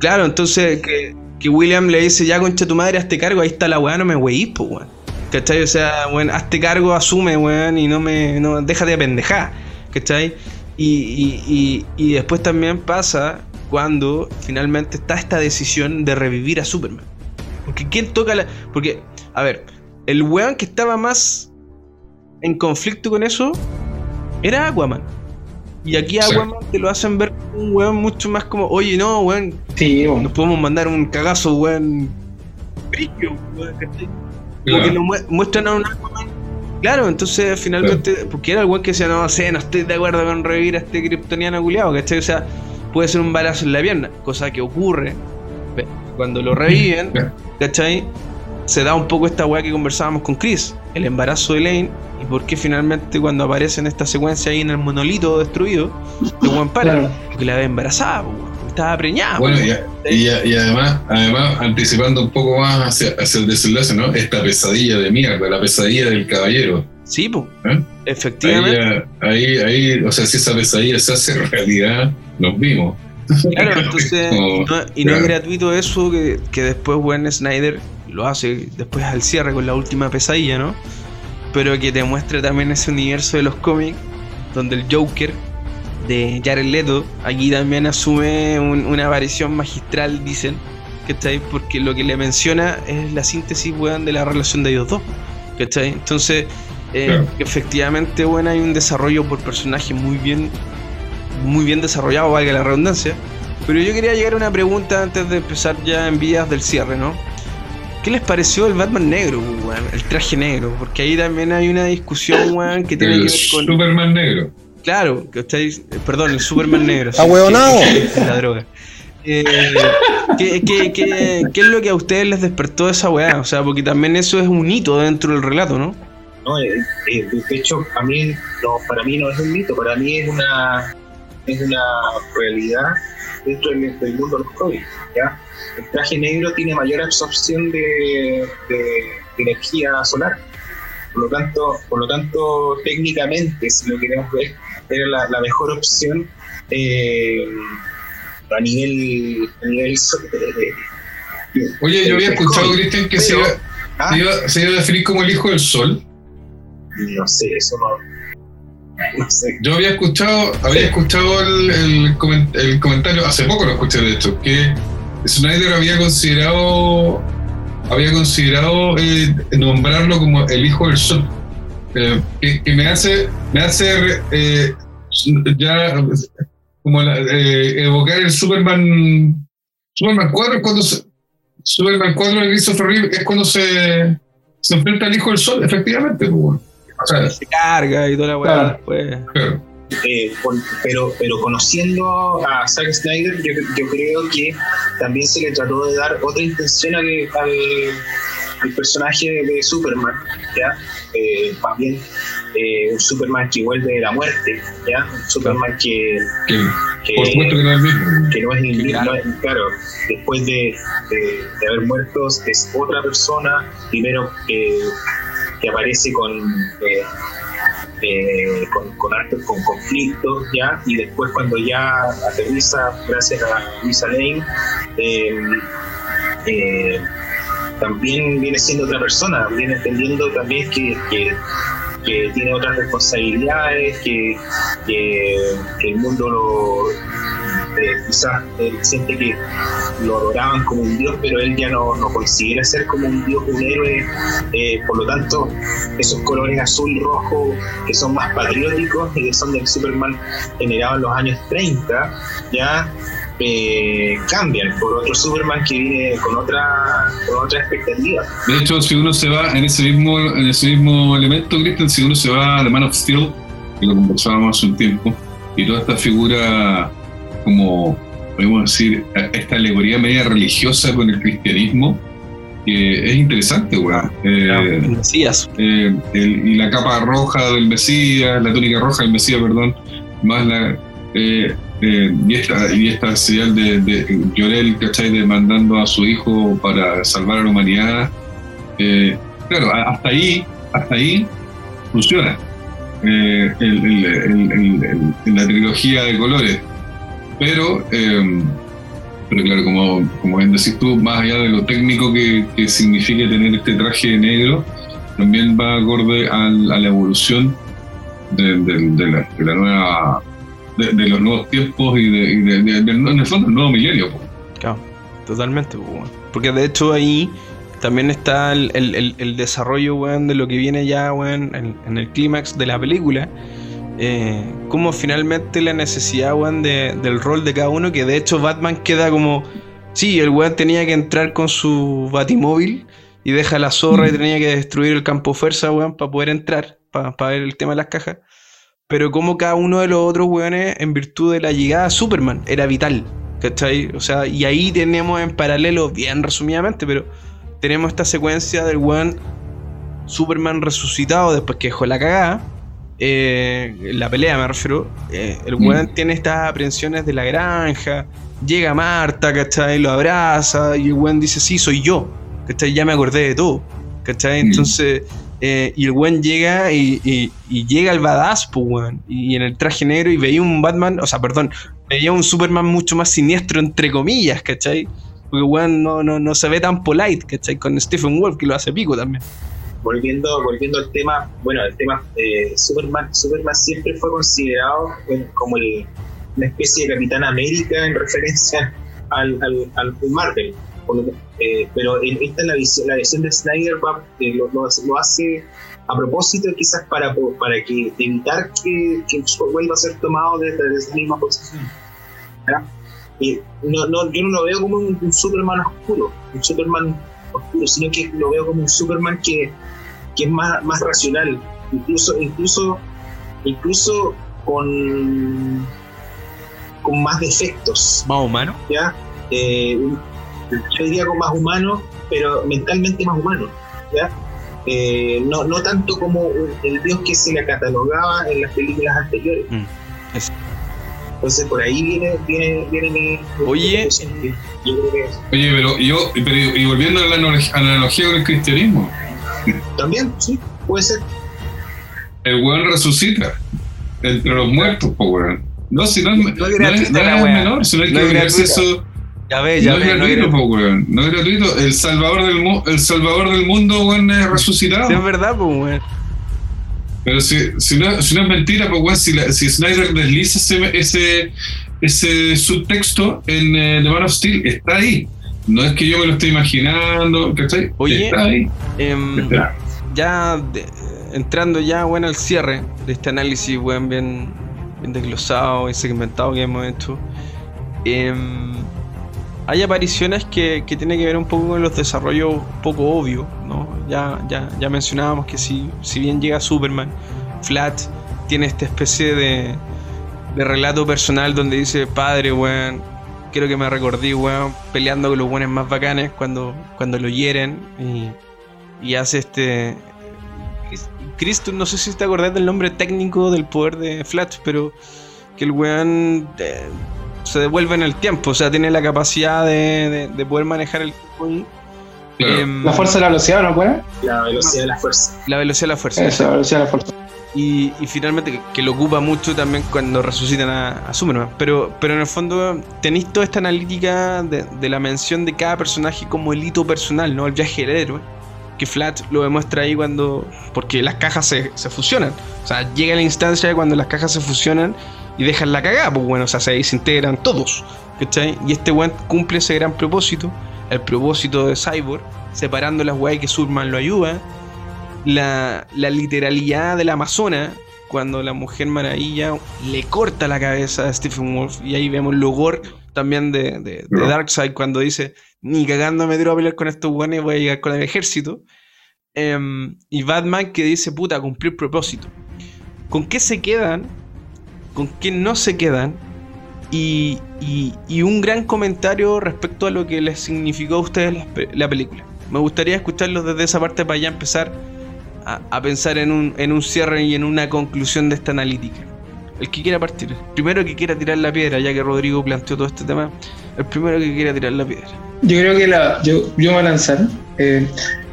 Claro, entonces que, que, William le dice, ya concha tu madre, hazte cargo, ahí está la weá, no me weís, pues weón. ¿Cachai? O sea, bueno, hazte cargo, asume, weón, y no me. No, déjate de pendejar. ¿Cachai? Y, y, después también pasa cuando finalmente está esta decisión de revivir a Superman. Porque ¿quién toca la.? Porque, a ver, el weón que estaba más en conflicto con eso era Aquaman. Y aquí Aquaman te lo hacen ver un weón mucho más como, oye, no, weón. Sí, Nos podemos mandar un cagazo, weón. Brillo, weón, Porque lo muestran a un Aquaman. Claro, entonces finalmente, porque era el weón que decía, no sé, no estoy de acuerdo con revivir a este kryptoniano culiado, ¿cachai? O sea, puede ser un balazo en la pierna, cosa que ocurre cuando lo reviven, ¿cachai? Se da un poco esta weá que conversábamos con Chris, el embarazo de Lane, y por qué finalmente cuando aparece en esta secuencia ahí en el monolito destruido, el weón para, porque la ve embarazada, estaba preñada. Bueno, po. y, además, además, anticipando un poco más hacia, hacia el desenlace, ¿no? Esta pesadilla de mierda, la pesadilla del caballero. Sí. ¿Eh? Ahí, efectivamente. ya- ahí, ahí, o sea, si esa pesadilla se hace realidad, nos vimos. Claro, (laughs) entonces, y no, y no es gratuito eso que, que después Warren Snyder lo hace después al cierre con la última pesadilla, ¿no? Pero que te muestra también ese universo de los cómics, donde el Joker de Jared Leto aquí también asume un- una aparición magistral, dicen, ¿cachai? Porque lo que le menciona es la síntesis, weón, de la relación de ellos dos, ¿cachai? Entonces, eh, Claro. efectivamente, bueno, hay un desarrollo por personaje muy bien muy bien desarrollado, valga la redundancia. Pero yo quería llegar a una pregunta antes de empezar ya en vías del cierre, ¿no? ¿Qué les pareció el Batman negro, weón? El traje negro, porque ahí también hay una discusión, weón, que tiene El que ver con. Superman negro. Claro, que estáis. eh, Perdón, el Superman negro. que- que- La droga. Eh, ¿qué, qué, qué, qué es lo que a ustedes les despertó esa weá? O sea, porque también eso es un hito dentro del relato, ¿no? No, eh, eh, de hecho, a mí, no, para mí no es un mito, para mí es una, es una realidad dentro del, del mundo de los cómics. ¿ya? El traje negro tiene mayor absorción de, de- de energía solar. Por lo tanto, por lo tanto, técnicamente, si lo queremos ver, era la, la mejor opción eh, a nivel, a nivel eh, Oye, yo había escuchado. Cristian, que se Pero- iba, Ah, se, iba, se iba a definir como el hijo del sol. no sé, eso no. No sé. Yo había escuchado, había escuchado el, el comen- el comentario, hace poco lo escuché de hecho, que Snyder había considerado había considerado eh, nombrarlo como el hijo del sol. Eh, que, que me hace, me hace eh, ya como la- eh, evocar el Superman Superman 4 es cuando se- Superman 4 de Christopher Reeve es cuando se, se enfrenta al hijo del sol, efectivamente. pues, bueno. O sea, Se carga y toda la weá Claro. claro. Eh, por- pero, pero conociendo a Zack Snyder, yo, yo creo que también se le trató de dar otra intención al, al- al personaje de Superman, ¿ya? Eh, bien eh, un Superman que vuelve de la muerte, ¿ya? Un Superman que, que que, por supuesto que no es el mismo. que no es el Que mismo, claro. después de, de- de haber muerto es otra persona, primero eh, que aparece con, eh, eh, con, con hartos con conflictos, ¿ya? Y después cuando ya aterriza, gracias a Lisa Lane, eh, eh, también viene siendo otra persona, viene entendiendo también que, que, tiene otras responsabilidades, que, que, el mundo lo, eh, quizás él siente que lo adoraban como un dios, pero él ya no, no considera ser como un dios, un héroe, eh, por lo tanto, esos colores azul y rojo que son más patrióticos y que son del Superman generado en los años 30, ya eh, cambian por otro Superman que viene con otra, con otra expectativa. De hecho, si uno se va en ese mismo, en ese mismo elemento, Christian, si uno se va a The Man of Steel, que lo conversábamos hace un tiempo, y toda esta figura como, podemos decir, esta alegoría media religiosa con el cristianismo, que es interesante, weón. Eh, El Mesías. eh, el- y la capa roja del Mesías, la túnica roja del Mesías, perdón, más la. Eh, eh, y, esta, y esta señal de, de Llorel, ¿cachai? Demandando a su hijo para salvar a la humanidad. Eh, claro, a- hasta ahí, hasta ahí funciona. El- la trilogía de colores. Pero, eh, pero claro, como, como bien decís tú, más allá de lo técnico que, que significa tener este traje negro, también va acorde al- a la evolución de la nueva de, de los nuevos tiempos y, de, y de- de- en el fondo el nuevo milenio po. Claro, totalmente. Porque de hecho ahí también está el, el- el- el desarrollo, weón, de lo que viene ya, weón, en, en el clímax de la película. Eh, como finalmente la necesidad, weón, de- del rol de cada uno, que de hecho Batman queda como... Sí, el weón tenía que entrar con su batimóvil y deja la zorra y tenía que destruir el campo fuerza, weón, para poder entrar, para ver el tema de las cajas. Pero como cada uno de los otros weones, en virtud de la llegada a Superman, era vital. ¿Cachai? O sea, y ahí tenemos en paralelo, bien resumidamente, pero tenemos esta secuencia del weón Superman resucitado después que dejó la cagada. eh, la pelea me refiero, eh, el weón tiene estas aprensiones de la granja, llega Marta, ¿cachai? Lo abraza y el weón dice, sí, soy yo, ¿cachai? Ya me acordé de todo, ¿cachai? Mm. Entonces, eh, y el weón llega y, llega al badass, pues, weón, y en el traje negro y veía un Batman, o sea, perdón, veía un Superman mucho más siniestro, entre comillas, ¿cachai? Porque weón no, no, no se ve tan polite, ¿cachai? Con Stephen Wolf, que lo hace pico también. volviendo, volviendo al tema, bueno, el tema eh, Superman, Superman siempre fue considerado como el- una especie de Capitán América en referencia al, al, al Marvel. Por lo que- eh, pero esta la visión, la visión de Snyder va, eh, lo, lo hace- lo hace a propósito quizás para, para que evitar que, que vuelva a ser tomado desde, desde esa misma posición. Y no, no, yo no lo veo como un, un Superman oscuro, un Superman oscuro, sino que lo veo como un Superman que, que es más, más racional, incluso, incluso, incluso con, con más defectos, Más humano. ¿ya? Eh, yo diría con más humano, pero mentalmente más humano, ¿ya? Eh, no, no tanto como el dios que se le catalogaba en las películas anteriores. Mm, es- Entonces por ahí viene, viene, viene mi... Oye. conclusión, que Yo creo que Oye, pero yo, pero, y volviendo a la analo- analogía con el cristianismo, también, sí, puede ser. el weón resucita entre los muertos, po weón. No, si no es, No es no es, no es menor, si no hay No que es eso. Ya ves, ya no es ves, no es gratuito, gratuito. po, weón. No es gratuito. El salvador del, mu- el salvador del mundo, weón, es resucitado. Sí, es verdad, pues, weón. Pero si, si, no, si no es mentira, pues weón, si, la- si Snyder desliza ese, ese, ese subtexto en eh, The Man of Steel, está ahí. No es que yo me lo esté imaginando, ¿cachai? Oye. Está ahí. Em, Está. ya de- entrando ya, bueno, al cierre de este análisis, weón, bien, bien desglosado y segmentado que hemos hecho. em, hay apariciones que, que tienen que ver un poco con los desarrollos poco obvios, ¿no? Ya, ya, ya mencionábamos que si, si bien llega Superman, Flat tiene esta especie de, de relato personal donde dice, padre, weón, quiero que me recordé, weón, peleando con los buenos más bacanes cuando, cuando lo hieren y, y hace este... Chris, tú no sé si te acordás del nombre técnico del poder de Flash, pero que el weón eh, se devuelve en el tiempo, o sea, tiene la capacidad de, de- de poder manejar el tiempo y, Claro. em, La fuerza de la velocidad, ¿no puede? La velocidad de la fuerza. la velocidad de la fuerza. Eso, la velocidad de la fuerza. Y, y finalmente que, que lo ocupa mucho también cuando resucitan a, a Superman. Pero, pero en el fondo tenéis toda esta analítica de, de la mención de cada personaje como el hito personal, ¿no? El viaje del héroe. Que Flash lo demuestra ahí cuando. Porque las cajas se, se fusionan. O sea, llega la instancia de cuando las cajas se fusionan y dejan la cagada, pues bueno, o sea, se desintegran todos. ¿Cachai? Y este weón cumple ese gran propósito. El propósito de Cyborg, separando las weas que Superman lo ayuda la, la literalidad de la Amazona cuando la Mujer Maravilla le corta la cabeza a Stephen Wolf y ahí vemos el gore también de, de. Darkseid cuando dice ni cagando me tiro a pelear con estos guanes voy a llegar con el ejército Em, y Batman que dice puta cumplir propósito ¿con qué se quedan? ¿Con qué no se quedan? Y, y- y un gran comentario respecto a lo que les significó a ustedes la, la película me gustaría escucharlos desde esa parte para ya empezar a, a pensar en un, en un cierre y en una conclusión de esta analítica. El que quiera partir, primero que quiera tirar la piedra, ya que Rodrigo planteó todo este tema, el primero que quiera tirar la piedra. Yo creo que la, yo, yo me voy a lanzar. Eh,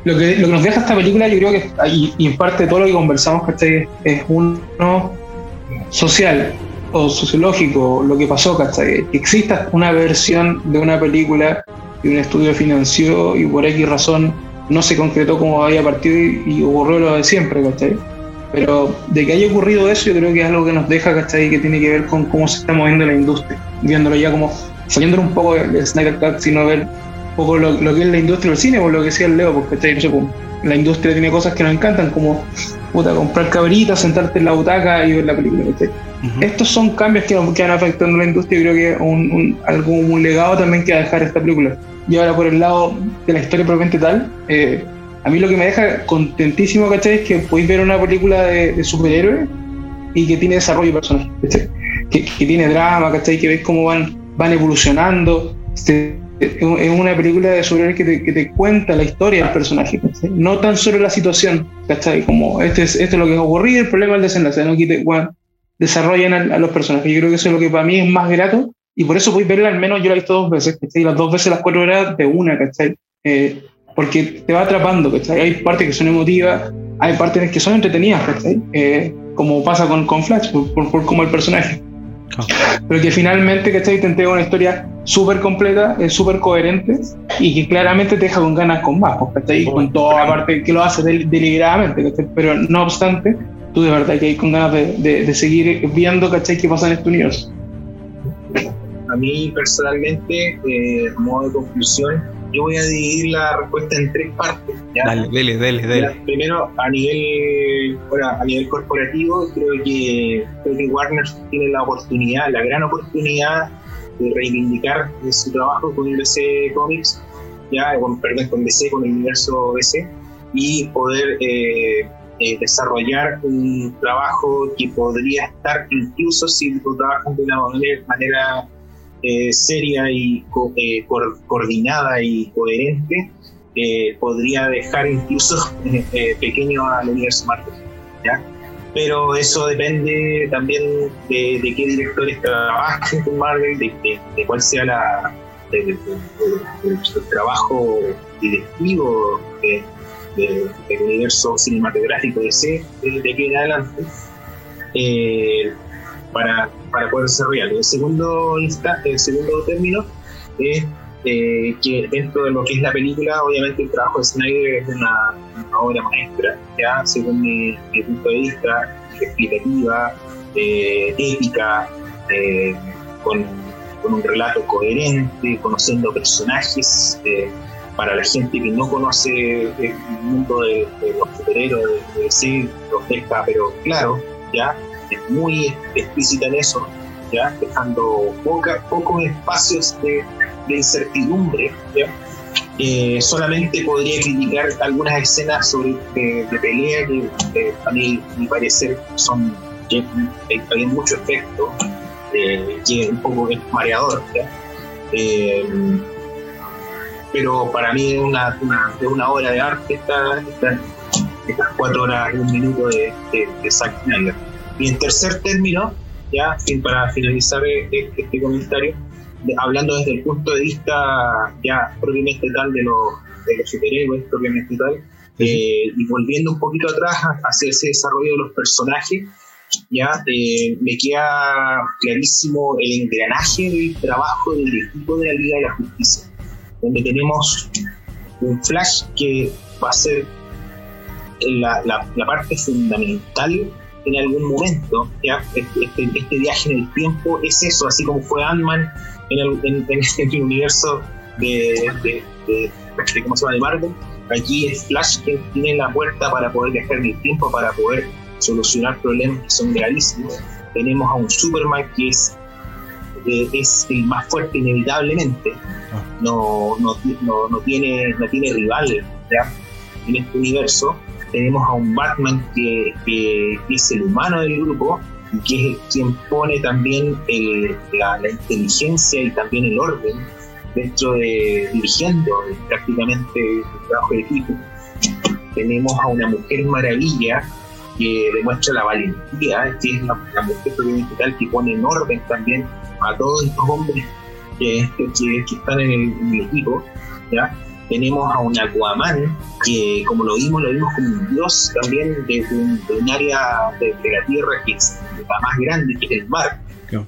lo, que, lo que nos deja esta película, yo creo que, y, y en parte todo lo que conversamos, ¿cachai? Es uno social o sociológico, lo que pasó, ¿cachai? Que exista una versión de una película y un estudio financió y por X razón no se concretó como había partido y, y ocurrió lo de siempre, ¿cachai? Pero de que haya ocurrido eso, yo creo que es algo que nos deja, ¿cachai? Que tiene que ver con cómo se está moviendo la industria, viéndolo ya como saliendo un poco del Snyder Cut, sino ver un poco lo, lo que es la industria del cine, por lo que decía el Leo, porque ¿cachai? no sé, pues, la industria tiene cosas que nos encantan, como puta, comprar cabritas, sentarte en la butaca y ver la película. ¿cachai? Estos son cambios que, que van afectando a la industria y creo que un, un, algo, un legado también que va a dejar esta película. Y ahora por el lado de la historia propiamente tal, eh, a mí lo que me deja contentísimo, ¿cachai? Es que podéis ver una película de, de superhéroes y que tiene desarrollo personal. Que, que tiene drama, ¿cachai? Que veis cómo van, van evolucionando, se es una película de superhéroes que te, que te cuenta la historia del personaje, ¿cachai? no tan solo la situación, ¿cachai? Como este es, esto es lo que ha ocurrido, el problema es el desenlace, no quite, bueno, desarrollan a, a, los personajes. Yo creo que eso es lo que para mí es más grato y por eso voy a verla al menos yo la he visto dos veces, ¿cachai? Las dos veces las cuatro horas de una, ¿cachai? Eh, porque te va atrapando, ¿cachai? Hay partes que son emotivas, hay partes que son entretenidas, ¿cachai? Eh, como pasa con, con Flash, por, por, por como el personaje. Pero que finalmente, ¿cachai? Te entrega una historia súper completa, es súper coherente y que claramente te deja con ganas con más, pues, ¿cachai? Con toda la parte que lo hace del, deliberadamente, ¿cachai? Pero no obstante, tú de verdad que hay con ganas de, de, de seguir viendo, ¿cachai? ¿Qué pasa en este universo? A mí personalmente, eh, modo de conclusión, yo voy a dividir la respuesta en tres partes. ¿Ya? Dale, dele, dele, dele. Ya, Primero, a nivel, bueno, a nivel corporativo, creo que, creo que Warner tiene la oportunidad, la gran oportunidad de reivindicar su trabajo con DC Comics, ya, con, perdón, con DC, con el universo DC, y poder eh, eh, desarrollar un trabajo que podría estar, incluso si lo trabajan de una manera, eh, seria y co eh, co coordinada y coherente, eh, podría dejar incluso (laughs) pequeño al universo Marvel. ¿ya? Pero eso depende también de, qué directores trabajen con Marvel, de, cuál sea la, el trabajo directivo del universo cinematográfico de C de, aquí en adelante. para para poder desarrollarlo. El segundo, el segundo término es eh, que dentro de lo que es la película, obviamente el trabajo de Snyder es una, obra maestra, ya según mi, punto de vista, explicativa, eh, épica, eh, con, un relato coherente, conociendo personajes. Eh, para la gente que no conoce el mundo de, los superhéroes, de, de los deja, pero claro, ya es muy explícita en eso, ¿ya? dejando poca, pocos espacios de, de incertidumbre. ¿ya? Eh, solamente podría criticar algunas escenas sobre, de, de pelea que eh, a mí, mi parecer, son hay mucho efecto, eh, que un poco es mareador. Eh, pero para mí es una, una, una, obra de arte esta, esta, estas cuatro horas y un minuto de, de, de Zack Snyder. Y en tercer término, ya para finalizar este comentario, hablando desde el punto de vista ya propiamente tal de los, de los superhéroes, propiamente tal, eh, y volviendo un poquito atrás hacia ese desarrollo de los personajes, ya eh, me queda clarísimo el engranaje del trabajo del equipo de la Liga de la Justicia, donde tenemos un Flash que va a ser la, la, la parte fundamental en algún momento, ¿ya? Este, este, este, viaje en el tiempo es eso, así como fue Ant-Man en el, en, en (laughs) el, universo de, de, de, de, ¿cómo se llama? de Marvel. Aquí es Flash que tiene la puerta para poder viajar en el tiempo, para poder solucionar problemas que son gravísimos. Tenemos a un Superman que es, eh, es el más fuerte inevitablemente, no, no, no, no, tiene, no tiene rival ¿ya? en este universo tenemos a un Batman que, es el humano del grupo y que es quien pone también el, la, inteligencia y también el orden dentro de dirigiendo prácticamente el trabajo de equipo. Tenemos a una mujer maravilla que demuestra la valentía, que es la, la mujer tal que pone en orden también a todos estos hombres que, están en el, equipo. Tenemos a un Aquaman que como lo vimos, lo vimos como un dios también de un, de un área de, de, la Tierra que es la más grande, que es el mar,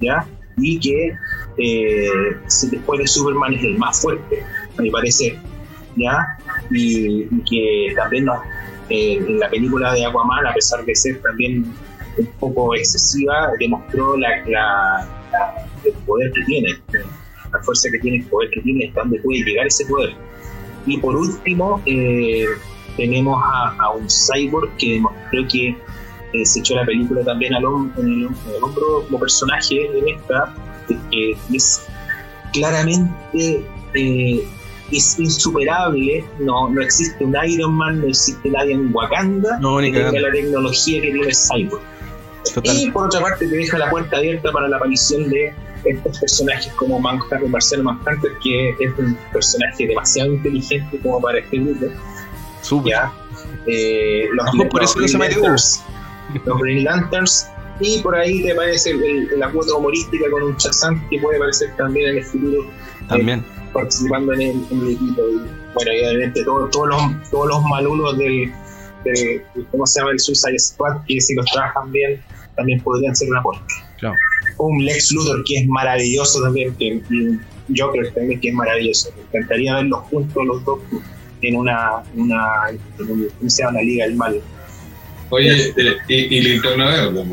¿ya? y que eh, después de Superman es el más fuerte, a mi parecer, ¿ya? Y, y que también nos, eh, en la película de Aquaman, a pesar de ser también un poco excesiva, demostró la, la, la el poder que tiene, la fuerza que tiene, el poder que tiene, hasta dónde puede llegar ese poder. Y por último, eh, tenemos a, a, un cyborg que demostró que eh, se echó la película también al, hom en el, en el hombro como personaje en esta, que es claramente eh, es insuperable, no, no existe un Iron Man, no existe nadie en Wakanda no, que tenga la tecnología que tiene el cyborg. Total. Y por otra parte te deja la puerta abierta para la aparición de estos personajes como Manhunter, Marcelo Manhunter, que es un personaje demasiado inteligente como para este grupo. Súper. ¿ya? Eh, los, Mejor por los eso no se Green metió. Lanterns, los Green Lanterns, y por ahí te aparece el- el- la cuota humorística con un Shazam que puede aparecer también en el futuro También. participando en el, en el equipo. Y, bueno, y obviamente todo- todos los, todos los malulos del, de, ¿cómo se llama? El Suicide Squad, que si los trabajan bien, también podrían ser una aporte. Claro. Un Lex Luthor que es maravilloso también, que, y un Joker también que es maravilloso. Me encantaría verlos juntos los dos en una, una en un- ¿cómo se llama? Una liga del mal. Oye, eh, y, y Linterna Verde,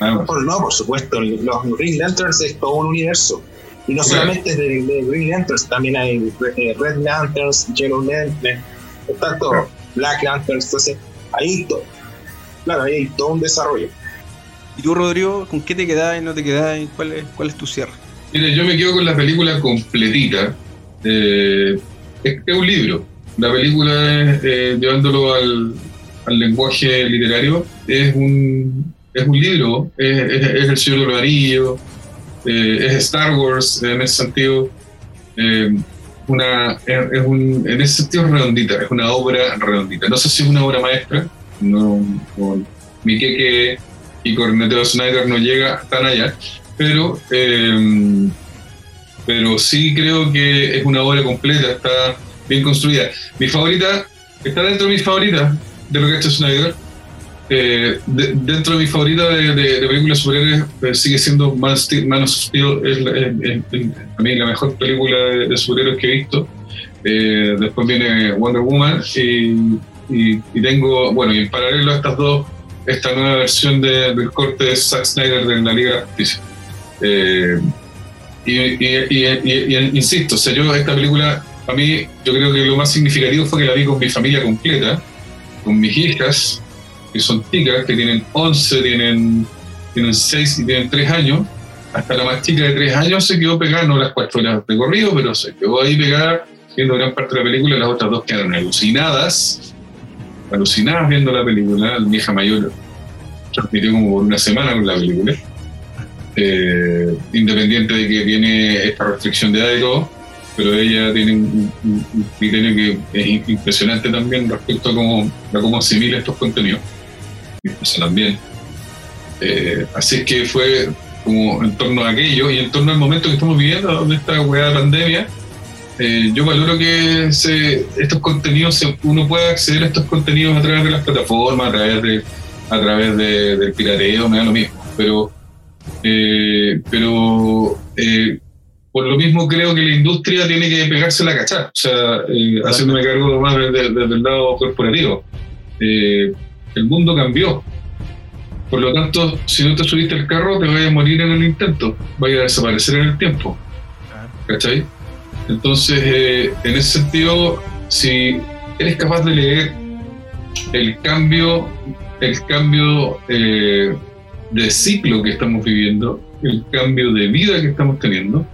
más. Por, no, por supuesto, los Green Lanterns es todo un universo. Y no Claro. solamente es de, de Green Lanterns, también hay eh, Red Lanterns, Yellow Lanterns, está todo, Black Lanterns, entonces ahí todo. Claro, ahí hay todo un desarrollo. ¿Y tú, Rodrigo, con qué te quedás y no te quedás? ¿Cuál es, cuál es tu cierre? Mire, yo me quedo con la película completita. Eh, es, un libro. La película, eh, llevándolo al, lenguaje literario, es un, es un libro. Es, El Señor de los Anillos, eh, es Star Wars en ese sentido. Una, es, un, en ese sentido es redondita, es una obra redondita. No sé si es una obra maestra, no, no- mi queque y Corneteo Snyder no llega tan allá, pero, eh, pero sí creo que es una obra completa, está bien construida. Mi favorita, está dentro de mis favoritas de lo que ha hecho Snyder. Eh, de- dentro de mi favorita de, de, de películas superhéroes eh, sigue siendo Man, Steel- Man of Steel, es, mí la mejor película de, de que he visto. Eh, después viene Wonder Woman y, y- y tengo, bueno, y en paralelo a estas dos, esta nueva versión de- del corte de Zack Snyder de la Liga de la Justicia. Eh, y, y- y- y- insisto, o sea, yo esta película, a mí, yo creo que lo más significativo fue que la vi con mi familia completa, con mis hijas, que son chicas, que tienen 11, tienen, tienen 6 y tienen 3 años. Hasta la más chica de 3 años se quedó pegada, no las 4 horas de corrido, pero se quedó ahí pegada viendo gran parte de la película. Las otras dos quedaron alucinadas, alucinadas viendo la película. La vieja mayor transmitió como por una semana con la película. Eh, independiente de que viene esta restricción de edad y todo, pero ella tiene un, un- criterio que es im- impresionante también respecto a cómo, a cómo asimila estos contenidos. Y eso también. Eh, así que fue como en torno a aquello y en torno al momento que estamos viviendo, de esta weá de pandemia, eh, yo valoro que se, estos contenidos, se- uno pueda acceder a estos contenidos a través de las plataformas, a través, de, a través de- del pirateo, me da lo mismo. Pero, eh, pero eh, por lo mismo creo que la industria tiene que pegarse la cachada, o sea, haciéndome cargo más desde, desde el lado corporativo. El mundo cambió. Por lo tanto, si no te subiste al carro, te vas a morir en el intento, vas a desaparecer en el tiempo. ¿Cachai? Entonces, eh, en ese sentido, si eres capaz de leer el cambio, el cambio eh, de ciclo que estamos viviendo, el cambio de vida que estamos teniendo,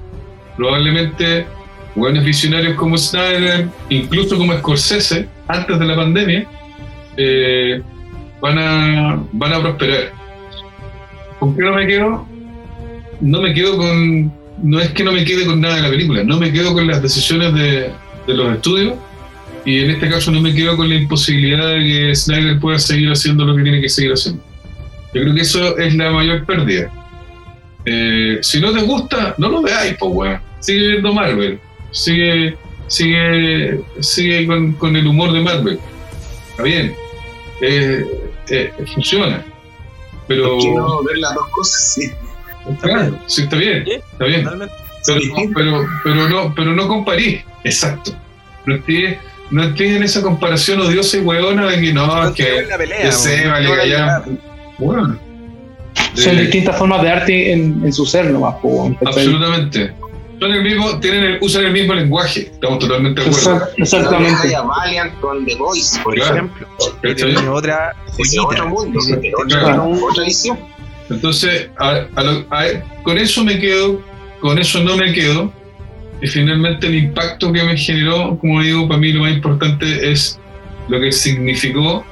probablemente buenos visionarios como Snyder, incluso como Scorsese, antes de la pandemia, eh, van, a, van a prosperar. ¿Con qué no me quedo? No me quedo con. No es que no me quede con nada de la película, no me quedo con las decisiones de, de los estudios y en este caso no me quedo con la imposibilidad de que Snyder pueda seguir haciendo lo que tiene que seguir haciendo. Yo creo que eso es la mayor pérdida. Eh, si no te gusta, no lo veáis, pues, weón. Sigue viendo Marvel. Sigue, sigue, sigue con, con el humor de Marvel. Está bien. Eh, eh, funciona. Pero. Quiero ver las dos cosas, sí. Claro, sí, está bien. Sí, Está bien. Totalmente. Pero, pero, pero no, pero no comparís. Exacto. No estés, no estés en esa comparación odiosa y hueona de que no, No que, la pelea, vale No ya. Bueno. Son Eh, distintas formas de arte en, en su ser nomás, po, absolutamente. Son el mismo, tienen el, usan el mismo lenguaje. Estamos totalmente de acuerdo. Exact- Exactamente. a Valiant con The Voice, por Claro. ejemplo. Que ¿Cachai? tiene otra otra, otra visión. Entonces, con eso me quedo, con eso no me quedo. Y finalmente el impacto que me generó, como digo, para mí lo más importante es lo que significó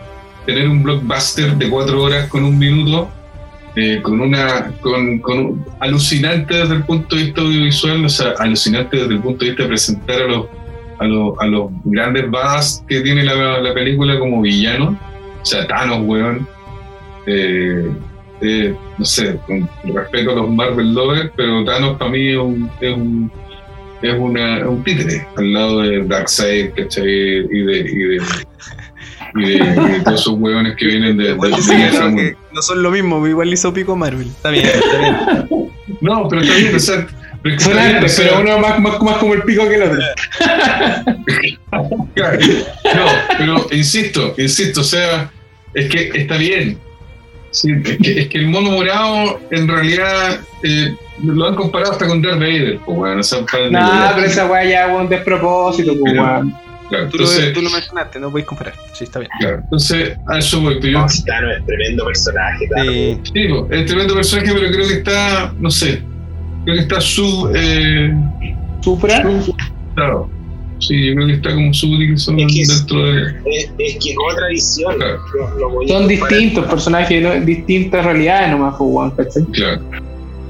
tener un blockbuster de cuatro horas con un minuto eh, con una con, con alucinante desde el punto de vista audiovisual, o sea, alucinante desde el punto de vista de presentar a los, a los, a los grandes badass que tiene la, la película como villanos. O sea, weón. Eh, eh, no sé, con respeto a los Marvel Lovers, pero Thanos para mí es un, es un, es una, un títere al lado de Darkseid, ¿cachai? Y de, y de, y de, y de todos esos hueones que vienen de, de, de que esa no, que no son lo mismo, igual hizo pico Marvel. Está bien, está bien. No, pero o sea, pero está bien, o sea, pero uno más, más, más como el pico que el otro. (laughs) Claro. No, pero insisto, insisto, o sea, es que está bien. Sí, es, que, es que el mono morado en realidad eh, lo han comparado hasta con Darth Vader. Pues, bueno, o sea, para- Nah, pero esa weá ya es un despropósito, pues, Pero- weón. claro, Tú lo, entonces, tú lo mencionaste, no podéis comparar. Sí, está bien. claro, entonces, a eso voy. yo- No, Thanos es tremendo personaje. Thanos. Sí. sí, pues, es tremendo personaje, pero creo que está, no sé, creo que está sub. Eh, Supra. claro. Sí, yo creo que está como subutilizado Es que es- dentro de. Es, es que es otra visión. Claro. Son distintos personajes, ¿no? distintas realidades nomás, pues, weón, ¿cachai? Claro.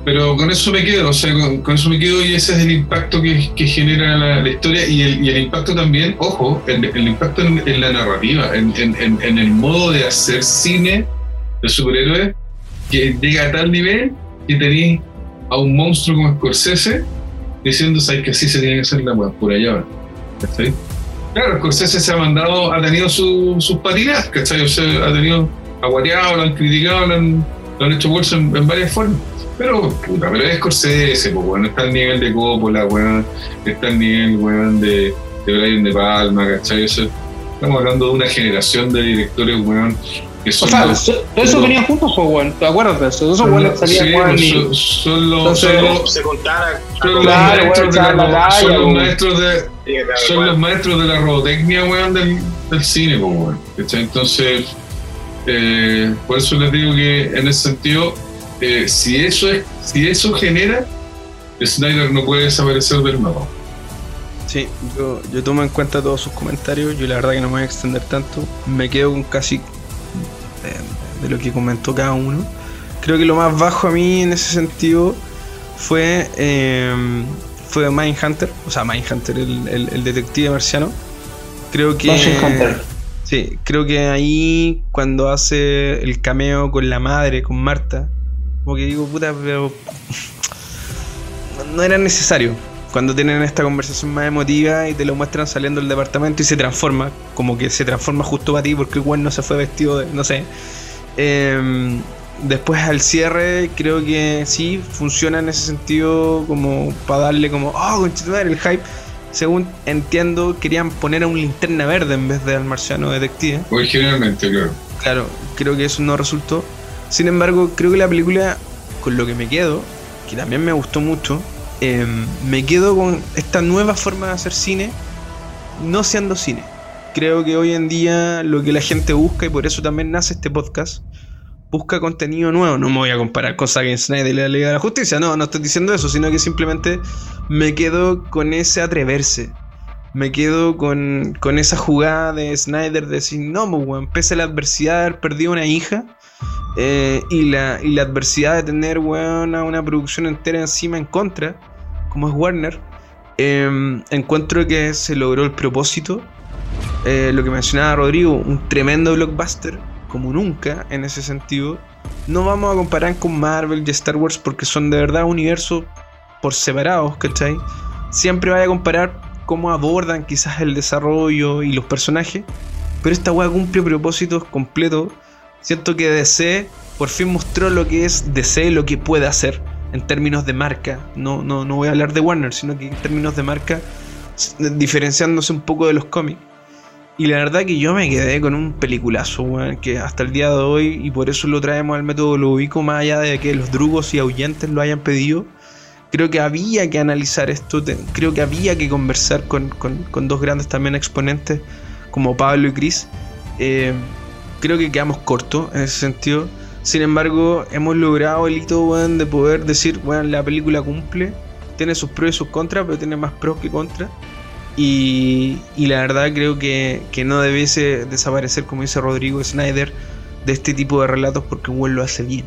Pero con eso me quedo, o sea, con, con eso me quedo y ese es el impacto que, que genera la, la historia y el, y el impacto también, ojo, el, el impacto en, en la narrativa, en, en- en- en el modo de hacer cine de superhéroes que llega a tal nivel que tenéis a un monstruo como Scorsese diciendo, ¿sabes que así se tiene que hacer la web por allá? ¿Cachai? Claro, Scorsese se ha mandado, ha tenido su- sus patinadas, ¿cachai? O sea, ha tenido aguateado, lo han criticado, lo han, lo han hecho bolsa en, en varias formas. Pero, puta, pero es Scorsese, pues, bueno, está al nivel de Coppola, weón, está al nivel, weón, de, de Brian De Palma, ¿cachai? O sea, estamos hablando de una generación de directores, weón, que O son sea, los- so- todos esos venían juntos, pues, weón. ¿Te acuerdas de eso? Esos son weones los- salían, sí, weón, son, los, Se contara. son los maestros de son los maestros de son los maestros de la robotecnia, weón, del, del cine, pues, weón. ¿cachai? Entonces, eh, por eso les digo que en ese sentido, eh, si eso es, si eso genera, Snyder no puede desaparecer del mapa. Sí, yo, yo tomo en cuenta todos sus comentarios. Yo la verdad que no me voy a extender tanto. Me quedo con casi de, de lo que comentó cada uno. Creo que lo más bajo a mí en ese sentido fue eh, fue Mindhunter, o sea, Mindhunter, el, el, el detective marciano. Creo que Mindhunter. Sí, creo que ahí cuando hace el cameo con la madre, con Marta, como que digo, puta, pero no- era necesario. Cuando tienen esta conversación más emotiva y te lo muestran saliendo del departamento y se transforma, como que se transforma justo para ti porque el no se fue vestido de, no sé. Em, después al cierre creo que sí, funciona en ese sentido como para darle como, oh, conchetumare, el hype. Según entiendo, querían poner a un linterna verde en vez de al marciano detective. Originalmente, claro. Claro, creo que eso no resultó. Sin embargo, creo que la película, con lo que me quedo, que también me gustó mucho, eh, me quedo con esta nueva forma de hacer cine, no siendo cine. Creo que hoy en día lo que la gente busca, y por eso también nace este podcast, busca contenido nuevo. No me voy a comparar con Zack Snyder y la Liga de la Justicia, no, no estoy diciendo eso, sino que simplemente me quedo con ese atreverse. Me quedo con, con esa jugada de Snyder de decir, no, pues, weón, pese a la adversidad de haber perdido una hija eh, y, la, y la adversidad de tener, una producción entera encima en contra, como es Warner, eh, encuentro que se logró el propósito. Eh, lo que mencionaba Rodrigo, un tremendo blockbuster, como nunca en ese sentido. No vamos a comparar con Marvel y Star Wars porque son de verdad universos por separados, ¿cachai? Siempre vaya a comparar cómo abordan quizás el desarrollo y los personajes, pero esta weá cumple propósitos completos. Siento que DC por fin mostró lo que es DC, lo que puede hacer en términos de marca. No, no, no voy a hablar de Warner, sino que en términos de marca, diferenciándose un poco de los cómics. Y la verdad que yo me quedé con un peliculazo, weón, que hasta el día de hoy, y por eso lo traemos al método lo más allá de que los drugos y ahuyentes lo hayan pedido, creo que había que analizar esto, creo que había que conversar con, con- dos grandes también exponentes como Pablo y Chris. Eh, creo que quedamos cortos en ese sentido. Sin embargo, hemos logrado el hito weón, de poder decir, bueno, la película cumple, tiene sus pros y sus contras, pero tiene más pros que contras. Y, la verdad creo que, que no debiese desaparecer, como dice Rodrigo Snyder, de este tipo de relatos porque Will lo hace bien.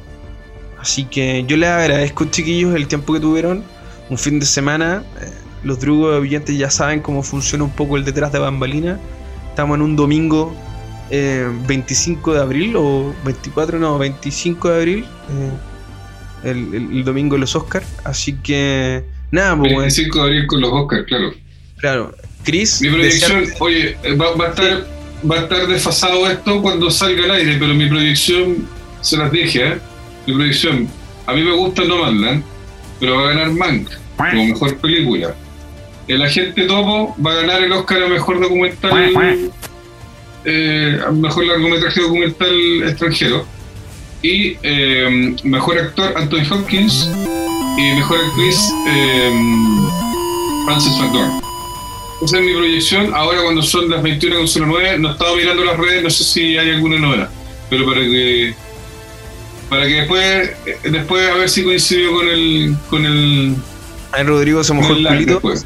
Así que yo les agradezco, chiquillos, el tiempo que tuvieron. Un fin de semana. Eh, los drugos oyentes ya saben cómo funciona un poco el detrás de bambalina. Estamos en un domingo eh, 25 de abril o 24, no, 25 de abril. eh, el, domingo de los Oscars. Así que nada, pues, weón, 25 de abril con los Oscars, claro. Claro. Chris, Mi proyección, oye, va, va a estar, va a estar desfasado esto cuando salga al aire, pero mi proyección, se las dije, ¿eh? Mi proyección, a mí me gusta Nomadland, pero va a ganar Mank como mejor película. El agente Topo va a ganar el Oscar a mejor documental, eh, a mejor largometraje documental extranjero. Y eh, mejor actor Anthony Hopkins y mejor actriz eh, Frances McDormand. Esa es mi proyección. Ahora cuando son las 21.09, no estaba mirando las redes, no sé si hay alguna novedad. Pero para que para que después después a ver si coincidió con el con el, Ahí Rodrigo se mojó el el culito. después.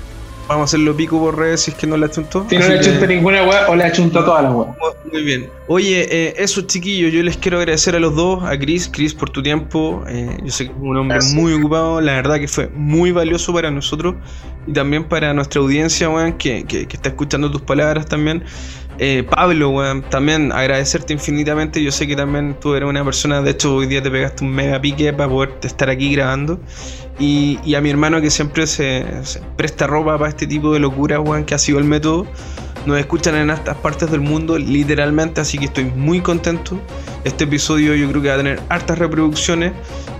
Vamos a hacerlo pico por redes si es que no la chuntó. Si no le que- achunta ninguna weá o le achunta todas las weas. Muy bien. Oye, eh, eso chiquillos, yo les quiero agradecer a los dos, a Chris, Chris por tu tiempo. eh, yo sé que es un hombre Gracias. muy ocupado, la verdad que fue muy valioso para nosotros y también para nuestra audiencia, weón, que, que- que está escuchando tus palabras también. Eh, Pablo, también agradecerte infinitamente. Yo sé que también tú eres una persona, de hecho hoy día te pegaste un mega pique para poder estar aquí grabando. Y, a mi hermano que siempre se, presta ropa para este tipo de locura, que ha sido el método. Nos escuchan en estas partes del mundo, literalmente, así que estoy muy contento. Este episodio yo creo que va a tener hartas reproducciones.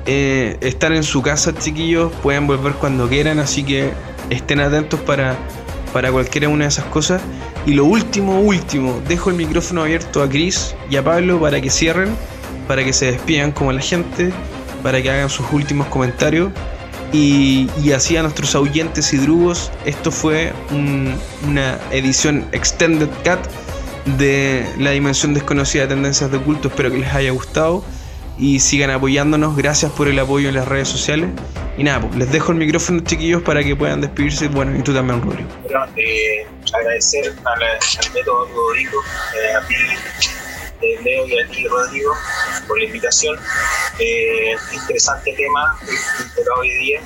Eh, están en su casa, chiquillos, pueden volver cuando quieran, así que estén atentos para, para cualquiera una de esas cosas. Y lo último, último, dejo el micrófono abierto a Chris y a Pablo para que cierren, para que se despidan como la gente, para que hagan sus últimos comentarios. Y, así a nuestros oyentes y drugos, esto fue un- una edición extended cut de la dimensión desconocida de tendencias de culto. Espero que les haya gustado y sigan apoyándonos. Gracias por el apoyo en las redes sociales. Y nada, pues, les dejo el micrófono, chiquillos, para que puedan despedirse. Bueno, y tú también, Rodrigo. Eh, agradecer a la- al método Rodrigo, eh, a ti, eh, Leo, y a ti, Rodrigo, por la invitación. Eh, interesante tema de hoy día,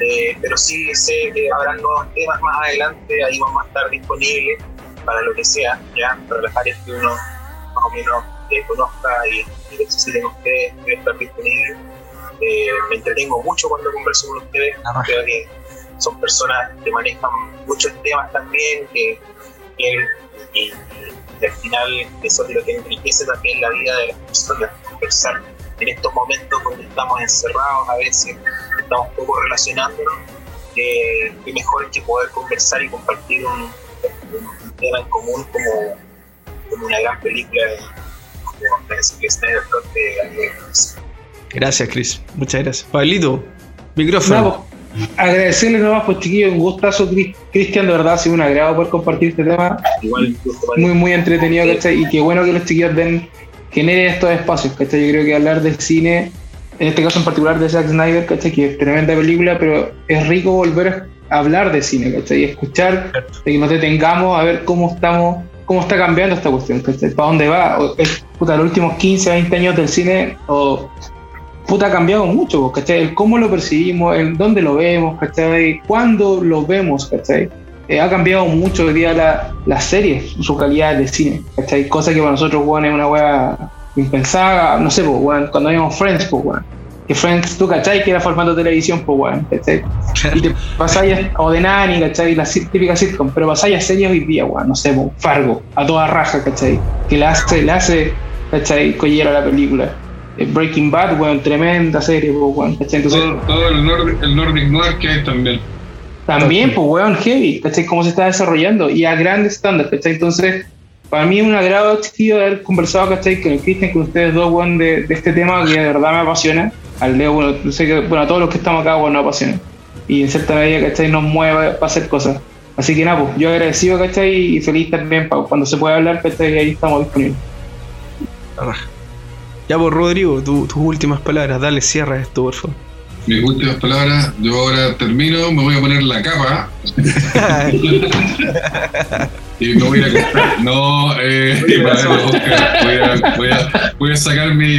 eh, pero sí sé que habrán nuevos temas más adelante, ahí vamos a estar disponibles para lo que sea, ya para las áreas que uno más o menos eh, conozca y, y necesiten ustedes, estar disponible. Eh, me entretengo mucho cuando converso con ustedes, creo que son personas que manejan muchos temas también, que, que- y, y al final eso es lo que enriquece también la vida de las personas, conversar en estos momentos donde estamos encerrados, a veces estamos poco relacionándonos, que, que mejor que poder conversar y compartir un, un- un tema en común como, como una gran película de- como de Zack Snyder Cut de- Gracias, Chris. Muchas gracias. Pablito, micrófono. Agradecerles nomás, pues chiquillos, un gustazo, Cris- Cristian, de verdad, ha sido un agrado poder compartir este tema. igual Muy, muy entretenido, ¿cachai? Y qué bueno que los chiquillos den, generen estos espacios, ¿cachai? Yo creo que hablar de cine, en este caso en particular de Zack Snyder, ¿cachai? Que es tremenda película, pero es rico volver a hablar de cine, ¿cachai? Y escuchar, de que nos detengamos a ver cómo estamos, cómo está cambiando esta cuestión, ¿cachai? ¿Para dónde va? O, es, puta, los últimos 15, 20 años del cine, o puta, ha cambiado mucho, ¿cachai? El cómo lo percibimos, el dónde lo vemos, ¿cachai? Cuándo lo vemos, ¿cachai? Eh, ha cambiado mucho hoy día la, las series, su calidad de cine, ¿cachai? Cosa que para nosotros, weón, es una weá impensada, no sé, pues, weón, cuando vimos Friends, pues, weón. Que Friends, tú, ¿cachai? Que era formato de televisión, pues, weón, ¿cachai? Y te (laughs) pasáis, o de Nani, ¿cachai? La típica sitcom, pero pasáis a series hoy día, weón, no sé, pues, Fargo, a toda raja, ¿cachai? Que le hace, le hace, ¿cachai? Collera la película. Eh, Breaking Bad, weón, tremenda serie, pues, weón. Entonces, todo, todo el, Nordic, el Nordic Noir que hay también. también, pues, weón, heavy, ¿cachai? Cómo se está desarrollando y a grandes estándares, ¿cachai? Entonces, para mí es un agrado, chiquillo, haber conversado, ¿cachai? Con el Cristian, con ustedes dos, weón, de, de este tema que de verdad me apasiona. Al Leo, bueno, sé que, bueno, a todos los que estamos acá, weón, nos apasiona. Y en cierta medida, ¿cachai? Nos mueve para hacer cosas. Así que nada, pues, yo agradecido, ¿cachai? Y feliz también pa- cuando se pueda hablar, ¿cachai? Ahí estamos disponibles. Raja. Ya, pues, Rodrigo, tu- tus últimas palabras. Dale, cierra esto, por favor. mis últimas palabras. Yo ahora termino, me voy a poner la capa (laughs) y me voy a. No, eh, para ver voy, a, voy, a, voy a sacar mi,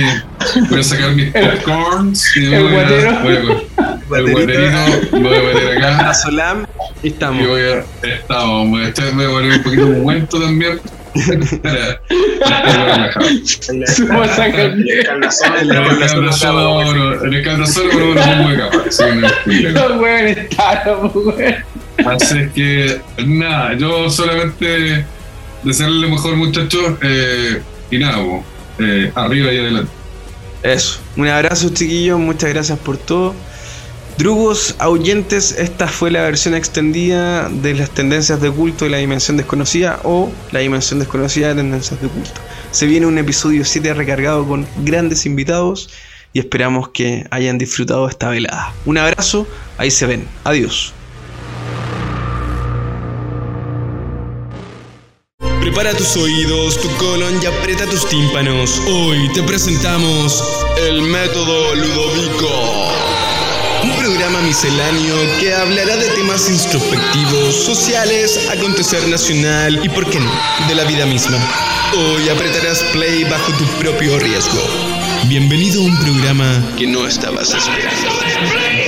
voy a sacar mis popcorns y me El voy a, voy a- (laughs) el guaterito, me voy a meter acá. A Solam y Y estamos. voy a, estamos, me voy a echar- me voy a poner un poquito de momento también. En el caldazón, lo pongo de capa. Los weones están, weón. Así que, nada, yo solamente desearle lo mejor, muchachos, eh, y nada, eh, arriba y adelante. Eso. Un abrazo, chiquillos. Muchas gracias por todo. Drugos, ahuyentes, esta fue la versión extendida de las tendencias de culto de la dimensión desconocida o la dimensión desconocida de tendencias de culto. Se viene un episodio 7 recargado con grandes invitados y esperamos que hayan disfrutado esta velada. Un abrazo, ahí se ven. Adiós. Prepara tus oídos, tu colon y aprieta tus tímpanos. Hoy te presentamos el método Ludovico. Programa misceláneo que hablará de temas introspectivos, sociales, acontecer nacional y, por qué no, de la vida misma. Hoy apretarás play bajo tu propio riesgo. Bienvenido a un programa que no estabas esperando.